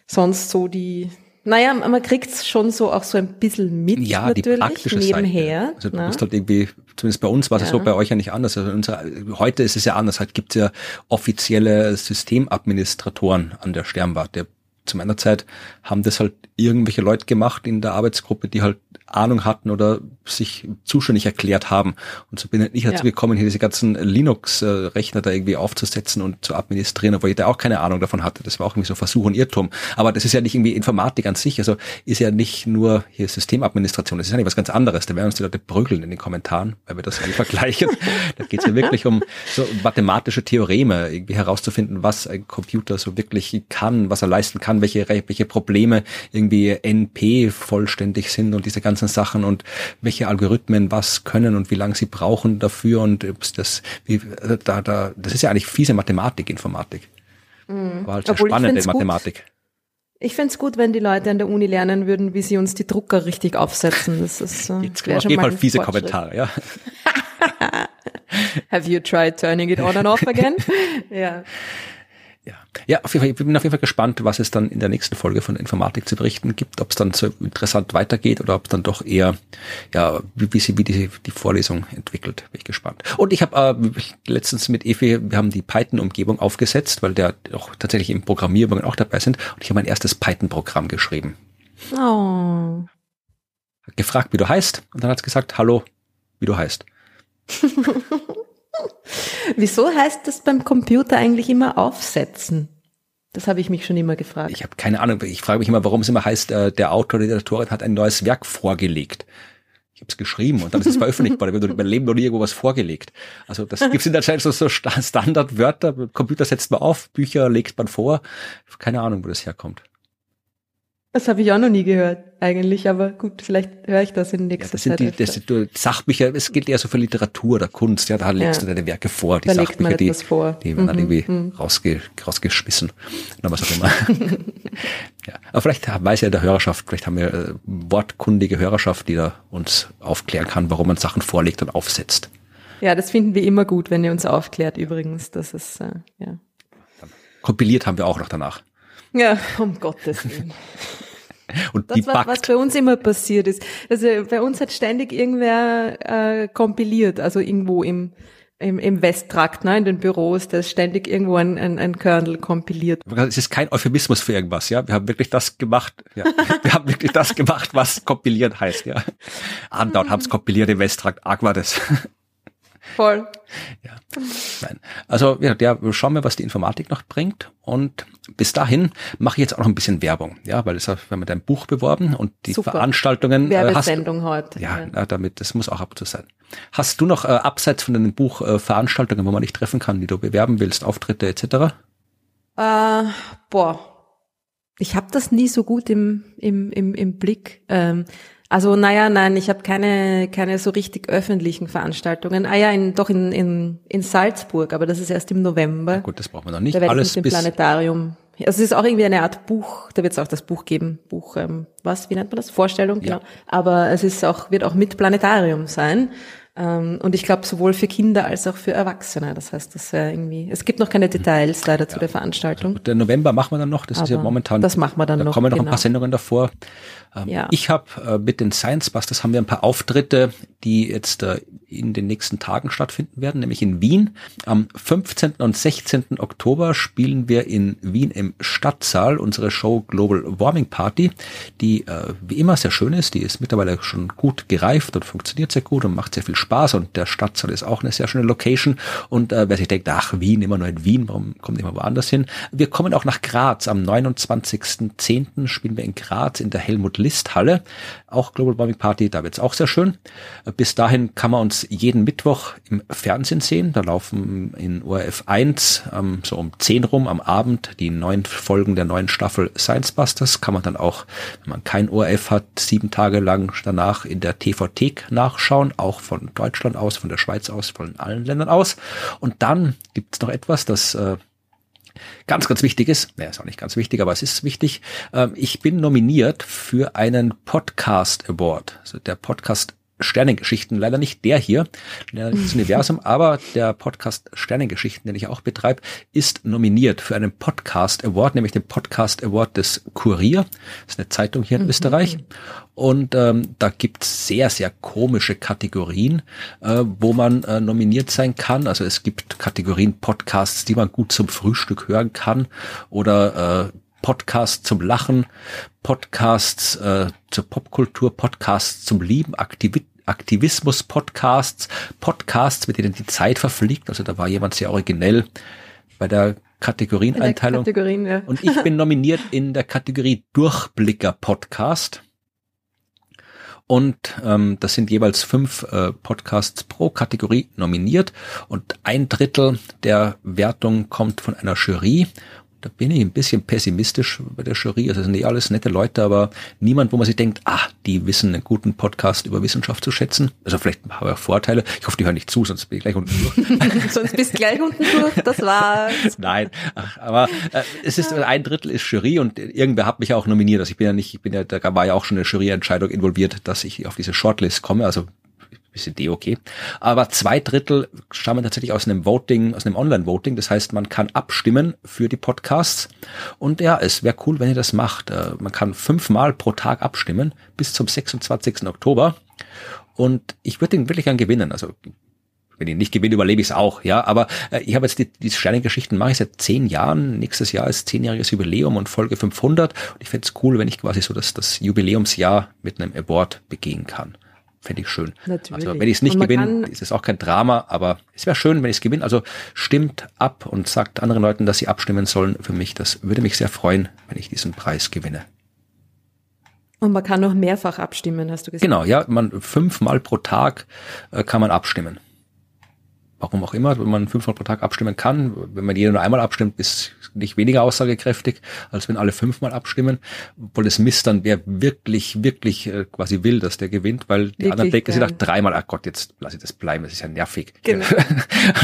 sonst so die, naja, man kriegt's schon so auch so ein bisschen mit ja, natürlich, die nebenher. Seite. Also du musst halt irgendwie, zumindest bei uns war das ja. so, bei euch ja nicht anders. Also unser, heute ist es ja anders. Halt gibt's ja offizielle Systemadministratoren an der Sternwarte zu meiner Zeit haben das halt irgendwelche Leute gemacht in der Arbeitsgruppe, die halt Ahnung hatten oder sich zuständig erklärt haben. Und so bin ich dazu ja. gekommen, hier diese ganzen Linux-Rechner da irgendwie aufzusetzen und zu administrieren, obwohl ich da auch keine Ahnung davon hatte. Das war auch irgendwie so Versuch und Irrtum. Aber das ist ja nicht irgendwie Informatik an sich. Also ist ja nicht nur hier Systemadministration. Das ist ja nicht was ganz anderes. Da werden uns die Leute prügeln in den Kommentaren, weil wir das irgendwie [laughs] vergleichen. da geht es ja wirklich um so mathematische Theoreme, irgendwie herauszufinden, was ein Computer so wirklich kann, was er leisten kann, welche, welche Probleme irgendwie NP vollständig sind und diese ganzen Sachen und welche Algorithmen was können und wie lange sie brauchen dafür und das, wie, da, da, das ist ja eigentlich fiese Mathematik, Informatik. Mhm. Aber halt Obwohl spannende Mathematik. Gut. Ich fände es gut, wenn die Leute an der Uni lernen würden, wie sie uns die Drucker richtig aufsetzen. Das ist äh, Jetzt auf jeden Fall fiese Kommentare, ja. [laughs] Have you tried turning it on and off again? [laughs] ja. Ja, ja auf jeden Fall, ich bin auf jeden Fall gespannt, was es dann in der nächsten Folge von Informatik zu berichten gibt, ob es dann so interessant weitergeht oder ob es dann doch eher, ja, wie, wie, sie, wie die, die Vorlesung entwickelt. Bin ich gespannt. Und ich habe äh, letztens mit Evi, wir haben die Python-Umgebung aufgesetzt, weil der auch tatsächlich im Programmierübungen auch dabei sind. Und ich habe mein erstes Python-Programm geschrieben. Oh. Hat gefragt, wie du heißt, und dann hat es gesagt, hallo, wie du heißt. [laughs] Wieso heißt das beim Computer eigentlich immer aufsetzen? Das habe ich mich schon immer gefragt. Ich habe keine Ahnung. Ich frage mich immer, warum es immer heißt, äh, der Autor, die Autorin hat ein neues Werk vorgelegt. Ich habe es geschrieben und dann ist es veröffentlicht worden. Ich habe mein Leben noch nie irgendwo was vorgelegt. Also das gibt es in der Zeit so, so Standardwörter. Computer setzt man auf, Bücher legt man vor. Keine Ahnung, wo das herkommt. Das habe ich auch noch nie gehört, eigentlich, aber gut, vielleicht höre ich das in nächster ja, das sind Zeit. Die, das sind Sachbücher, es gilt eher so für Literatur oder Kunst, ja, da legst ja. du deine Werke vor, die da Sachbücher, die, die werden mhm. dann irgendwie mhm. rausge, rausgeschmissen. Oder was auch immer. [laughs] ja. Aber vielleicht weiß ja der Hörerschaft, vielleicht haben wir äh, wortkundige Hörerschaft, die da uns aufklären kann, warum man Sachen vorlegt und aufsetzt. Ja, das finden wir immer gut, wenn ihr uns aufklärt, übrigens. Das ist, äh, ja. Kompiliert haben wir auch noch danach. Ja, [laughs] um Gottes Willen. Und das, was, was bei uns immer passiert ist. Also bei uns hat ständig irgendwer äh, kompiliert, also irgendwo im, im, im Westtrakt, ne, in den Büros, da ist ständig irgendwo ein, ein, ein Kernel kompiliert. Es ist kein Euphemismus für irgendwas, ja. Wir haben wirklich das gemacht, ja. [laughs] Wir haben wirklich das gemacht, was kompiliert heißt, ja. Andauernd haben es kompiliert im Westtrakt, arg war das. Voll. Ja. Nein. Also ja, schauen wir, was die Informatik noch bringt. Und bis dahin mache ich jetzt auch noch ein bisschen Werbung. Ja, weil es wir haben dein Buch beworben und die Super. Veranstaltungen. Werbesendung äh, hast, heute. Ja, ja, damit, das muss auch ab und zu sein. Hast du noch äh, abseits von deinem Buch äh, Veranstaltungen, wo man dich treffen kann, die du bewerben willst, Auftritte etc.? Äh, boah. Ich habe das nie so gut im, im, im, im Blick. Ähm, also naja, nein, ich habe keine, keine so richtig öffentlichen Veranstaltungen. Ah ja, in, doch in, in, in Salzburg, aber das ist erst im November. Ja, gut, das braucht man noch nicht. Da Alles mit dem Planetarium. Also es ist auch irgendwie eine Art Buch, da wird es auch das Buch geben. Buch, ähm, was, wie nennt man das? Vorstellung, ja. genau. Aber es ist auch, wird auch mit Planetarium sein. Ähm, und ich glaube sowohl für Kinder als auch für Erwachsene. Das heißt, dass äh, irgendwie, es gibt noch keine Details leider ja. zu der Veranstaltung. Also, der November machen wir dann noch. Das Aber ist ja momentan. Das machen wir dann da noch. kommen noch genau. ein paar Sendungen davor. Ähm, ja. Ich habe äh, mit den Science Busters haben wir ein paar Auftritte, die jetzt äh, in den nächsten Tagen stattfinden werden, nämlich in Wien. Am 15. und 16. Oktober spielen wir in Wien im Stadtsaal unsere Show Global Warming Party, die äh, wie immer sehr schön ist. Die ist mittlerweile schon gut gereift und funktioniert sehr gut und macht sehr viel Spaß. Und der Stadtsaal ist auch eine sehr schöne Location. Und äh, wer sich denkt, ach Wien, immer nur in Wien, warum kommt immer woanders hin? Wir kommen auch nach Graz. Am 29.10. spielen wir in Graz in der Helmut List Halle. Auch Global Warming Party, da wird's auch sehr schön. Bis dahin kann man uns jeden Mittwoch im Fernsehen sehen. Da laufen in ORF 1 ähm, so um 10 rum am Abend die neuen Folgen der neuen Staffel Science Busters. Kann man dann auch, wenn man kein ORF hat, sieben Tage lang danach in der TV-Thek nachschauen, auch von Deutschland aus, von der Schweiz aus, von allen Ländern aus. Und dann gibt's noch etwas, das äh, ganz, ganz wichtig ist, naja, ist auch nicht ganz wichtig, aber es ist wichtig, ähm, ich bin nominiert für einen Podcast Award. Also der Podcast Sternengeschichten, leider nicht der hier, das [laughs] Universum, aber der Podcast Sternengeschichten, den ich auch betreibe, ist nominiert für einen Podcast Award, nämlich den Podcast Award des Kurier. Das ist eine Zeitung hier in mhm. Österreich. Und ähm, da gibt's sehr, sehr komische Kategorien, äh, wo man äh, nominiert sein kann. Also es gibt Kategorien Podcasts, die man gut zum Frühstück hören kann oder äh, Podcasts zum Lachen, Podcasts äh, zur Popkultur, Podcasts zum Lieben, Aktivi Aktivismus-Podcasts, Podcasts, mit denen die Zeit verfliegt. Also da war jemand sehr originell bei der Kategorieneinteilung. Kategorien, ja. Und ich bin [laughs] nominiert in der Kategorie Durchblicker Podcast. Und ähm, das sind jeweils fünf äh, Podcasts pro Kategorie nominiert und ein Drittel der Wertung kommt von einer Jury da bin ich ein bisschen pessimistisch bei der Jury. Also sind die alles nette Leute, aber niemand, wo man sich denkt, ah, die wissen einen guten Podcast über Wissenschaft zu schätzen. Also vielleicht haben wir Vorteile. Ich hoffe, die hören nicht zu, sonst bin ich gleich unten durch. [laughs] sonst bist du gleich unten durch. Das war's. Nein, Ach, aber äh, es ist ein Drittel ist Jury und irgendwer hat mich auch nominiert. Also ich bin ja nicht, ich bin ja, da war ja auch schon eine Juryentscheidung involviert, dass ich auf diese Shortlist komme. Also bisschen D okay. Aber zwei Drittel stammen tatsächlich aus einem Voting, aus einem Online-Voting. Das heißt, man kann abstimmen für die Podcasts. Und ja, es wäre cool, wenn ihr das macht. Äh, man kann fünfmal pro Tag abstimmen bis zum 26. Oktober. Und ich würde ihn wirklich gern gewinnen. Also wenn ich nicht gewinne, überlebe ich es auch, ja. Aber äh, ich habe jetzt die, die Sternengeschichten mache ich seit zehn Jahren. Nächstes Jahr ist zehnjähriges Jubiläum und Folge 500. Und ich fände es cool, wenn ich quasi so das, das Jubiläumsjahr mit einem Award begehen kann. Fände ich schön. Natürlich. Also wenn ich es nicht gewinne, ist es auch kein Drama, aber es wäre schön, wenn ich es gewinne. Also stimmt ab und sagt anderen Leuten, dass sie abstimmen sollen für mich. Das würde mich sehr freuen, wenn ich diesen Preis gewinne. Und man kann noch mehrfach abstimmen, hast du gesagt? Genau, ja, man fünfmal pro Tag äh, kann man abstimmen warum auch immer, wenn man fünfmal pro Tag abstimmen kann. Wenn man jeder nur einmal abstimmt, ist nicht weniger aussagekräftig, als wenn alle fünfmal abstimmen. Obwohl es misst dann, wer wirklich, wirklich äh, quasi will, dass der gewinnt, weil die wirklich, anderen denken sich nach dreimal, ach Gott, jetzt lass ich das bleiben, das ist ja nervig. Genau. das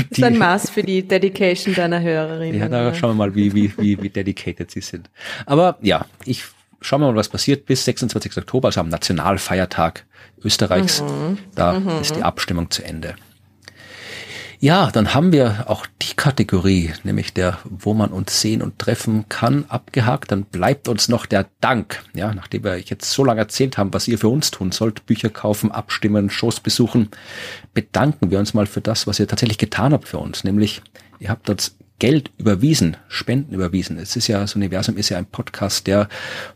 [laughs] ist ein Maß für die Dedication deiner Hörerinnen. Ja, da schauen wir mal, wie, wie, wie, wie dedicated sie sind. Aber ja, ich schauen wir mal, was passiert bis 26. Oktober, also am Nationalfeiertag Österreichs. Mhm. Da mhm. ist die Abstimmung zu Ende. Ja, dann haben wir auch die Kategorie, nämlich der, wo man uns sehen und treffen kann, abgehakt. Dann bleibt uns noch der Dank. Ja, nachdem wir jetzt so lange erzählt haben, was ihr für uns tun sollt, Bücher kaufen, abstimmen, Shows besuchen, bedanken wir uns mal für das, was ihr tatsächlich getan habt für uns. Nämlich, ihr habt uns Geld überwiesen, Spenden überwiesen. Es ist ja, das Universum ist ja ein Podcast, der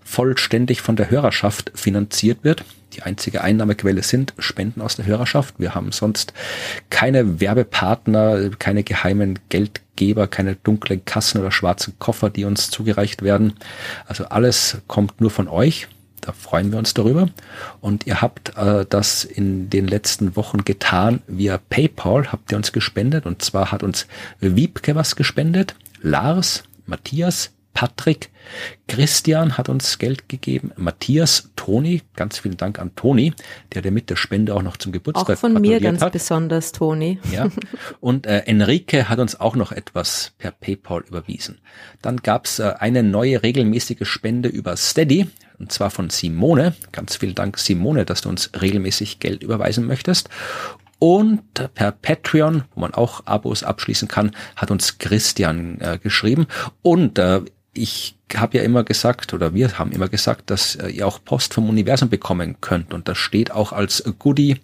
vollständig von der Hörerschaft finanziert wird. Die einzige Einnahmequelle sind Spenden aus der Hörerschaft. Wir haben sonst keine Werbepartner, keine geheimen Geldgeber, keine dunklen Kassen oder schwarzen Koffer, die uns zugereicht werden. Also alles kommt nur von euch. Da freuen wir uns darüber. Und ihr habt äh, das in den letzten Wochen getan via PayPal, habt ihr uns gespendet. Und zwar hat uns Wiebke was gespendet, Lars, Matthias, Patrick, Christian hat uns Geld gegeben, Matthias, Toni, ganz vielen Dank an Toni, der der mit der Spende auch noch zum Geburtstag Auch von mir ganz hat. besonders, Toni. Ja. Und äh, Enrique hat uns auch noch etwas per PayPal überwiesen. Dann gab's äh, eine neue regelmäßige Spende über Steady und zwar von Simone. Ganz vielen Dank, Simone, dass du uns regelmäßig Geld überweisen möchtest. Und per Patreon, wo man auch Abos abschließen kann, hat uns Christian äh, geschrieben. Und äh, ich habe ja immer gesagt, oder wir haben immer gesagt, dass äh, ihr auch Post vom Universum bekommen könnt. Und das steht auch als Goodie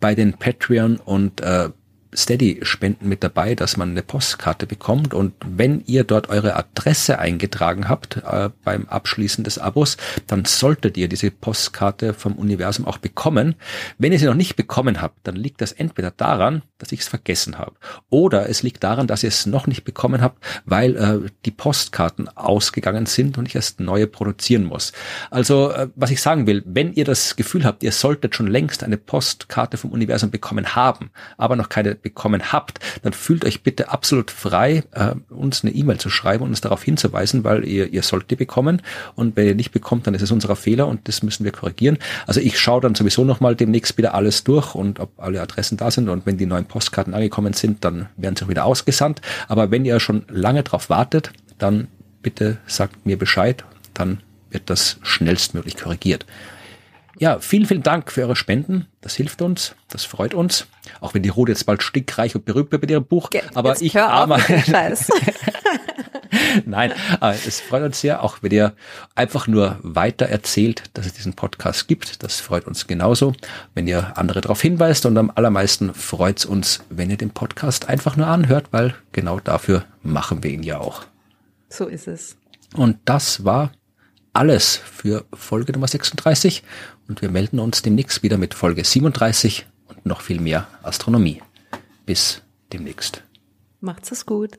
bei den Patreon und äh, Steady-Spenden mit dabei, dass man eine Postkarte bekommt. Und wenn ihr dort eure Adresse eingetragen habt äh, beim Abschließen des Abos, dann solltet ihr diese Postkarte vom Universum auch bekommen. Wenn ihr sie noch nicht bekommen habt, dann liegt das entweder daran, dass ich es vergessen habe, oder es liegt daran, dass ihr es noch nicht bekommen habt, weil äh, die Postkarten ausgegangen sind und ich erst neue produzieren muss. Also, äh, was ich sagen will, wenn ihr das Gefühl habt, ihr solltet schon längst eine Postkarte vom Universum bekommen haben, aber noch keine bekommen habt, dann fühlt euch bitte absolut frei, äh, uns eine E-Mail zu schreiben und uns darauf hinzuweisen, weil ihr, ihr sollt die bekommen. Und wenn ihr nicht bekommt, dann ist es unser Fehler und das müssen wir korrigieren. Also ich schaue dann sowieso nochmal demnächst wieder alles durch und ob alle Adressen da sind. Und wenn die neuen Postkarten angekommen sind, dann werden sie auch wieder ausgesandt. Aber wenn ihr schon lange drauf wartet, dann bitte sagt mir Bescheid, dann wird das schnellstmöglich korrigiert. Ja, vielen, vielen Dank für eure Spenden. Das hilft uns, das freut uns. Auch wenn die Ruth jetzt bald stickreich und berühmt wird mit ihrem Buch. Ge aber jetzt ich. [laughs] Scheiß. [laughs] Nein, aber es freut uns sehr, auch wenn ihr einfach nur weiter erzählt, dass es diesen Podcast gibt. Das freut uns genauso, wenn ihr andere darauf hinweist. Und am allermeisten freut es uns, wenn ihr den Podcast einfach nur anhört, weil genau dafür machen wir ihn ja auch. So ist es. Und das war alles für Folge Nummer 36 und wir melden uns demnächst wieder mit Folge 37 und noch viel mehr Astronomie. Bis demnächst. Macht's es gut.